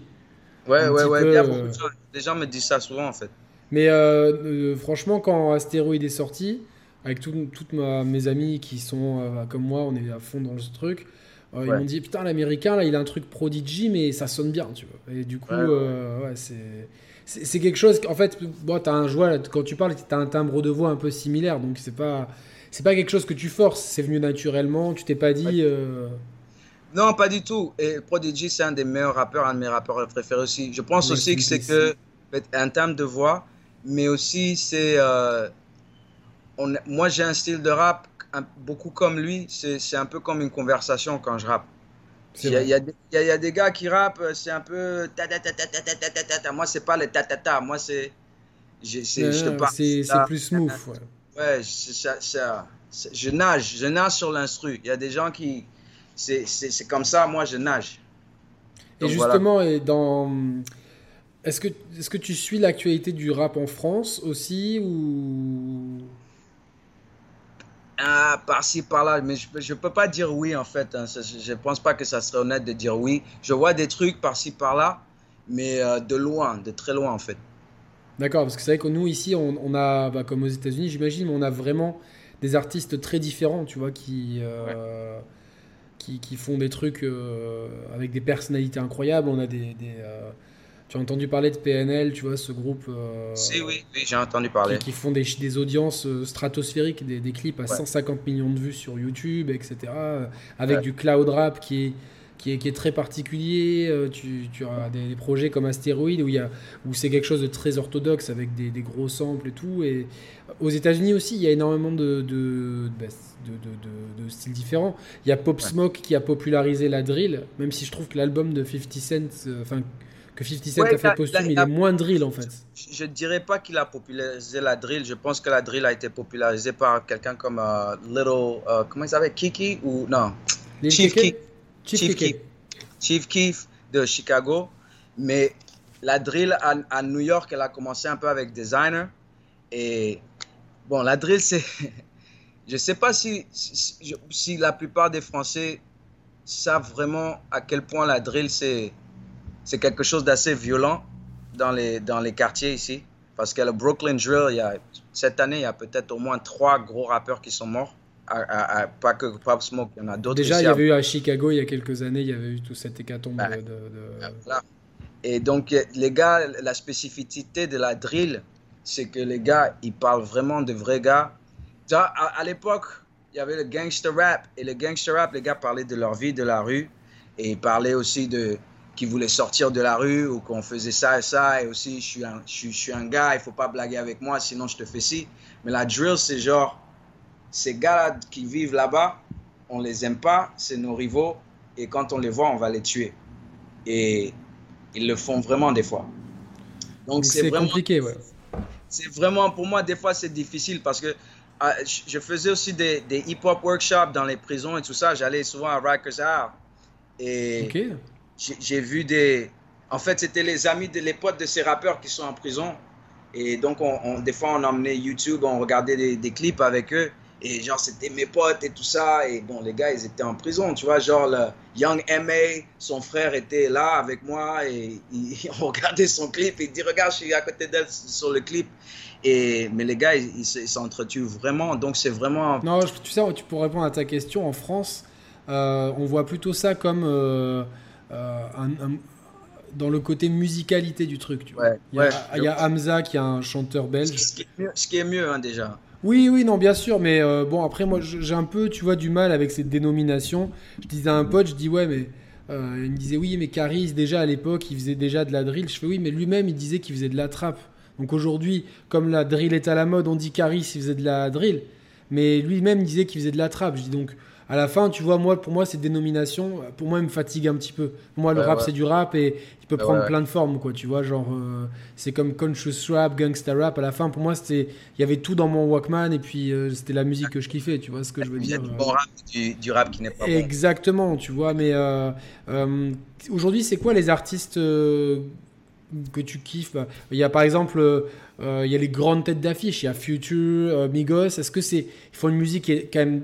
Ouais, ouais, ouais. Peu, euh... Les gens me disent ça souvent, en fait. Mais euh, euh, franchement, quand Astéroid est sorti, avec toutes mes amis qui sont euh, comme moi, on est à fond dans ce truc, ouais. ils m'ont dit Putain, l'américain, là, il a un truc Prodigy, mais ça sonne bien, tu vois. Et du coup, ouais, ouais c'est. C'est quelque chose, en fait, bon, as un joie, quand tu parles, tu as un timbre de voix un peu similaire, donc c'est pas, c'est pas quelque chose que tu forces, c'est venu naturellement, tu t'es pas dit. Euh... Non, pas du tout. Et Prodigy, c'est un des meilleurs rappeurs, un de mes rappeurs préférés aussi. Je pense aussi que c'est que un terme de voix, mais aussi c'est. Euh, on, moi, j'ai un style de rap un, beaucoup comme lui. C'est un peu comme une conversation quand je rappe. Il y, a, il, y a, il y, a, des gars qui rappent, c'est un peu ta ta ta ta ta ta ta ta ta. Moi, c'est pas le ta ta ta. Moi, c'est. C'est plus smooth. Ouais, ouais ça, ça, je nage. Je nage sur l'instru. Il y a des gens qui c'est comme ça, moi je nage. Donc, et justement, voilà. et dans... est-ce que, est -ce que tu suis l'actualité du rap en France aussi ou... Ah, par-ci, par-là, mais je ne peux pas dire oui en fait. Hein. Je ne pense pas que ça serait honnête de dire oui. Je vois des trucs par-ci, par-là, mais euh, de loin, de très loin en fait. D'accord, parce que c'est vrai que nous ici, on, on a, bah, comme aux États-Unis, j'imagine, on a vraiment des artistes très différents, tu vois, qui. Euh, ouais qui, qui, font des trucs euh, avec des personnalités incroyables. On a des, des euh, tu as entendu parler de PNL, tu vois, ce groupe. Euh, si, oui, oui j'ai entendu parler. Qui, qui font des, des, audiences stratosphériques, des, des clips à ouais. 150 millions de vues sur YouTube, etc. Avec ouais. du cloud rap qui est, qui est, qui est très particulier. Tu, tu as des, des, projets comme Astéroïde où, il y a, où c'est quelque chose de très orthodoxe avec des, des gros samples et tout. Et aux États-Unis aussi, il y a énormément de, de, de, de, de styles différents. Il y a Pop Smoke ouais. qui a popularisé la drill, même si je trouve que l'album de 50 Cent, enfin, euh, que 50 Cent ouais, a fait posthume, il, il est moins drill en fait. Je ne dirais pas qu'il a popularisé la drill. Je pense que la drill a été popularisée par quelqu'un comme uh, Little. Uh, comment il s'appelle? Kiki ou non Chief Keef. Chief, Chief Keef. Chief Keef de Chicago. Mais la drill à, à, New York, elle a commencé un peu avec Designer. Et bon, la drill, c'est. je ne sais pas si, si, si, la plupart des Français savent vraiment à quel point la drill, c'est quelque chose d'assez violent dans les, dans les quartiers ici. Parce que le Brooklyn Drill, il y a, cette année, il y a peut-être au moins trois gros rappeurs qui sont morts. À, à, à, pas que Pop Smoke, il y en a d'autres. Déjà, il y avait eu à Chicago, il y a quelques années, il y avait eu tout cet hécatombe bah, de... de... Voilà. Et donc, les gars, la spécificité de la drill, c'est que les gars, ils parlent vraiment de vrais gars. À, à l'époque, il y avait le gangster rap. Et le gangster rap, les gars parlaient de leur vie de la rue. Et ils parlaient aussi de qu'ils voulaient sortir de la rue ou qu'on faisait ça et ça. Et aussi, je suis un, je suis, je suis un gars, il faut pas blaguer avec moi, sinon je te fais ci. Mais la drill, c'est genre, ces gars-là qui vivent là-bas, on les aime pas, c'est nos rivaux. Et quand on les voit, on va les tuer. Et ils le font vraiment des fois. Donc c'est compliqué, ouais c'est vraiment, pour moi, des fois, c'est difficile parce que euh, je faisais aussi des, des hip-hop workshops dans les prisons et tout ça. J'allais souvent à Rikers Isle. Et okay. J'ai vu des... En fait, c'était les amis, de, les potes de ces rappeurs qui sont en prison. Et donc, on, des fois, on emmenait YouTube, on regardait des, clips avec eux. Et genre, c'était mes potes et tout ça. Et bon, les gars, ils étaient en prison, tu vois. Genre, le Young M.A., son frère était là avec moi et on regardait son clip. Il dit, regarde, je suis à côté d'elle sur le clip. Et, mais les gars, ils s'entretuent vraiment. Donc, c'est vraiment. Non, tu sais, tu pourrais répondre à ta question. En France, euh, on voit plutôt ça comme euh, euh, dans le côté musicalité du truc. Tu vois. il, y a, Hamza qui est un chanteur belge. Ce qui est mieux, ce qui est mieux hein, déjà. Oui, oui, non, bien sûr, mais euh, bon, après, moi, j'ai un peu, tu vois, du mal avec cette dénomination. Je disais à un pote, je dis, ouais, mais. Euh, il me disait, oui, mais Caris, déjà à l'époque, il faisait déjà de la drill. Je fais, oui, mais lui-même, il disait qu'il faisait de la trappe. Donc aujourd'hui, comme la drill est à la mode, on dit Caris, il faisait de la drill. Mais lui-même disait qu'il faisait de la trappe. Je dis donc, à la fin, tu vois, moi, pour moi, cette dénomination, pour moi, elle me fatigue un petit peu. Pour moi, le rap, c'est du rap et il peut prendre plein de formes, quoi. Tu vois, genre, euh, c'est comme conscious rap, gangsta rap. À la fin, pour moi, c'était, il y avait tout dans mon Walkman et puis euh, c'était la musique que je kiffais, tu vois ce que je veux dire. Il y a du bon rap, du, rap qui n'est pas Exactement, tu vois. Mais euh, aujourd'hui, c'est quoi les artistes que tu kiffes? Bah, Il y a par exemple, il y a les grandes têtes d'affiche. Il y a Future, Migos. Est-ce que c'est, ils font une musique qui est quand même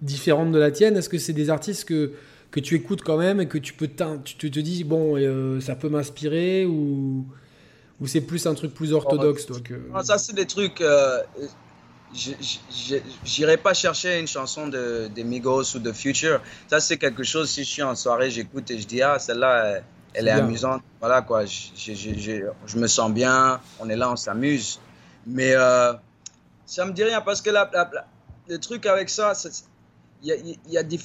différente de la tienne. Est-ce que c'est des artistes que, que tu écoutes quand même et que tu peux tu te, dis bon euh, ça peut m'inspirer ou, ou c'est plus un truc plus orthodoxe toi que... ça c'est des trucs euh, j'irai pas chercher une chanson de, de, Migos ou de Future. Ça c'est quelque chose si je suis en soirée j'écoute et je dis ah celle-là elle, est, amusante. Voilà quoi. Je, je, me sens bien. On est là on s'amuse. Mais euh, ça me dit rien parce que la, le truc avec ça il y a, des,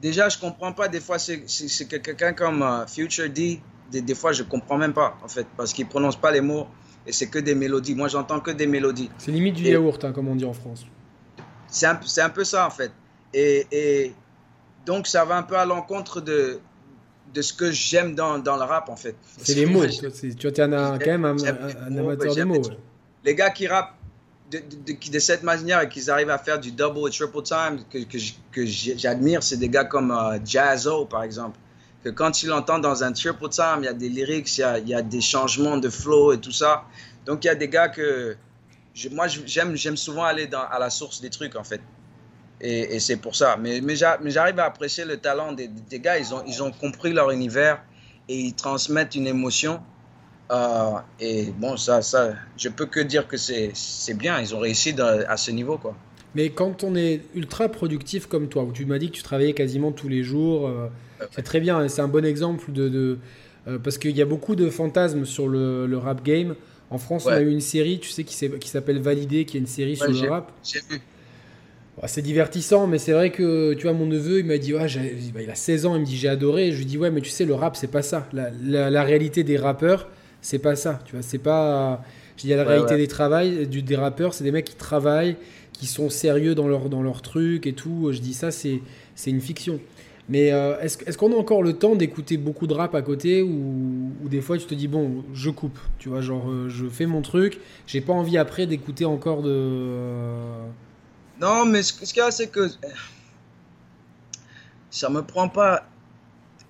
déjà, je comprends pas. Des fois, c'est que quelqu'un comme euh, Future dit, des, des, fois, je comprends même pas, en fait, parce qu'il prononce pas les mots et c'est que des mélodies. Moi, j'entends que des mélodies. C'est limite du yaourt, hein, comme on dit en France. C'est un, un, peu ça, en fait. Et, et, donc, ça va un peu à l'encontre de, de ce que j'aime dans, dans, le rap, en fait. C'est les mots. Tu vois, es quand même un, un amateur de mots. Les gars qui rappent de, cette manière et qu'ils arrivent à faire du double et triple time que, que, j'admire, c'est des gars comme euh, Jazzo, par exemple. Que quand tu l'entends dans un triple time, il y a des lyrics, il y a, il y a, des changements de flow et tout ça. Donc il y a des gars que moi j'aime, j'aime souvent aller dans, à la source des trucs en fait. Et, et c'est pour ça. Mais, mais j'arrive à apprécier le talent des, des, gars. Ils ont, ils ont compris leur univers et ils transmettent une émotion euh, et bon, ça, ça, je peux que dire que c'est bien. Ils ont réussi à ce niveau, quoi. Mais quand on est ultra productif comme toi, où tu m'as dit que tu travaillais quasiment tous les jours, euh, c'est très bien. C'est un bon exemple de, de euh, parce qu'il y a beaucoup de fantasmes sur le, le rap game. En France, on a eu une série, tu sais, qui s'appelle Validé, qui est une série sur le rap. J'ai vu. c'est divertissant, mais c'est vrai que, tu vois, mon neveu, il m'a dit, ouais, bah, il a 16 ans, il me dit, j'ai adoré. Je lui dis, ouais, mais tu sais, le rap, c'est pas ça. La, la, réalité des rappeurs, c'est pas ça, tu vois. C'est pas. Il y a la réalité des travails, du, des rappeurs, c'est des mecs qui travaillent, qui sont sérieux dans leur, dans leur truc et tout. Je dis ça, c'est une fiction. Mais euh, est-ce qu'on a encore le temps d'écouter beaucoup de rap à côté ou, des fois tu te dis bon je coupe tu vois genre euh, je fais mon truc j'ai pas envie après d'écouter encore de euh, non mais ce, ce qu'il y a c'est que ça me prend pas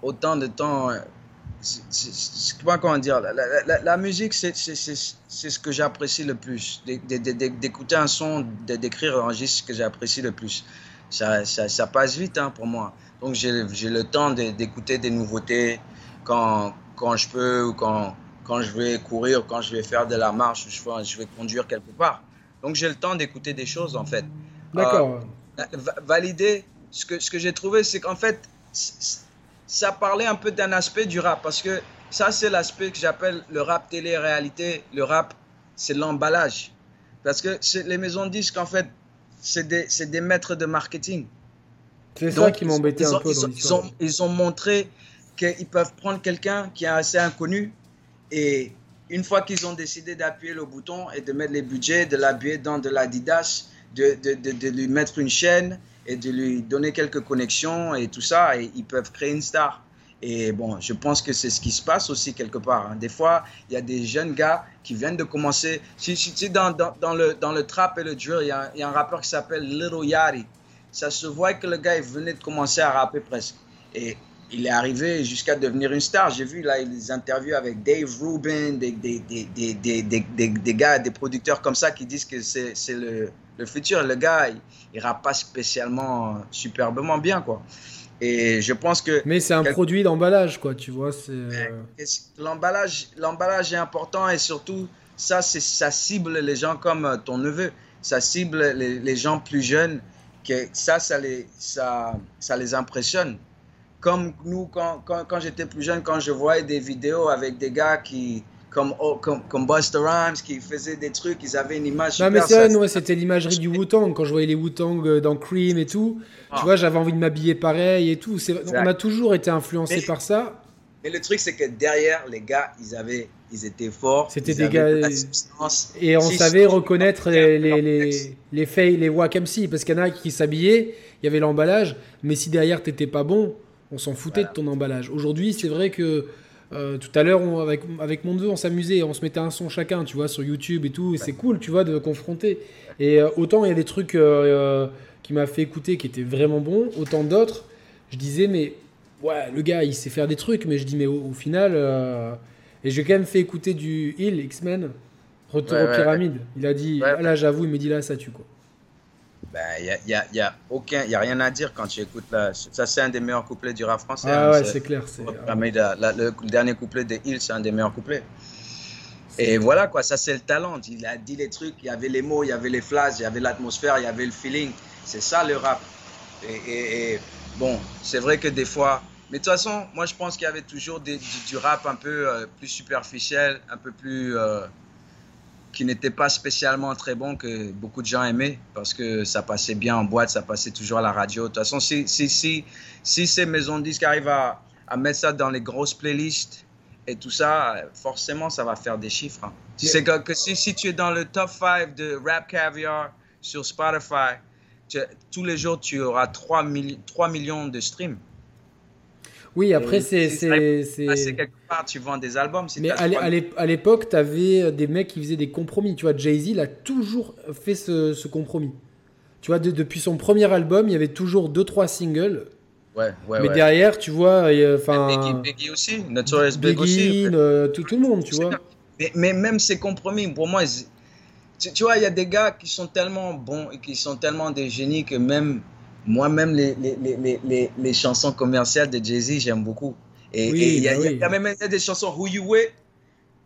autant de temps pas comment dire, la, la, la musique, c'est ce que j'apprécie le plus. D'écouter un son, d'écrire un registre, ce que j'apprécie le plus. Ça, ça, passe vite hein, pour moi. Donc j'ai le temps d'écouter des nouveautés quand, quand je peux ou quand, quand je vais courir, quand je vais faire de la marche, je vais, je vais conduire quelque part. Donc j'ai le temps d'écouter des choses en fait. D'accord. Euh, valider, ce que, ce que j'ai trouvé, c'est qu'en fait, ça parlait un peu d'un aspect du rap parce que ça, c'est l'aspect que j'appelle le rap télé-réalité. Le rap, c'est l'emballage. Parce que les maisons de disques, en fait, c'est des, des, maîtres de marketing. C'est ça qui m'embêtait un peu ils, dans ont, ils ont montré qu'ils peuvent prendre quelqu'un qui est assez inconnu et une fois qu'ils ont décidé d'appuyer le bouton et de mettre les budgets, de l'habiller dans de l'Adidas, de, de, de, de, lui mettre une chaîne, et de lui donner quelques connexions et tout ça, et ils peuvent créer une star. Et bon, je pense que c'est ce qui se passe aussi quelque part. Hein. Des fois, il y a des jeunes gars qui viennent de commencer. Si, si, dans, dans, dans, le, dans le trap et le drill, il y a, il y a un rappeur qui s'appelle Little Yari. Ça se voit que le gars, il venait de commencer à rapper presque. Et il est arrivé jusqu'à devenir une star. J'ai vu là les interviews avec Dave Rubin, des, des, des, des, des gars, des producteurs comme ça qui disent que c'est le, le, futur. Le gars, il, il rappe pas spécialement superbement bien, quoi. Et je pense que. Mais c'est un produit d'emballage, quoi, tu vois. Euh, l'emballage, l'emballage est important et surtout, ça, ça cible les gens comme euh, ton neveu. Ça cible les, les gens plus jeunes. Que ça, ça les, ça, ça les impressionne comme nous, quand, quand, quand j'étais plus jeune, quand je voyais des vidéos avec des gars qui, comme, oh, comme, comme Buster Rhymes, qui faisaient des trucs, ils avaient une image. Non, mais c'est vrai, c'était l'imagerie du Wu-Tang. Quand je voyais les Wu-Tang euh, dans Cream et tout, tu ah. vois, j'avais envie de m'habiller pareil et tout. On a toujours été influencé par ça. Mais le truc, c'est que derrière, les gars, ils avaient. Ils étaient forts. C'était des gars. Et on savait reconnaître les, les, les, les faits, les Wack MC. Parce qu'il y en a qui s'habillaient, il y avait l'emballage. Mais si derrière, t'étais pas bon, on s'en foutait de ton emballage. Aujourd'hui, c'est vrai que euh, tout à l'heure, avec, avec mon neveu, on s'amusait, on se mettait un son chacun, tu vois, sur YouTube et tout, et c'est cool, tu vois, de confronter. Et euh, autant il y a des trucs euh, qui m'a fait écouter qui étaient vraiment bons, autant d'autres, je disais, mais ouais, le gars, il sait faire des trucs, mais je dis, mais au, final, et j'ai quand même fait écouter du Hill, X-Men, Retour aux pyramides. Il a dit, ah, là, j'avoue, il m'a dit, là, ça tue, quoi il ben, n'y a, y a, aucun, y a rien à dire quand tu écoutes. Ça, c'est un des meilleurs couplets du rap français. Ah hein, ouais, c'est clair. le, dernier couplet de Hill, c'est un des meilleurs couplets. Et voilà, quoi, ça c'est le talent. Il a dit les trucs, il y avait les mots, il y avait les flashs, il y avait l'atmosphère, il y avait le feeling. C'est ça le rap. Et, bon, c'est vrai que des fois. Mais de toute façon, moi je pense qu'il y avait toujours du, rap un peu euh, plus superficiel, un peu plus. Euh, qui n'était pas spécialement très bon, que beaucoup de gens aimaient, parce que ça passait bien en boîte, ça passait toujours à la radio. De toute façon, si, si, si, si ces maisons de disques arrivent à, à, mettre ça dans les grosses playlists et tout ça, forcément, ça va faire des chiffres. Hein. Tu sais que, si, tu es dans le top 5 de Rap Caviar sur Spotify, tous les jours, tu auras 3, 3 millions de streams. Oui, après, c'est. C'est quelque part, tu vends des albums. Mais à l'époque, tu avais euh, des mecs qui faisaient des compromis. Tu vois, Jay-Z, il a toujours fait ce, compromis. Tu vois, depuis son premier album, il y avait toujours 2-3 singles. Ouais, ouais, mais derrière, tu vois, enfin. Biggie, Biggie, aussi, Notorious Big aussi. Euh, tout, tout, le monde, tu vois. Mais, mais, même ces compromis, pour moi, tu, tu vois, il y a des gars qui sont tellement bons et qui sont tellement des génies que même moi-même, les, les, les, les, chansons commerciales de Jay-Z, j'aime beaucoup. Et il y, a bah même des chansons Who You With,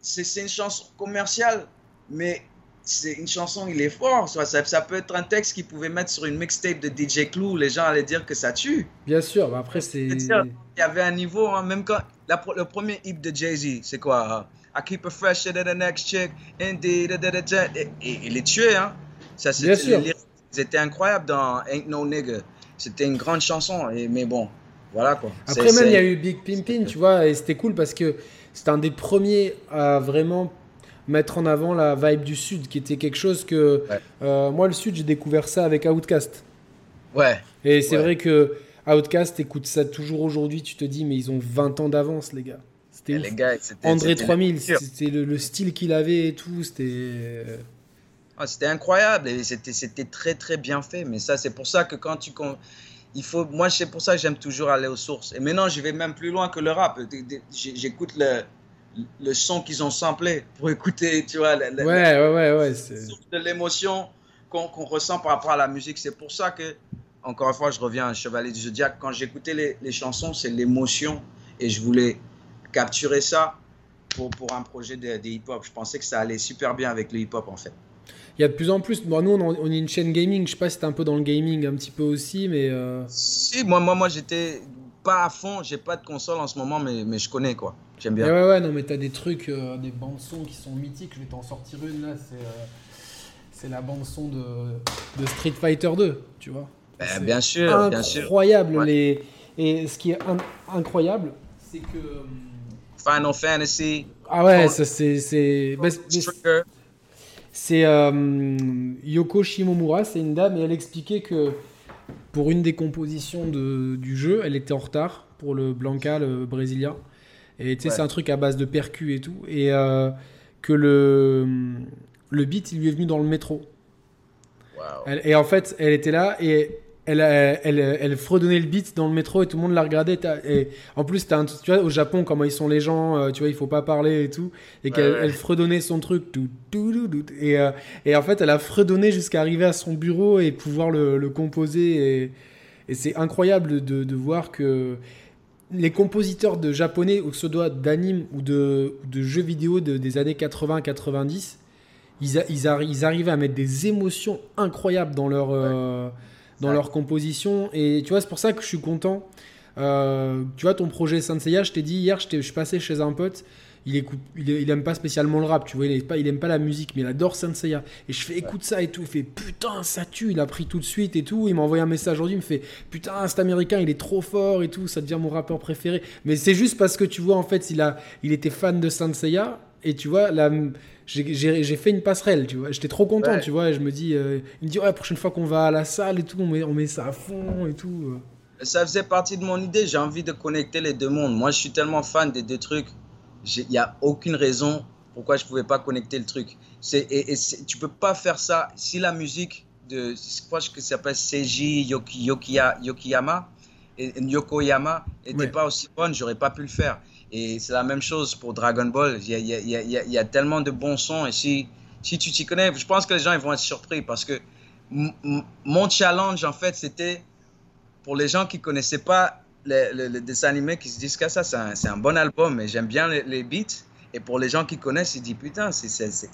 c'est une chanson commerciale, mais c'est une chanson, il est fort. Ça, ça, peut être un texte qu'il pouvait mettre sur une mixtape de DJ Clou, les gens allaient dire que ça tue. Bien sûr, mais après c'est. Il y avait un niveau, hein, même quand. le premier hip de Jay-Z, c'est quoi I keep it fresher than the next chick, indeed, et, il est tué, hein. Ça, Bien sûr. C'était incroyable dans Ain't No Nigga. C'était une grande chanson, et, mais bon, voilà quoi. Après, même, il y a eu Big Pimpin, tu vois, et c'était cool parce que c'était un des premiers à vraiment mettre en avant la vibe du Sud, qui était quelque chose que. Euh, moi, le Sud, j'ai découvert ça avec Outcast. Ouais. Et c'est vrai que Outcast, écoute ça toujours aujourd'hui, tu te dis, mais ils ont 20 ans d'avance, les gars. C'était André 3000, c'était le, le, style qu'il avait et tout, c'était. Ah, c'était incroyable et c'était très très bien fait. Mais ça, c'est pour ça que quand tu. Il faut, moi, c'est pour ça que j'aime toujours aller aux sources. Et maintenant, je vais même plus loin que le rap. J'écoute le, le son qu'ils ont samplé pour écouter, tu vois. ouais, ouais, ouais, ouais, De l'émotion qu'on ressent par rapport à la musique. C'est pour ça que, encore une fois, je reviens à Chevalier du Zodiac. Quand j'écoutais les, les chansons, c'est l'émotion. Et je voulais capturer ça pour, pour un projet de, de hip-hop. Je pensais que ça allait super bien avec le hip-hop, en fait il y a de plus en plus. Bon, nous, on, est une chaîne gaming. Je sais pas si t'es un peu dans le gaming un petit peu aussi, mais. Euh... Si, moi, moi, moi j'étais pas à fond. J'ai pas de console en ce moment, mais, mais je connais quoi. J'aime bien. ouais, ouais, non, mais t'as des trucs, euh, des bandes son qui sont mythiques. Je vais t'en sortir une là. C'est euh, c'est la bande son de, de, Street Fighter 2, tu vois. Ben, bien sûr, bien sûr. Incroyable. Les... Et ce qui est incroyable, c'est que. Final Fantasy. Ah ouais, ça c'est. C'est euh, Yoko Shimomura, c'est une dame, et elle expliquait que pour une des compositions de, du jeu, elle était en retard pour le Blanca, le brésilien. Et tu sais, c'est un truc à base de percus et tout. Et euh, que le, le beat, il lui est venu dans le métro. et en fait, elle était là et elle, elle, elle, fredonnait le beat dans le métro et tout le monde la regardait. Et en plus, as un, tu vois, au Japon, comment ils sont les gens, euh, tu vois, il faut pas parler et tout. Et qu'elle elle fredonnait son truc. Tout, tout, tout, et, euh, et en fait, elle a fredonné jusqu'à arriver à son bureau et pouvoir le, le composer. Et, et c'est incroyable de, de, voir que les compositeurs de japonais, ou que ce soit d'anime ou de, de, jeux vidéo de, des années 80-90, ils, ils, ils, arrivaient à mettre des émotions incroyables dans leur. Euh, dans leur composition. Et tu vois, c'est pour ça que je suis content. Euh, tu vois, ton projet Senseiya, je t'ai dit hier, je, je suis passé chez un pote. Il, écoute, il, aime pas spécialement le rap, tu vois, il aime, pas, il aime pas la musique, mais il adore Senseiya. Et je fais écoute ça et tout. Il fait putain, ça tue. Il a pris tout de suite et tout. Il m'a envoyé un message aujourd'hui. Il me fait putain, cet américain, il est trop fort et tout. Ça devient mon rappeur préféré. Mais c'est juste parce que tu vois, en fait, il, a, il était fan de Senseiya. Et tu vois, la j'ai fait une passerelle, tu vois. J'étais trop content, tu vois. Et je me dis, euh, il me dit, ouais, la prochaine fois qu'on va à la salle et tout, on met, on met ça à fond et tout. Euh. Ça faisait partie de mon idée. J'ai envie de connecter les deux mondes. Moi, je suis tellement fan des deux trucs. Il n'y a aucune raison pourquoi je ne pouvais pas connecter le truc. Et, et tu peux pas faire ça si la musique de, je crois que ça s'appelle Seiji Yoki, Yokiyama et Yokoyama n'était pas aussi bonne, j'aurais pas pu le faire. Et c'est la même chose pour Dragon Ball. Il y a, tellement de bons sons. Et si, si tu t'y connais, je pense que les gens ils vont être surpris parce que mon challenge, en fait, c'était pour les gens qui connaissaient pas le, dessin animé, qui se disent que ça, c'est un, bon album, mais j'aime bien les, beats. Et pour les gens qui connaissent, ils disent putain,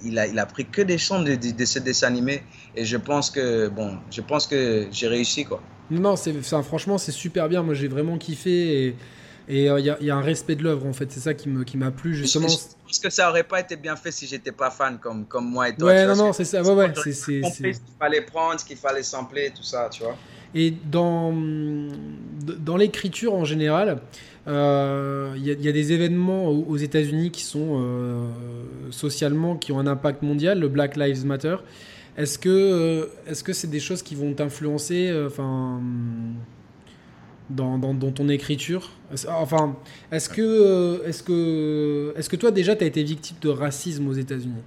il, a, pris que des sons de, de, ce dessin animé. Et je pense que, bon, je pense que j'ai réussi, quoi. Non, franchement, c'est super bien. Moi, j'ai vraiment kiffé. Et et il euh, y, a un respect de l'œuvre, en fait. C'est ça qui m'a qui plu, justement. Je, pense que ça aurait pas été bien fait si j'étais pas fan comme, comme moi et toi. Ouais, non, non, c'est ça. Ouais, ouais. C'est ce qu'il fallait prendre, ce qu'il fallait sampler, tout ça, tu vois. Et dans, dans l'écriture en général, il euh, y, y, a des événements aux, États-Unis qui sont euh, socialement, qui ont un impact mondial, le Black Lives Matter. Est-ce que est-ce que c'est des choses qui vont t'influencer Enfin dans, dans, ton écriture Enfin, est-ce que, est que, est que toi déjà tu as été victime de racisme aux États-Unis?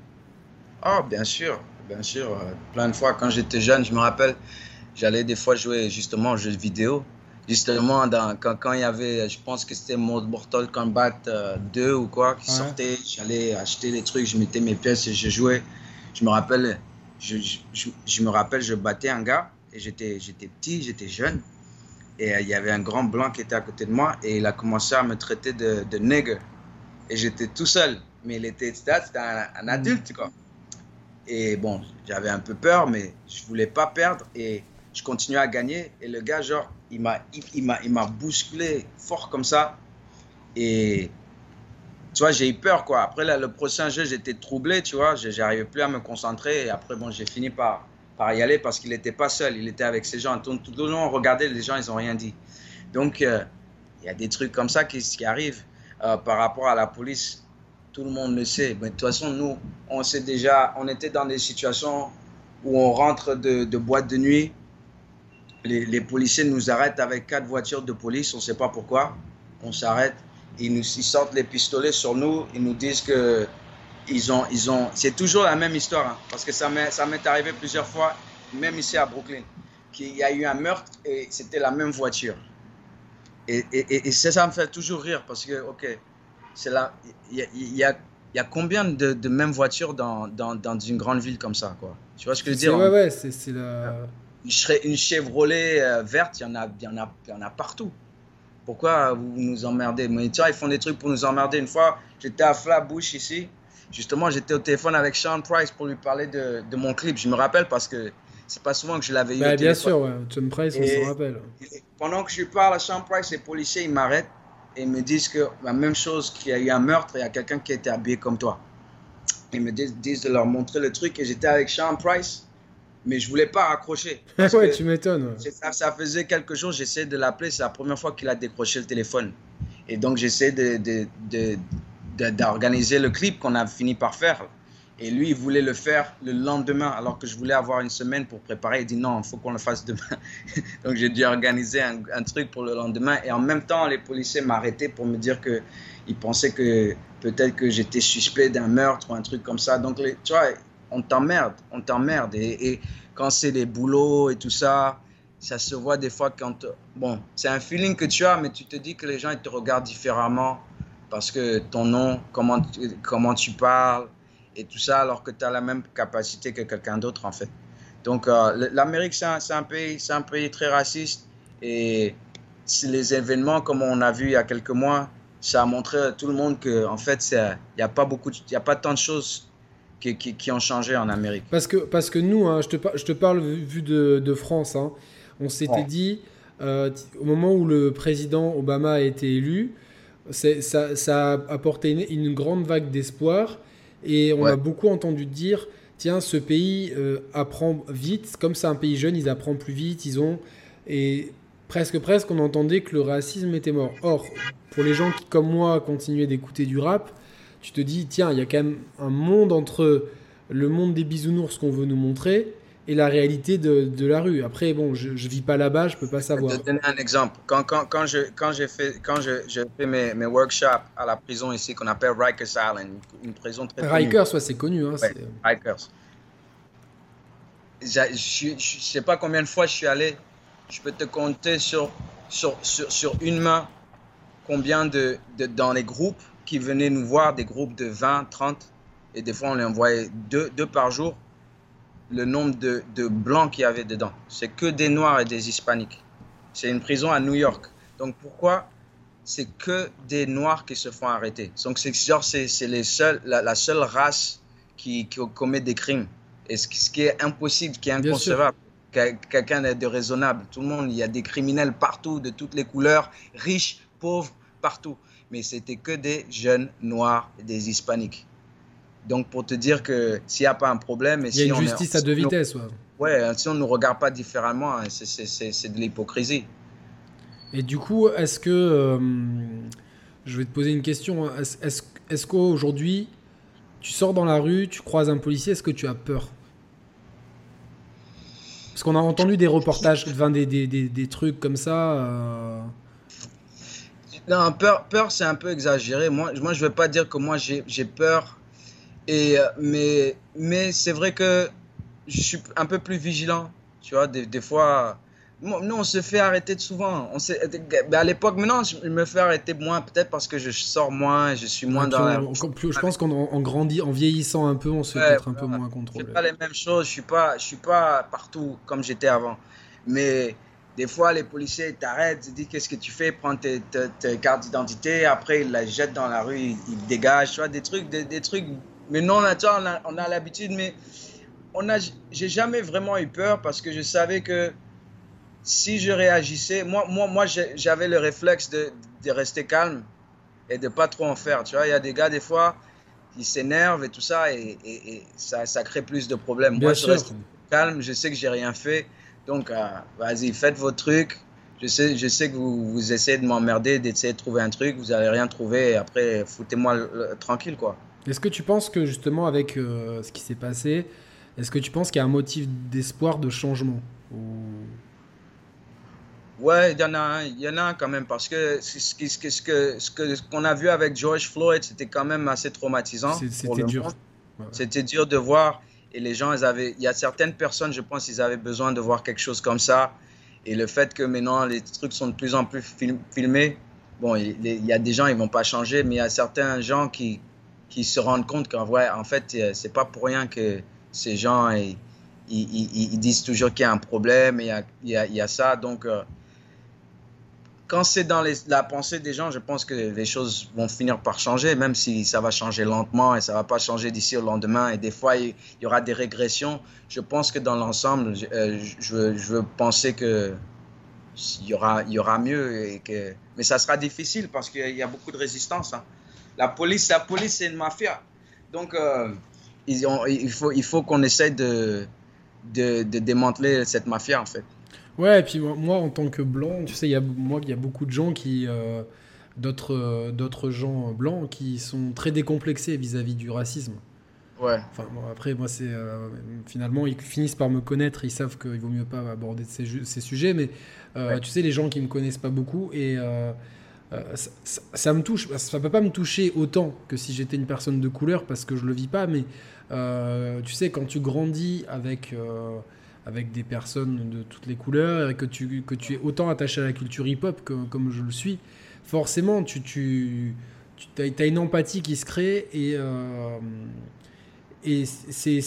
Oh, bien sûr, bien sûr. Euh, plein de fois quand j'étais jeune, je me rappelle, j'allais des fois jouer justement aux jeux vidéo. Justement, dans, quand, quand il y avait, je pense que c'était Mortal Kombat 2 euh, ou quoi qui sortait, j'allais acheter les trucs, je mettais mes pièces et je jouais. Je me rappelle, je, je, je me rappelle, je battais un gars et j'étais petit, j'étais jeune. Et euh, il y avait un grand blanc qui était à côté de moi et il a commencé à me traiter de, de nègre. Et j'étais tout seul. Mais il était, c'était un, adulte, quoi. Et bon, j'avais un peu peur, mais je voulais pas perdre. Et je continuais à gagner. Et le gars, genre, il m'a, m'a, il m'a bousculé fort comme ça. Et tu vois, j'ai eu peur, quoi. Après, là, le prochain jeu, j'étais troublé, tu vois. J'arrivais plus à me concentrer. Et après, bon, j'ai fini par par y aller parce qu'il n'était pas seul, il était avec ses gens. Tout, le long, on regardait, les gens, ils n'ont rien dit. Donc, euh, il y a des trucs comme ça qui, arrivent euh, par rapport à la police. Tout le monde le sait. Mais de toute façon, nous, on sait déjà, on était dans des situations où on rentre de, boîte de nuit. Les, les, policiers nous arrêtent avec quatre voitures de police, on ne sait pas pourquoi. On s'arrête, ils nous ils sortent les pistolets sur nous, ils nous disent que ils ont, ils ont, c'est toujours la même histoire, hein, parce que ça m'est, arrivé plusieurs fois, même ici à Brooklyn, qu'il y a eu un meurtre et c'était la même voiture. Et, et, et ça, ça me fait toujours rire, parce que, ok, c'est là, il y a, y, a, y a, combien de, de mêmes voitures dans, dans, dans, une grande ville comme ça, quoi? Tu vois ce que je veux dire Ouais, ouais, c'est, la... Une Chevrolet euh, verte, il y, en a, y en a, il y en a partout. Pourquoi vous nous emmerdez? Mais tu vois, ils font des trucs pour nous emmerder. Une fois, j'étais à Flatbush ici, Justement, j'étais au téléphone avec Sean Price pour lui parler de, de mon clip. Je me rappelle parce que c'est pas souvent que je l'avais eu. Bah, bien sûr, ouais. Sean Price, on se rappelle. pendant que je parle à Sean Price, les policiers ils m'arrêtent et me disent que la même chose, qu'il y a eu un meurtre il y a quelqu'un qui était habillé comme toi. Ils me disent, de leur montrer le truc et j'étais avec Sean Price, mais je voulais pas raccrocher. ouais, tu m'étonnes. Ça, ça, faisait quelque chose, j'essayais de l'appeler, c'est la première fois qu'il a décroché le téléphone. Et donc j'essaie de, de, de, d'organiser le clip qu'on a fini par faire. Et lui, il voulait le faire le lendemain, alors que je voulais avoir une semaine pour préparer. Il dit non, il faut qu'on le fasse demain. Donc j'ai dû organiser un, truc pour le lendemain. Et en même temps, les policiers m'arrêtaient pour me dire qu'ils pensaient que peut-être que j'étais suspect d'un meurtre ou un truc comme ça. Donc tu vois, on t'emmerde, on t'emmerde. Et, et, quand c'est les boulots et tout ça, ça se voit des fois quand. Bon, c'est un feeling que tu as, mais tu te dis que les gens ils te regardent différemment parce que ton nom, comment, comment tu parles et tout ça, alors que tu as la même capacité que quelqu'un d'autre en fait. Donc euh, l'Amérique, c'est un, un, pays, un pays très raciste et les événements, comme on a vu il y a quelques mois, ça a montré à tout le monde qu'en en fait, il n'y a, pas beaucoup, il a pas tant de choses qui, qui, ont changé en Amérique. Parce que, parce que nous, hein, je, te, je te parle vu de, de France, hein, on s'était dit, euh, au moment où le président Obama a été élu, ça, ça, a apporté une, grande vague d'espoir et on a beaucoup entendu dire tiens, ce pays euh, apprend vite, comme c'est un pays jeune, ils apprennent plus vite, ils ont. Et presque, presque, on entendait que le racisme était mort. Or, pour les gens qui, comme moi, continuaient d'écouter du rap, tu te dis tiens, il y a quand même un monde entre le monde des bisounours qu'on veut nous montrer et la réalité de, de, la rue. Après, bon, je, je vis pas là-bas, je peux pas savoir. Je vais te donner un exemple. Quand, quand, quand je, quand j'ai fait, quand je, je fais mes, mes, workshops à la prison ici, qu'on appelle Rikers Island, une, prison très Rikers, ouais, c'est connu. Hein, ouais, Rikers. Je, je sais pas combien de fois je suis allé. Je peux te compter sur, sur, sur, sur une main combien de, de, dans les groupes qui venaient nous voir, des groupes de 20, 30, et des fois on les envoyait deux, deux par jour le nombre de, de blancs qu'il y avait dedans. C'est que des noirs et des hispaniques. C'est une prison à New York. Donc pourquoi c'est que des noirs qui se font arrêter? Donc c'est genre c'est les seuls la, la, seule race qui, qui, commet des crimes. Et ce, ce qui est impossible, qui est inconcevable. Quelqu'un de raisonnable. Tout le monde, il y a des criminels partout, de toutes les couleurs, riches, pauvres, partout. Mais c'était que des jeunes noirs et des hispaniques. Donc, pour te dire que s'il n'y a pas un problème. Il y a une justice à deux vitesses. Ouais. ouais, si on ne nous regarde pas différemment, hein, c'est de l'hypocrisie. Et du coup, est-ce que. Euh, je vais te poser une question. Hein. Est-ce est qu'aujourd'hui, tu sors dans la rue, tu croises un policier, est-ce que tu as peur? Parce qu'on a entendu des reportages, des, des, des, des trucs comme ça. Euh... Non, peur, peur c'est un peu exagéré. Moi, moi je ne veux pas dire que moi j'ai peur et, euh, mais mais c'est vrai que je suis un peu plus vigilant. Tu vois, des, des fois, nous, on se fait arrêter souvent. On à l'époque, maintenant, je me fais arrêter moins, peut-être parce que je sors moins, je suis moins dans la... je pense qu'en grandit, en vieillissant un peu, on se fait être un peu moins contrôlé. Je pas les mêmes choses, je suis pas, je suis pas partout comme j'étais avant. Mais des fois, les policiers t'arrêtent, ils disent qu'est-ce que tu fais, prends tes, tes, cartes d'identité, après ils la jettent dans la rue, ils, dégagent, tu vois, des trucs, des, des trucs mais non, on a, on a l'habitude, mais on a, j'ai jamais vraiment eu peur parce que je savais que si je réagissais, moi, moi, moi j'avais le réflexe de, de, rester calme et de pas trop en faire. Tu vois, il y a des gars, des fois, qui s'énervent et tout ça, et, et, ça, ça, crée plus de problèmes. Bien moi, sûr. je reste calme, je sais que j'ai rien fait. Donc, euh, vas-y, faites vos trucs. Je sais, je sais que vous, vous essayez de m'emmerder, d'essayer de trouver un truc, vous n'allez rien trouver, et après, foutez-moi tranquille, quoi. Est-ce que tu penses que justement avec euh, ce qui s'est passé, est-ce que tu penses qu'il y a un motif d'espoir de changement ou... Ouais, il y en a un, il y en a un quand même parce que ce que ce que ce que ce qu'on a vu avec George Floyd, c'était quand même assez traumatisant. C'était dur. Ouais. C'était dur de voir et les gens, ils avaient, il y a certaines personnes, je pense, ils avaient besoin de voir quelque chose comme ça. Et le fait que maintenant les trucs sont de plus en plus film, filmés, bon, il, il y a des gens, ils vont pas changer, mais il y a certains gens qui qui se rendent compte qu'en vrai, en fait, euh, c'est pas pour rien que ces gens ils, disent toujours qu'il y a un problème, il y a, il y a, ça. Donc, euh, quand c'est dans la pensée des gens, je pense que les choses vont finir par changer, même si ça va changer lentement et ça va pas changer d'ici au lendemain. Et des fois, il, y aura des régressions. Je pense que dans l'ensemble, je, euh, veux, penser que il y aura, il y aura mieux. Et que... Mais ça sera difficile parce qu'il y a beaucoup de résistance. Hein. La police, la police, c'est une mafia. Donc, euh, ils ont, il faut, il faut qu'on essaie de, de, de, démanteler cette mafia, en fait. Ouais, et puis moi, en tant que blanc, tu sais, il y a, moi, il y a beaucoup de gens qui. Euh, d'autres, d'autres gens blancs qui sont très décomplexés vis-à-vis du racisme. Ouais. Enfin, bon, après, moi, c'est. Euh, finalement, ils finissent par me connaître, ils savent qu'il vaut mieux pas aborder ces, ces sujets, mais euh, ouais. tu sais, les gens qui me connaissent pas beaucoup et. Euh, ça, ça, ça, me touche, ça peut pas me toucher autant que si j'étais une personne de couleur parce que je le vis pas, mais euh, tu sais, quand tu grandis avec, euh, avec des personnes de toutes les couleurs et que tu, que tu es autant attaché à la culture hip-hop que, comme je le suis, forcément, tu, tu, tu as, une empathie qui se crée et, euh, et c'est,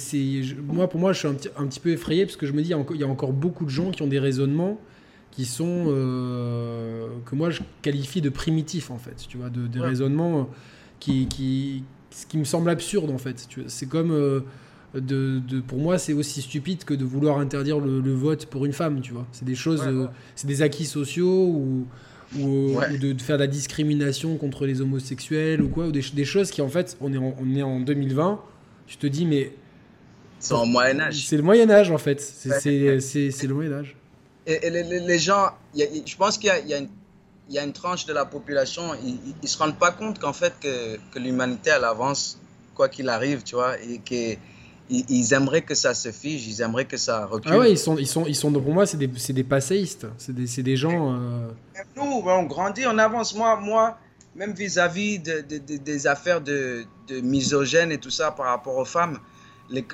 moi, pour moi, je suis un, un, petit peu effrayé parce que je me dis, il y a encore beaucoup de gens qui ont des raisonnements qui sont euh, que moi je qualifie de primitifs en fait, tu vois, de, des raisonnements qui, qui, ce qui me semble absurde en fait. C'est comme euh, de, pour moi, c'est aussi stupide que de vouloir interdire le, vote pour une femme, tu vois. C'est des choses, euh, c'est des acquis sociaux ou, ou, de, faire de la discrimination contre les homosexuels ou quoi, ou des, des choses qui en fait, on est en, on est en 2020, tu te dis mais. C'est le Moyen Âge. C'est le Moyen Âge en fait, c'est le Moyen Âge. Et, les, gens, je pense qu'il y, y, a une tranche de la population, ils ne se rendent pas compte qu'en fait que, que l'humanité elle avance quoi qu'il arrive, tu vois, et que ils, aimeraient que ça se fige, ils aimeraient que ça recule. Ah ouais, ils sont, ils sont, ils sont pour moi, c'est des, des passéistes, c'est des, des, gens. Euh... Nous, on grandit, on avance. Moi, moi même vis-à-vis de, de, des affaires de, de misogène et tout ça par rapport aux femmes,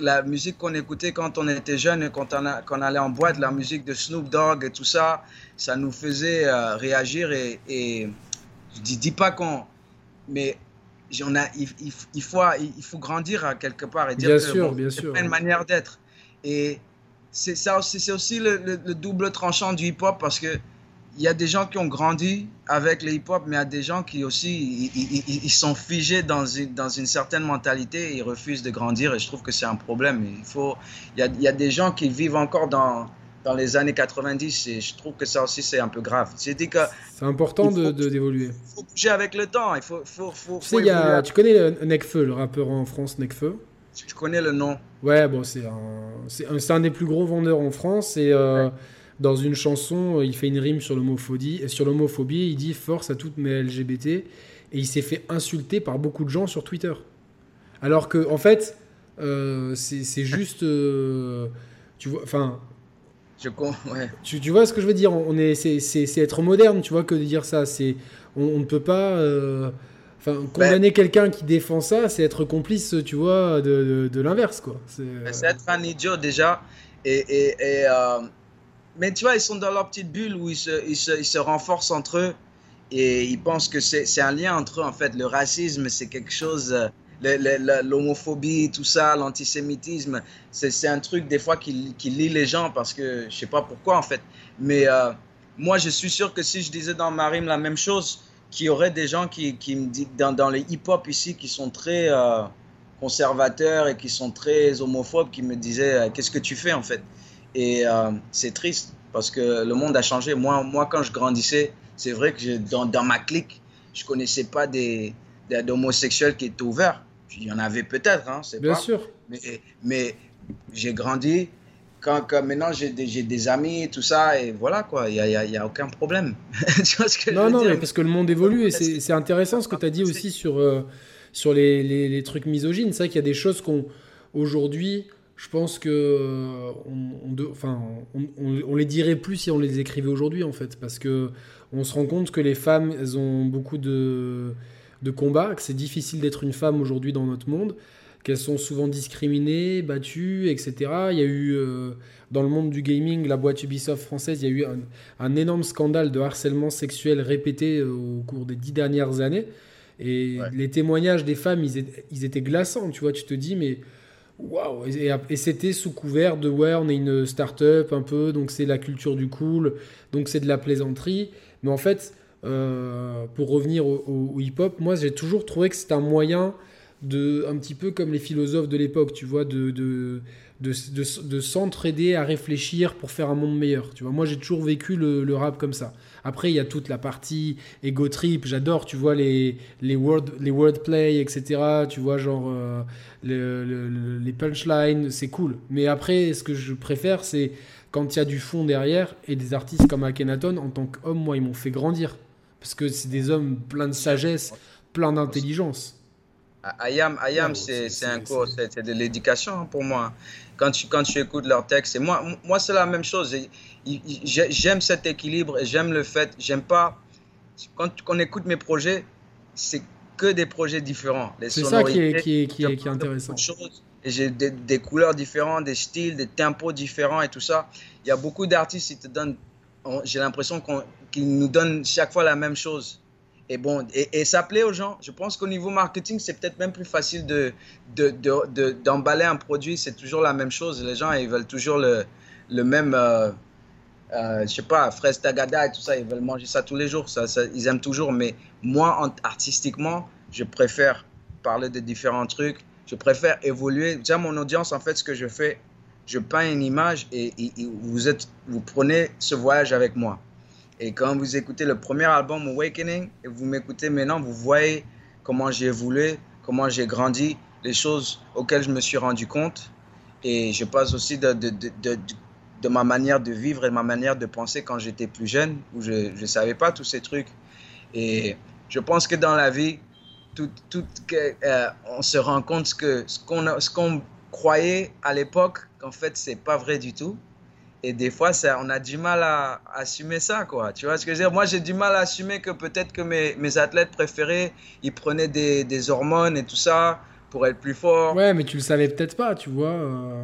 la musique qu'on écoutait quand on était jeune et quand on, allait en boîte, la musique de Snoop Dogg et tout ça, ça nous faisait euh, réagir et, et, je dis, dis pas qu'on... Mais on a, il, il, faut, il faut grandir à quelque part et dire bien sûr, bien sûr. une manière d'être. Et c'est ça c'est aussi le, le, double tranchant du hip-hop parce que il y a des gens qui ont grandi avec le hip-hop, mais il y a des gens qui aussi ils, sont figés dans une, dans une certaine mentalité et ils refusent de grandir. Et je trouve que c'est un problème. Il, faut, il, y a, il y a des gens qui vivent encore dans, dans les années 90 et je trouve que ça aussi c'est un peu grave. C'est important de d'évoluer. Il faut bouger avec le temps. Il faut, faut, faut, tu, sais, y a, tu connais Necfeu, le rappeur en France, Necfeu Je connais le nom. Ouais, bon, c'est un, un, un, des plus gros vendeurs en France et. Euh, dans une chanson, il fait une rime sur l'homophobie. Sur l'homophobie, il dit force à toutes mes LGBT. Et il s'est fait insulter par beaucoup de gens sur Twitter. Alors que, en fait, euh, c'est juste. Euh, tu vois, enfin. Je ouais. tu, tu, vois ce que je veux dire? On est, c'est être moderne, tu vois, que de dire ça. C'est, on, ne peut pas. Euh, enfin, condamner quelqu'un qui défend ça, c'est être complice, tu vois, de, de, l'inverse, quoi. C'est être un idiot déjà. Et, et, et mais tu vois, ils sont dans leur petite bulle où ils se, renforcent entre eux et ils pensent que c'est un lien entre eux, en fait. Le racisme, c'est quelque chose, euh, l'homophobie, tout ça, l'antisémitisme, c'est un truc des fois qui, qui, lie les gens parce que je sais pas pourquoi, en fait. Mais euh, moi, je suis sûr que si je disais dans ma rime la même chose, qu'il y aurait des gens qui, me disent, dans, dans les hip-hop ici, qui sont très euh, conservateurs et qui sont très homophobes, qui me disaient Qu'est-ce que tu fais, en fait? Et euh, c'est triste parce que le monde a changé. Moi, moi quand je grandissais, c'est vrai que dans, dans, ma clique, je connaissais pas des, d'homosexuels qui étaient ouverts. Il y en avait peut-être, hein, c'est Bien sûr. Mais, mais j'ai grandi. Quand, quand maintenant j'ai des, des, amis, tout ça, et voilà quoi, il n'y a, y a, aucun problème. tu vois ce que non, je veux non, dire? parce que le monde évolue et c'est intéressant ce que tu as dit aussi sur, euh, sur les, les, les, trucs misogynes. C'est vrai qu'il y a des choses qu'on aujourd'hui je pense que euh, on, enfin, on, les dirait plus si on les écrivait aujourd'hui en fait, parce que on se rend compte que les femmes, elles ont beaucoup de, de combats, que c'est difficile d'être une femme aujourd'hui dans notre monde, qu'elles sont souvent discriminées, battues, etc. Il y a eu euh, dans le monde du gaming, la boîte Ubisoft française, il y a eu un, énorme scandale de harcèlement sexuel répété euh, au cours des dix dernières années. Et les témoignages des femmes, ils étaient glaçants, tu vois. Tu te dis, mais Waouh Et, c'était sous couvert de ouais, on est une start-up un peu, donc c'est la culture du cool, donc c'est de la plaisanterie. Mais en fait, euh, pour revenir au, hip-hop, moi j'ai toujours trouvé que c'est un moyen de, un petit peu comme les philosophes de l'époque, tu vois, de, de, de, de s'entraider à réfléchir pour faire un monde meilleur. Tu vois, moi j'ai toujours vécu le rap comme ça. Après, il y a toute la partie ego trip. J'adore, tu vois, les, les, word, les wordplay, etc. Tu vois, genre euh, les punchlines, c'est cool. Mais après, ce que je préfère, c'est quand il y a du fond derrière et des artistes comme Akhenaton, en tant qu'homme, moi, ils m'ont fait grandir. Parce que c'est des hommes pleins de sagesse, pleins d'intelligence. Ayam, Ayam c'est un cours, c'est de l'éducation hein, pour moi. Quand tu, quand tu écoutes leurs textes, et moi, moi c'est la même chose. J'aime cet équilibre et j'aime le fait, j'aime pas. Quand on écoute mes projets, c'est que des projets différents. C'est ça qui est, qui est, qui est, intéressant. j'ai des, couleurs différentes, des styles, des tempos différents et tout ça. Il y a beaucoup d'artistes qui te donnent, j'ai l'impression qu'ils nous donnent chaque fois la même chose. Et bon, et, ça plaît aux gens. Je pense qu'au niveau marketing, c'est peut-être même plus facile de, d'emballer de, un produit. C'est toujours la même chose. Les gens, ils veulent toujours le, le même, euh, euh, je sais pas, fraise tagada et tout ça. Ils veulent manger ça tous les jours. Ça, ils aiment toujours. Mais moi, artistiquement, je préfère parler de différents trucs. Je préfère évoluer. Déjà, mon audience, en fait, ce que je fais, je peins une image et, vous, êtes, vous prenez ce voyage avec moi. Et quand vous écoutez le premier album Awakening et vous m'écoutez maintenant, vous voyez comment j'ai évolué, comment j'ai grandi, les choses auxquelles je me suis rendu compte. Et je passe aussi de, de, de, de, ma manière de vivre et de ma manière de penser quand j'étais plus jeune, où je ne savais pas tous ces trucs. Et je pense que dans la vie, tout, tout, euh, on se rend compte que ce qu'on croyait à l'époque, qu'en fait, c'est pas vrai du tout. Et des fois, ça, on a du mal à, assumer ça, quoi. Tu vois ce que je veux dire? Moi, j'ai du mal à assumer que peut-être que mes, mes, athlètes préférés, ils prenaient des, des hormones et tout ça pour être plus fort. Ouais, mais tu le savais peut-être pas, tu vois. Euh...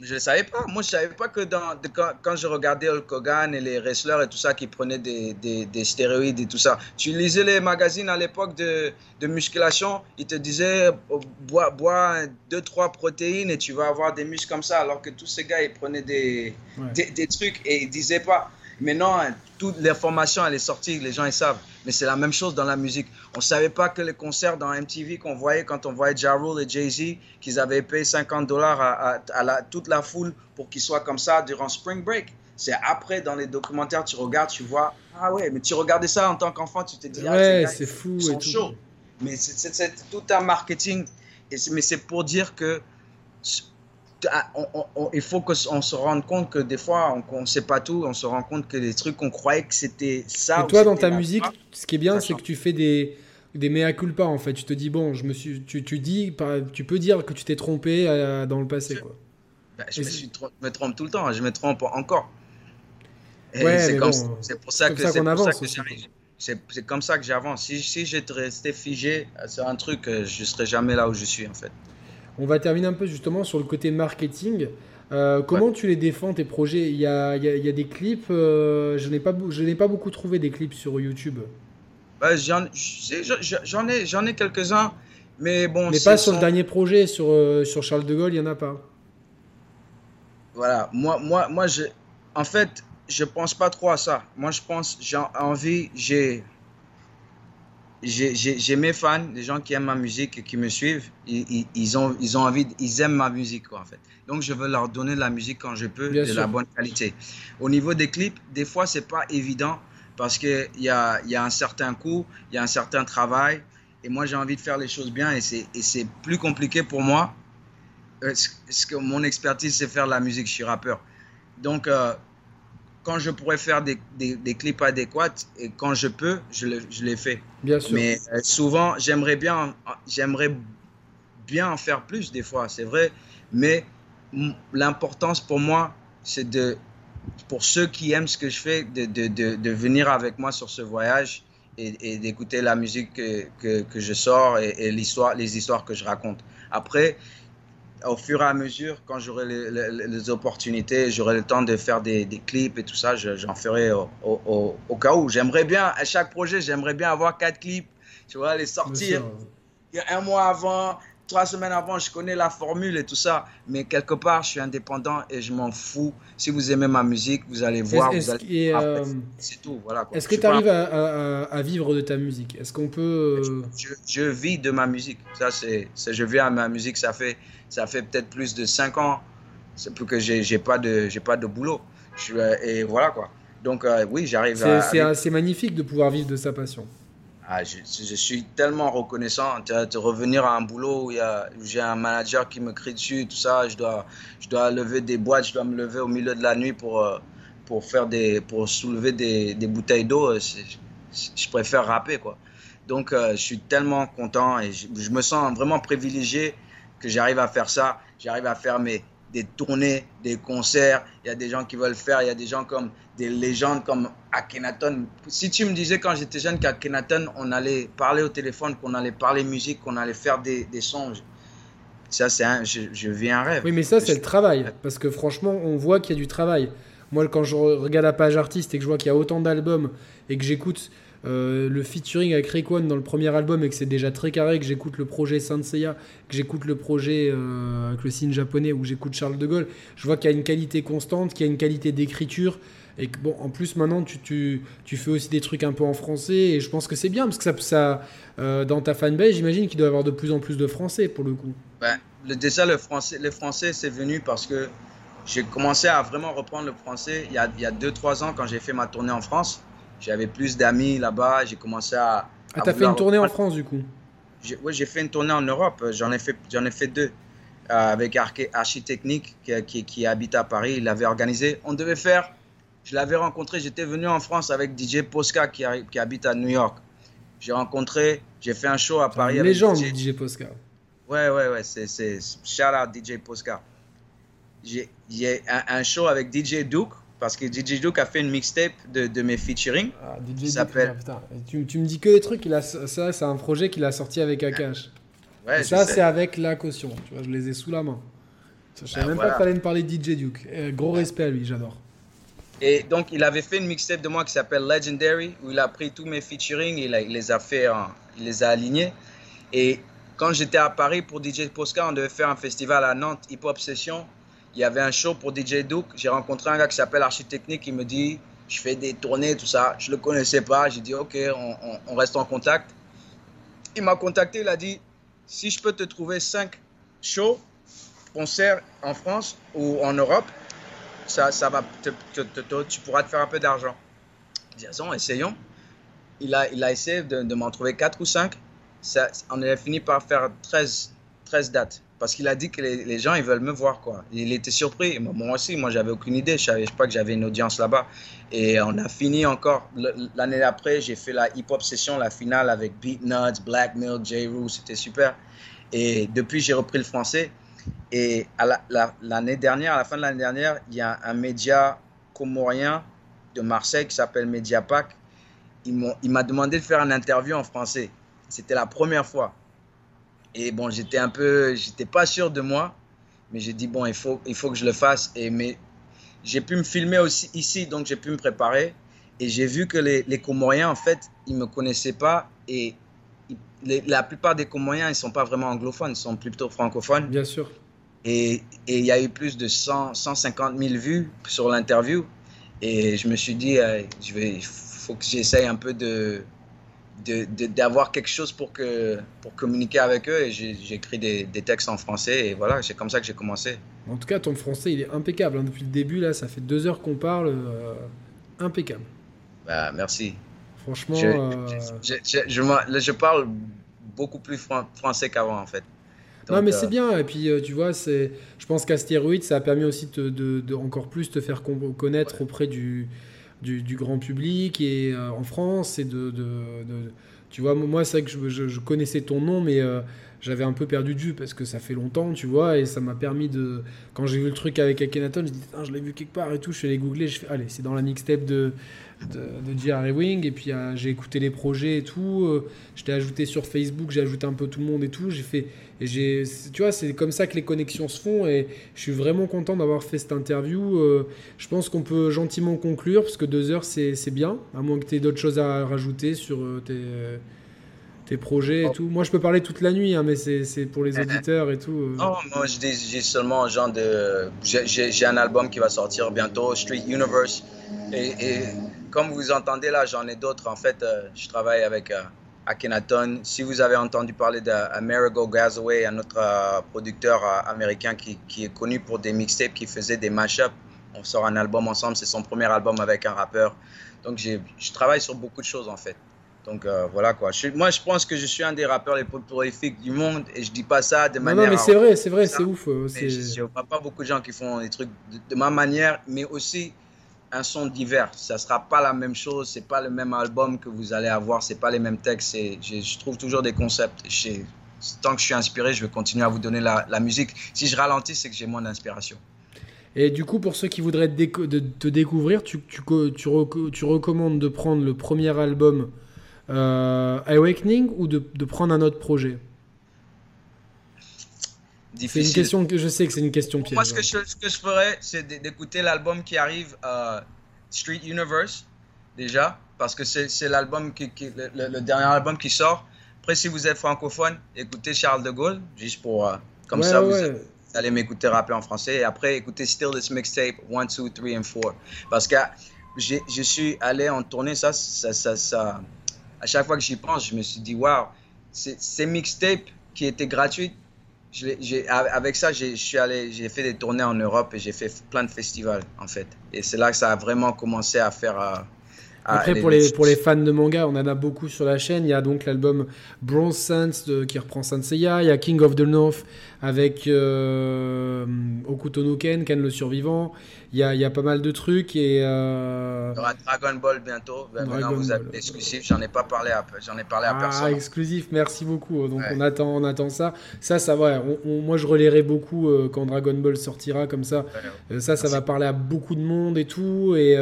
Je le savais pas. Moi, je savais pas que dans, quand, quand, je regardais Hulk Hogan et les wrestlers et tout ça qui prenaient des, des, des stéroïdes et tout ça. Tu lisais les magazines à l'époque de, de, musculation, ils te disaient oh, bois, bois deux, trois protéines et tu vas avoir des muscles comme ça. Alors que tous ces gars, ils prenaient des, des, des trucs et ils disaient pas. Maintenant, toute l'information, elle est sortie, les gens, ils savent. Mais c'est la même chose dans la musique. On ne savait pas que les concerts dans MTV qu'on voyait quand on voyait Ja Rule et Jay-Z, qu'ils avaient payé 50 dollars à, à, toute la foule pour qu'ils soient comme ça durant Spring Break. C'est après, dans les documentaires, tu regardes, tu vois, ah ouais, mais tu regardais ça en tant qu'enfant, tu te dis, ah, ouais, c'est fou. Ils sont Mais c'est tout un marketing. Et mais c'est pour dire que ah, il faut qu'on se rende compte que des fois, on ne sait pas tout, on se rend compte que les trucs qu'on croyait que c'était ça. Et toi, dans ta musique, ce qui est bien, c'est que tu fais des, des mea culpa, en fait. Tu te dis, bon, je me suis, tu, tu dis, tu peux dire que tu t'es trompé euh, dans le passé, quoi. Bah, je, me, suis, me trompe tout le temps, je me trompe encore. c'est comme, pour ça que, c'est avance. C'est comme ça que j'avance. Si, si j'étais resté figé sur un truc, euh, je ne serais jamais là où je suis, en fait. On va terminer un peu justement sur le côté marketing. Euh, comment tu les défends tes projets? Il y, a, il, y a, des clips, euh, je n'ai pas, pas beaucoup trouvé des clips sur YouTube. Bah, j'en, ai, j'en ai quelques-uns, mais bon. Mais pas sur le dernier projet, sur, euh, sur Charles de Gaulle, il n'y en a pas. Voilà, moi, moi, moi je, en fait, je pense pas trop à ça. Moi, je pense, j'ai envie, j'ai, j'ai mes fans, les gens qui aiment ma musique et qui me suivent, ils, ils, ont, ils ont envie, ils aiment ma musique quoi, en fait. Donc je veux leur donner de la musique quand je peux, de la bonne qualité. Au niveau des clips, des fois c'est pas évident parce qu'il y a, y a un certain coût, il y a un certain travail, et moi j'ai envie de faire les choses bien et c'est plus compliqué pour moi. Euh, que mon expertise c'est faire de la musique, je suis rappeur. Donc euh, quand je pourrais faire des, des, clips adéquats et quand je peux, je, le, je les fais. Bien sûr. Mais euh, souvent, j'aimerais bien, j'aimerais bien en faire plus des fois, c'est vrai. Mais l'importance pour moi, c'est de, pour ceux qui aiment ce que je fais, de, de, de, venir avec moi sur ce voyage et, d'écouter la musique que, que, que, je sors et, et l'histoire, les histoires que je raconte. Après, au fur et à mesure, quand j'aurai les, opportunités, j'aurai le temps de faire des, clips et tout ça, j'en ferai au, au, cas où. J'aimerais bien, à chaque projet, j'aimerais bien avoir quatre clips, tu vois, les sortir. Un mois avant, trois semaines avant, je connais la formule et tout ça, mais quelque part, je suis indépendant et je m'en fous. Si vous aimez ma musique, vous allez voir. Euh, c'est tout. Voilà, Est-ce que tu arrives à, vivre de ta musique? Est-ce qu'on peut. Euh, je, vis de ma musique. Ça, c'est, je vis à ma musique. Ça fait, ça fait peut-être plus de cinq ans. C'est plus que j'ai, j'ai pas de, j'ai pas de boulot. Je, et voilà quoi. Donc euh, oui, j'arrive à. c'est magnifique de pouvoir vivre de sa passion. Ah, je, suis tellement reconnaissant de, revenir à un boulot où j'ai un manager qui me crie dessus, tout ça. Je dois, je dois lever des boîtes, je dois me lever au milieu de la nuit pour, euh, pour, faire des, pour soulever des, des bouteilles d'eau. Euh, je préfère rapper, quoi. Donc, euh, je suis tellement content et je, je me sens vraiment privilégié que j'arrive à faire ça. J'arrive à faire mes, des tournées, des concerts. Il y a des gens qui veulent faire. Il y a des gens comme des légendes comme Akhenaton. Si tu me disais quand j'étais jeune qu'Akhenaton, on allait parler au téléphone, qu'on allait parler musique, qu'on allait faire des, des sons, Ça, c'est un, je, je vis un rêve. Oui, mais ça, c'est le travail. Parce que franchement, on voit qu'il y a du travail. Moi, quand je regarde la page artiste et que je vois qu'il y a autant d'albums et que j'écoute euh, le featuring avec Rayquan dans le premier album et que c'est déjà très carré, que j'écoute le projet Saint Seiya, que j'écoute le projet euh, avec le signe japonais ou j'écoute Charles de Gaulle, je vois qu'il y a une qualité constante, qu'il y a une qualité d'écriture. Et que, bon, en plus, maintenant, tu, tu, tu, fais aussi des trucs un peu en français. Et je pense que c'est bien, parce que ça, ça euh, dans ta fanbase, j'imagine qu'il doit y avoir de plus en plus de français pour le coup. Ben, le, déjà, le français, le français, c'est venu parce que j'ai commencé à vraiment reprendre le français il y a 2-3 ans quand j'ai fait ma tournée en France. J'avais plus d'amis là-bas, j'ai commencé à... Ah, t'as fait une tournée en France du coup? Oui, j'ai fait une tournée en Europe, j'en ai, fait, ai fait deux. Euh, avec Architechnique qui, qui, qui, habite à Paris, il l'avait organisé. On devait faire, je l'avais rencontré, j'étais venu en France avec DJ Posca qui, qui habite à New York. J'ai rencontré, j'ai fait un show à Paris. Une légende, DJ, DJ Posca. Ouais, ouais, ouais, c'est shout out DJ Posca j'ai un, un, show avec DJ Duke, parce que DJ Duke a fait une mixtape de, de mes featuring. Ah, DJ s'appelle. Tu, tu, me dis que les trucs, il a, ça, c'est un projet qu'il a sorti avec Akash. Ouais, Et ça, c'est avec la caution. Tu vois, je les ai sous la main. Je savais bah, même pas que fallait me parler de DJ Duke. Gros respect à lui, j'adore. Et donc, il avait fait une mixtape de moi qui s'appelle Legendary, où il a pris tous mes featuring, il, il les a fait, il les a alignés. Et quand j'étais à Paris pour DJ Posca, on devait faire un festival à Nantes, Hip Hop Session il y avait un show pour DJ Duke. J'ai rencontré un gars qui s'appelle Architechnique. Il me dit, je fais des tournées, tout ça. Je ne le connaissais pas. J'ai dit, OK, on, reste en contact. Il m'a contacté. Il a dit, si je peux te trouver cinq shows, concerts en France ou en Europe, ça, ça va tu pourras te faire un peu d'argent. Disons, essayons. Il a, il a essayé de, m'en trouver quatre ou cinq. Ça, on a fini par faire 13, 13 dates parce qu'il a dit que les, gens ils veulent me voir quoi. Il était surpris. Moi aussi, moi j'avais aucune idée. Je savais pas que j'avais une audience là-bas. Et on a fini encore l'année d'après. J'ai fait la hip hop session, la finale avec Beat Nuts, Black Milk, J. Rue. C'était super. Et depuis j'ai repris le français. Et l'année dernière, à la fin de l'année dernière, il y a un média comorien de Marseille qui s'appelle Mediapack. Il m'a demandé de faire une interview en français. C'était la première fois. Et bon, j'étais un peu, j'étais pas sûr de moi, mais j'ai dit bon, il faut, il faut que je le fasse. Et mais j'ai pu me filmer aussi ici, donc j'ai pu me préparer. Et j'ai vu que les, les, Comoriens, en fait, ils me connaissaient pas. Et la plupart des Comoriens, ils sont pas vraiment anglophones, ils sont plutôt francophones. Bien sûr. Et il y a eu plus de 100, 150 000 vues sur l'interview. Et je me suis dit, euh, je vais, faut que j'essaye un peu de, d'avoir quelque chose pour, que, pour communiquer avec eux et j'ai écrit des, des, textes en français et voilà, c'est comme ça que j'ai commencé. En tout cas, ton français, il est impeccable. Hein. Depuis le début, là, ça fait deux heures qu'on parle. Euh, impeccable. Bah, merci. Franchement. Je, euh, je, je, parle beaucoup plus français qu'avant, en fait. non, mais c'est euh, bien. Et puis, tu vois, c'est, je pense qu'Astéroïde, ça a permis aussi de, de, encore plus te faire connaître auprès du, du, grand public et euh, en France et de, tu vois moi c'est vrai que je, connaissais ton nom mais euh, j'avais un peu perdu de vue parce que ça fait longtemps tu vois et ça m'a permis de quand j'ai vu le truc avec Akhenaton je dis je l'ai vu quelque part et tout je suis allé googler je fais allez c'est dans la mixtape de de, de J.R. Wing et puis euh, j'ai écouté les projets et tout je t'ai ajouté sur Facebook j'ai ajouté un peu tout le monde et tout j'ai fait et j'ai, tu vois, c'est comme ça que les connexions se font et je suis vraiment content d'avoir fait cette interview. Euh, je pense qu'on peut gentiment conclure parce que deux heures c'est, bien, à moins que tu aies d'autres choses à rajouter sur euh, tes, tes projets et oh. tout. Moi je peux parler toute la nuit, hein, mais c'est, pour les auditeurs et tout. Euh. Non, moi j'ai, seulement genre de. J'ai, j'ai, un album qui va sortir bientôt, Street Universe. Et, et comme vous entendez là, j'en ai d'autres. En fait, je travaille avec. Akhenaton. Si vous avez entendu parler d'Amerigo Gazaway, un autre euh, producteur euh, américain qui, est connu pour des mixtapes, qui faisait des mashups, on sort un album ensemble, c'est son premier album avec un rappeur. Donc je travaille sur beaucoup de choses en fait. Donc euh, voilà quoi. moi je pense que je suis un des rappeurs les plus prolifiques du monde et je dis pas ça de manière. Non, mais c'est vrai, c'est vrai, c'est ouf. Je vois pas beaucoup de gens qui font des trucs de ma manière, mais aussi un son divers. Ça sera pas la même chose, c'est pas le même album que vous allez avoir, c'est pas les mêmes textes. Je, je trouve toujours des concepts. tant que je suis inspiré, je vais continuer à vous donner la, musique. Si je ralentis, c'est que j'ai moins d'inspiration. Et du coup, pour ceux qui voudraient te, te découvrir, tu, tu, tu, recommandes de prendre le premier album euh, Awakening ou de, de, prendre un autre projet? C'est une question que je sais que c'est une question piège. Moi, ce que, je, ce que je ferais, c'est d'écouter l'album qui arrive, euh, Street Universe, déjà, parce que c'est l'album qui, le, dernier album qui sort. Après, si vous êtes francophone, écoutez Charles de Gaulle, juste pour. Euh, comme ça, vous, allez m'écouter rapper en français. Et après, écoutez Still This Mixtape 1, 2, 3 et 4. Parce que je suis allé en tournée, ça, ça, ça, ça à chaque fois que j'y pense, je me suis dit, waouh, ces mixtapes qui étaient gratuites, avec ça, j'ai fait des tournées en Europe et j'ai fait plein de festivals, en fait. Et c'est là que ça a vraiment commencé à faire. Après, pour les, pour les fans de manga, on en a beaucoup sur la chaîne. Il y a donc l'album Bronze Sense qui reprend Saint Seiya. Il y a King of the North avec euh, Okuto no Ken, Ken le survivant. Il y a, y a pas mal de trucs. Et, euh... Il y aura Dragon Ball bientôt. Ben, maintenant, vous avez l'exclusif. J'en ai pas parlé à, j'en ai parlé à ah, personne. exclusif, merci beaucoup. Donc on, attend, on attend ça. Ça, ça va. moi, je relayerai beaucoup euh, quand Dragon Ball sortira comme ça. Euh, ça, ça va parler à beaucoup de monde et tout. Et.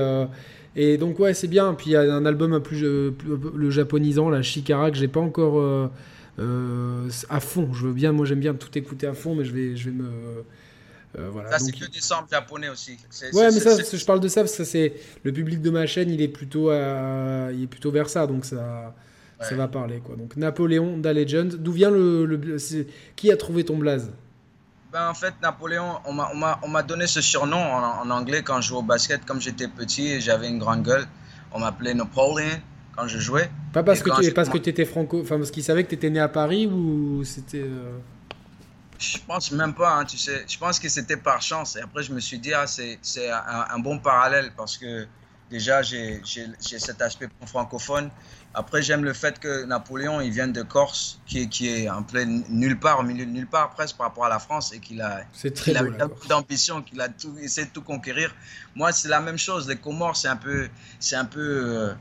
Et donc ouais, c'est bien. Puis il y a un album plus, le japonisant, la Shikara, que j'ai pas encore à fond. Je veux bien, moi j'aime bien tout écouter à fond, mais je vais, je vais me voilà. Ça c'est que sample japonais aussi. Ouais, mais ça, je parle de ça parce que c'est le public de ma chaîne, il est plutôt, il est plutôt vers ça, donc ça. Ça va parler quoi. Donc Napoléon, Da Legend. D'où vient le, le qui a trouvé ton blaze? Ben, en fait, Napoléon, on m'a donné ce surnom en, anglais quand je jouais au basket. Comme j'étais petit et j'avais une grande gueule, on m'appelait Napoléon quand je jouais. Pas parce que tu parce que étais franco, enfin parce qu'ils savaient que tu étais né à Paris ou c'était. Euh... Je pense même pas, hein, tu sais. Je pense que c'était par chance. Et après, je me suis dit, ah, c'est un, un, bon parallèle parce que déjà, j'ai cet aspect francophone après, j'aime le fait que Napoléon, il vient de Corse, qui est, qui est en plein nulle part, au milieu de nulle part presque par rapport à la France, et qu'il a, très a d'ambition, qu'il a tout, essayé de tout conquérir. Moi, c'est la même chose. Les Comores, c'est un peu, c'est un peu euh,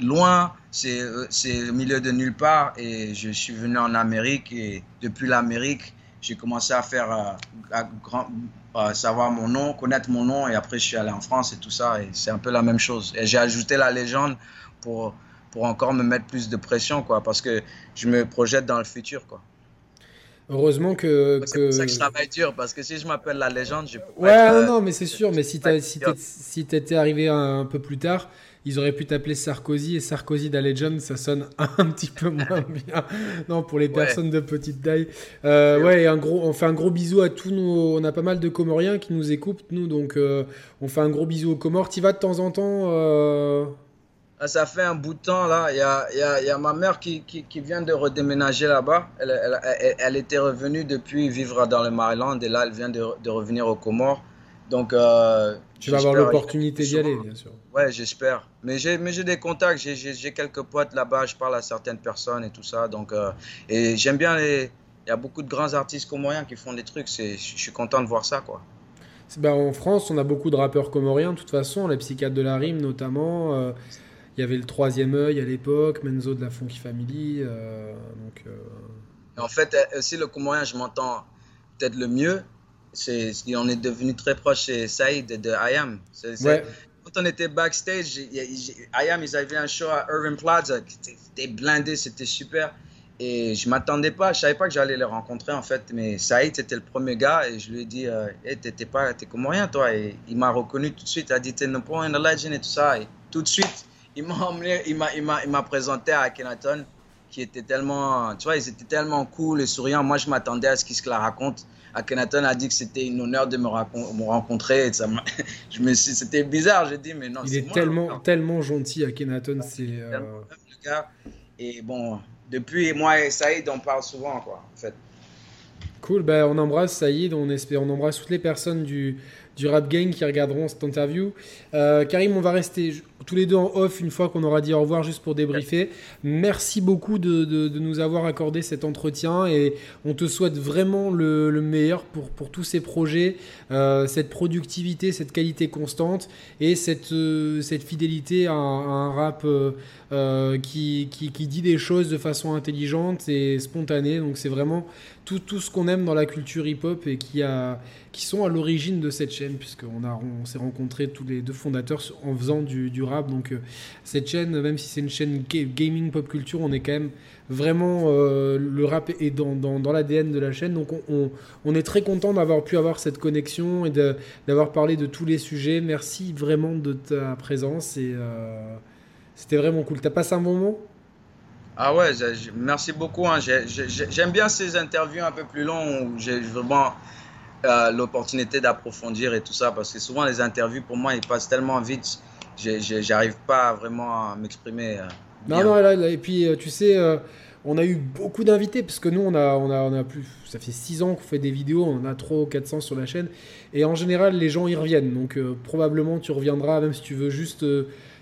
loin, c'est, euh, c'est au milieu de nulle part, et je suis venu en Amérique, et depuis l'Amérique, j'ai commencé à faire, euh, à, grand, savoir mon nom, connaître mon nom, et après, je suis allé en France et tout ça, et c'est un peu la même chose. Et j'ai ajouté la légende pour pour encore me mettre plus de pression, quoi, parce que je me projette dans le futur, quoi. Heureusement que. C'est pour ça que je travaille dur, parce que si je m'appelle la légende, je Ouais, non, non, mais c'est sûr, mais si tu étais arrivé un, peu plus tard, ils auraient pu t'appeler Sarkozy, et Sarkozy Legend, ça sonne un petit peu moins bien. non, pour les personnes de petite taille. Euh, ouais, un gros, on fait un gros bisou à tous nos. On a pas mal de Comoriens qui nous écoutent, nous, donc euh, on fait un gros bisou aux Comores. Tu vas de temps en temps euh, ah, ça fait un bout de temps là. Il y a, y a, y a ma mère qui, qui, qui, vient de redéménager là-bas. Elle, elle, elle, était revenue depuis vivre dans le Maryland et là elle vient de, de revenir aux Comores. Donc euh, tu vas avoir l'opportunité d'y aller, bien sûr. Ouais, j'espère. Mais j'ai mais j'ai des contacts. J'ai quelques potes là-bas. Je parle à certaines personnes et tout ça. Donc euh, et j'aime bien les. Il y a beaucoup de grands artistes comoriens qui font des trucs. Je suis content de voir ça quoi. Ben, en France, on a beaucoup de rappeurs comoriens, de toute façon, les psychiatres de la rime notamment. Euh, il y avait le troisième œil à l'époque, Menzo de la Funky Family. Donc, En fait, aussi le Comorien, je m'entends peut-être le mieux. C'est, on est devenu très proche, c'est Saïd de IAM. Quand on était backstage, IAM, ils avaient un show à Urban Plaza. C'était blindé, c'était super. Et je m'attendais pas, je savais pas que j'allais les rencontrer en fait. Mais Saïd, c'était le premier gars et je lui ai dit, hey, t'es pas, t'es comorien toi. Et il m'a reconnu tout de suite. Il a dit, t'es no point in the legend et tout ça. Et tout de suite, il m'a emmené, il m'a, il m'a, il m'a présenté à Kenaton, qui était tellement, tu vois, ils étaient tellement cool et souriants. Moi, je m'attendais à ce qu'ils se la racontent. Akhenaton a dit que c'était une honneur de me, me rencontrer. Et ça je me suis, c'était bizarre. J'ai dit, mais non. Il est, tellement, tellement gentil, Akhenaton. C'est. Euh... Et bon, depuis moi et Saïd, on parle souvent, quoi, en fait. Cool, ben, on embrasse Saïd, on, espère, on embrasse toutes les personnes du, du Rap Gang qui regarderont cette interview. Euh, Karim, on va rester tous les deux en off une fois qu'on aura dit au revoir juste pour débriefer. Merci beaucoup de, de, nous avoir accordé cet entretien et on te souhaite vraiment le, le meilleur pour, pour tous ces projets, euh, cette productivité, cette qualité constante et cette, euh, cette fidélité à, un rap euh, qui, qui, qui, dit des choses de façon intelligente et spontanée. Donc c'est vraiment tout, tout ce qu'on aime dans la culture hip-hop et qui, a, qui sont à l'origine de cette chaîne puisqu'on on, on s'est rencontrés tous les deux fondateurs en faisant du, du rap Donc cette chaîne, même si c'est une chaîne gaming pop culture, on est quand même vraiment le rap est dans, dans, l'ADN de la chaîne. Donc on, on, est très content d'avoir pu avoir cette connexion et d'avoir parlé de tous les sujets. Merci vraiment de ta présence et c'était vraiment cool. T'as passé un bon moment? Ah ouais, merci beaucoup. Hein. J'aime bien ces interviews un peu plus longues où j'ai vraiment euh, l'opportunité d'approfondir et tout ça parce que souvent les interviews pour moi ils passent tellement vite, j'arrive pas vraiment à m'exprimer. Euh, non, non, là, et puis euh, tu sais, on a eu beaucoup d'invités parce que nous on a, on a, on a plus, ça fait 6 ans qu'on fait des vidéos, on en a 300 ou 400 sur la chaîne et en général les gens y reviennent donc probablement tu reviendras même si tu veux juste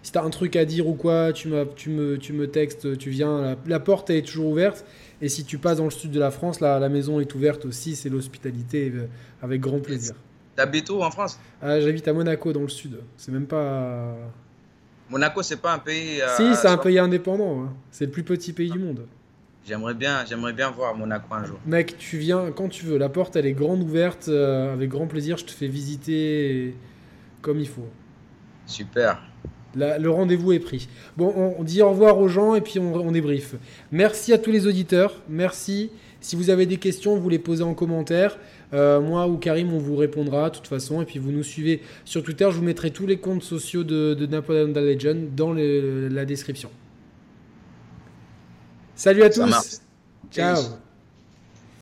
si t'as un truc à dire ou quoi, tu, tu, me, tu me textes, tu viens. La, porte est toujours ouverte. Et si tu passes dans le sud de la France, la, la maison est ouverte aussi. C'est l'hospitalité euh, avec grand plaisir. T'habites où en France ah, J'habite à Monaco dans le sud. C'est même pas. Monaco, c'est pas un pays. Euh, si, c'est un pays indépendant. Hein. C'est le plus petit pays du monde. J'aimerais bien, j'aimerais bien voir Monaco un jour. Mec, tu viens quand tu veux. La porte, elle est grande ouverte. Euh, avec grand plaisir, je te fais visiter comme il faut. Super le rendez-vous est pris. Bon, on, dit au revoir aux gens et puis on, on débrief. Merci à tous les auditeurs. Merci. Si vous avez des questions, vous les posez en commentaire. Euh, moi ou Karim, on vous répondra de toute façon. Et puis vous nous suivez sur Twitter. Je vous mettrai tous les comptes sociaux de, de Napoleon the Legend dans la description. Salut à tous. Ciao.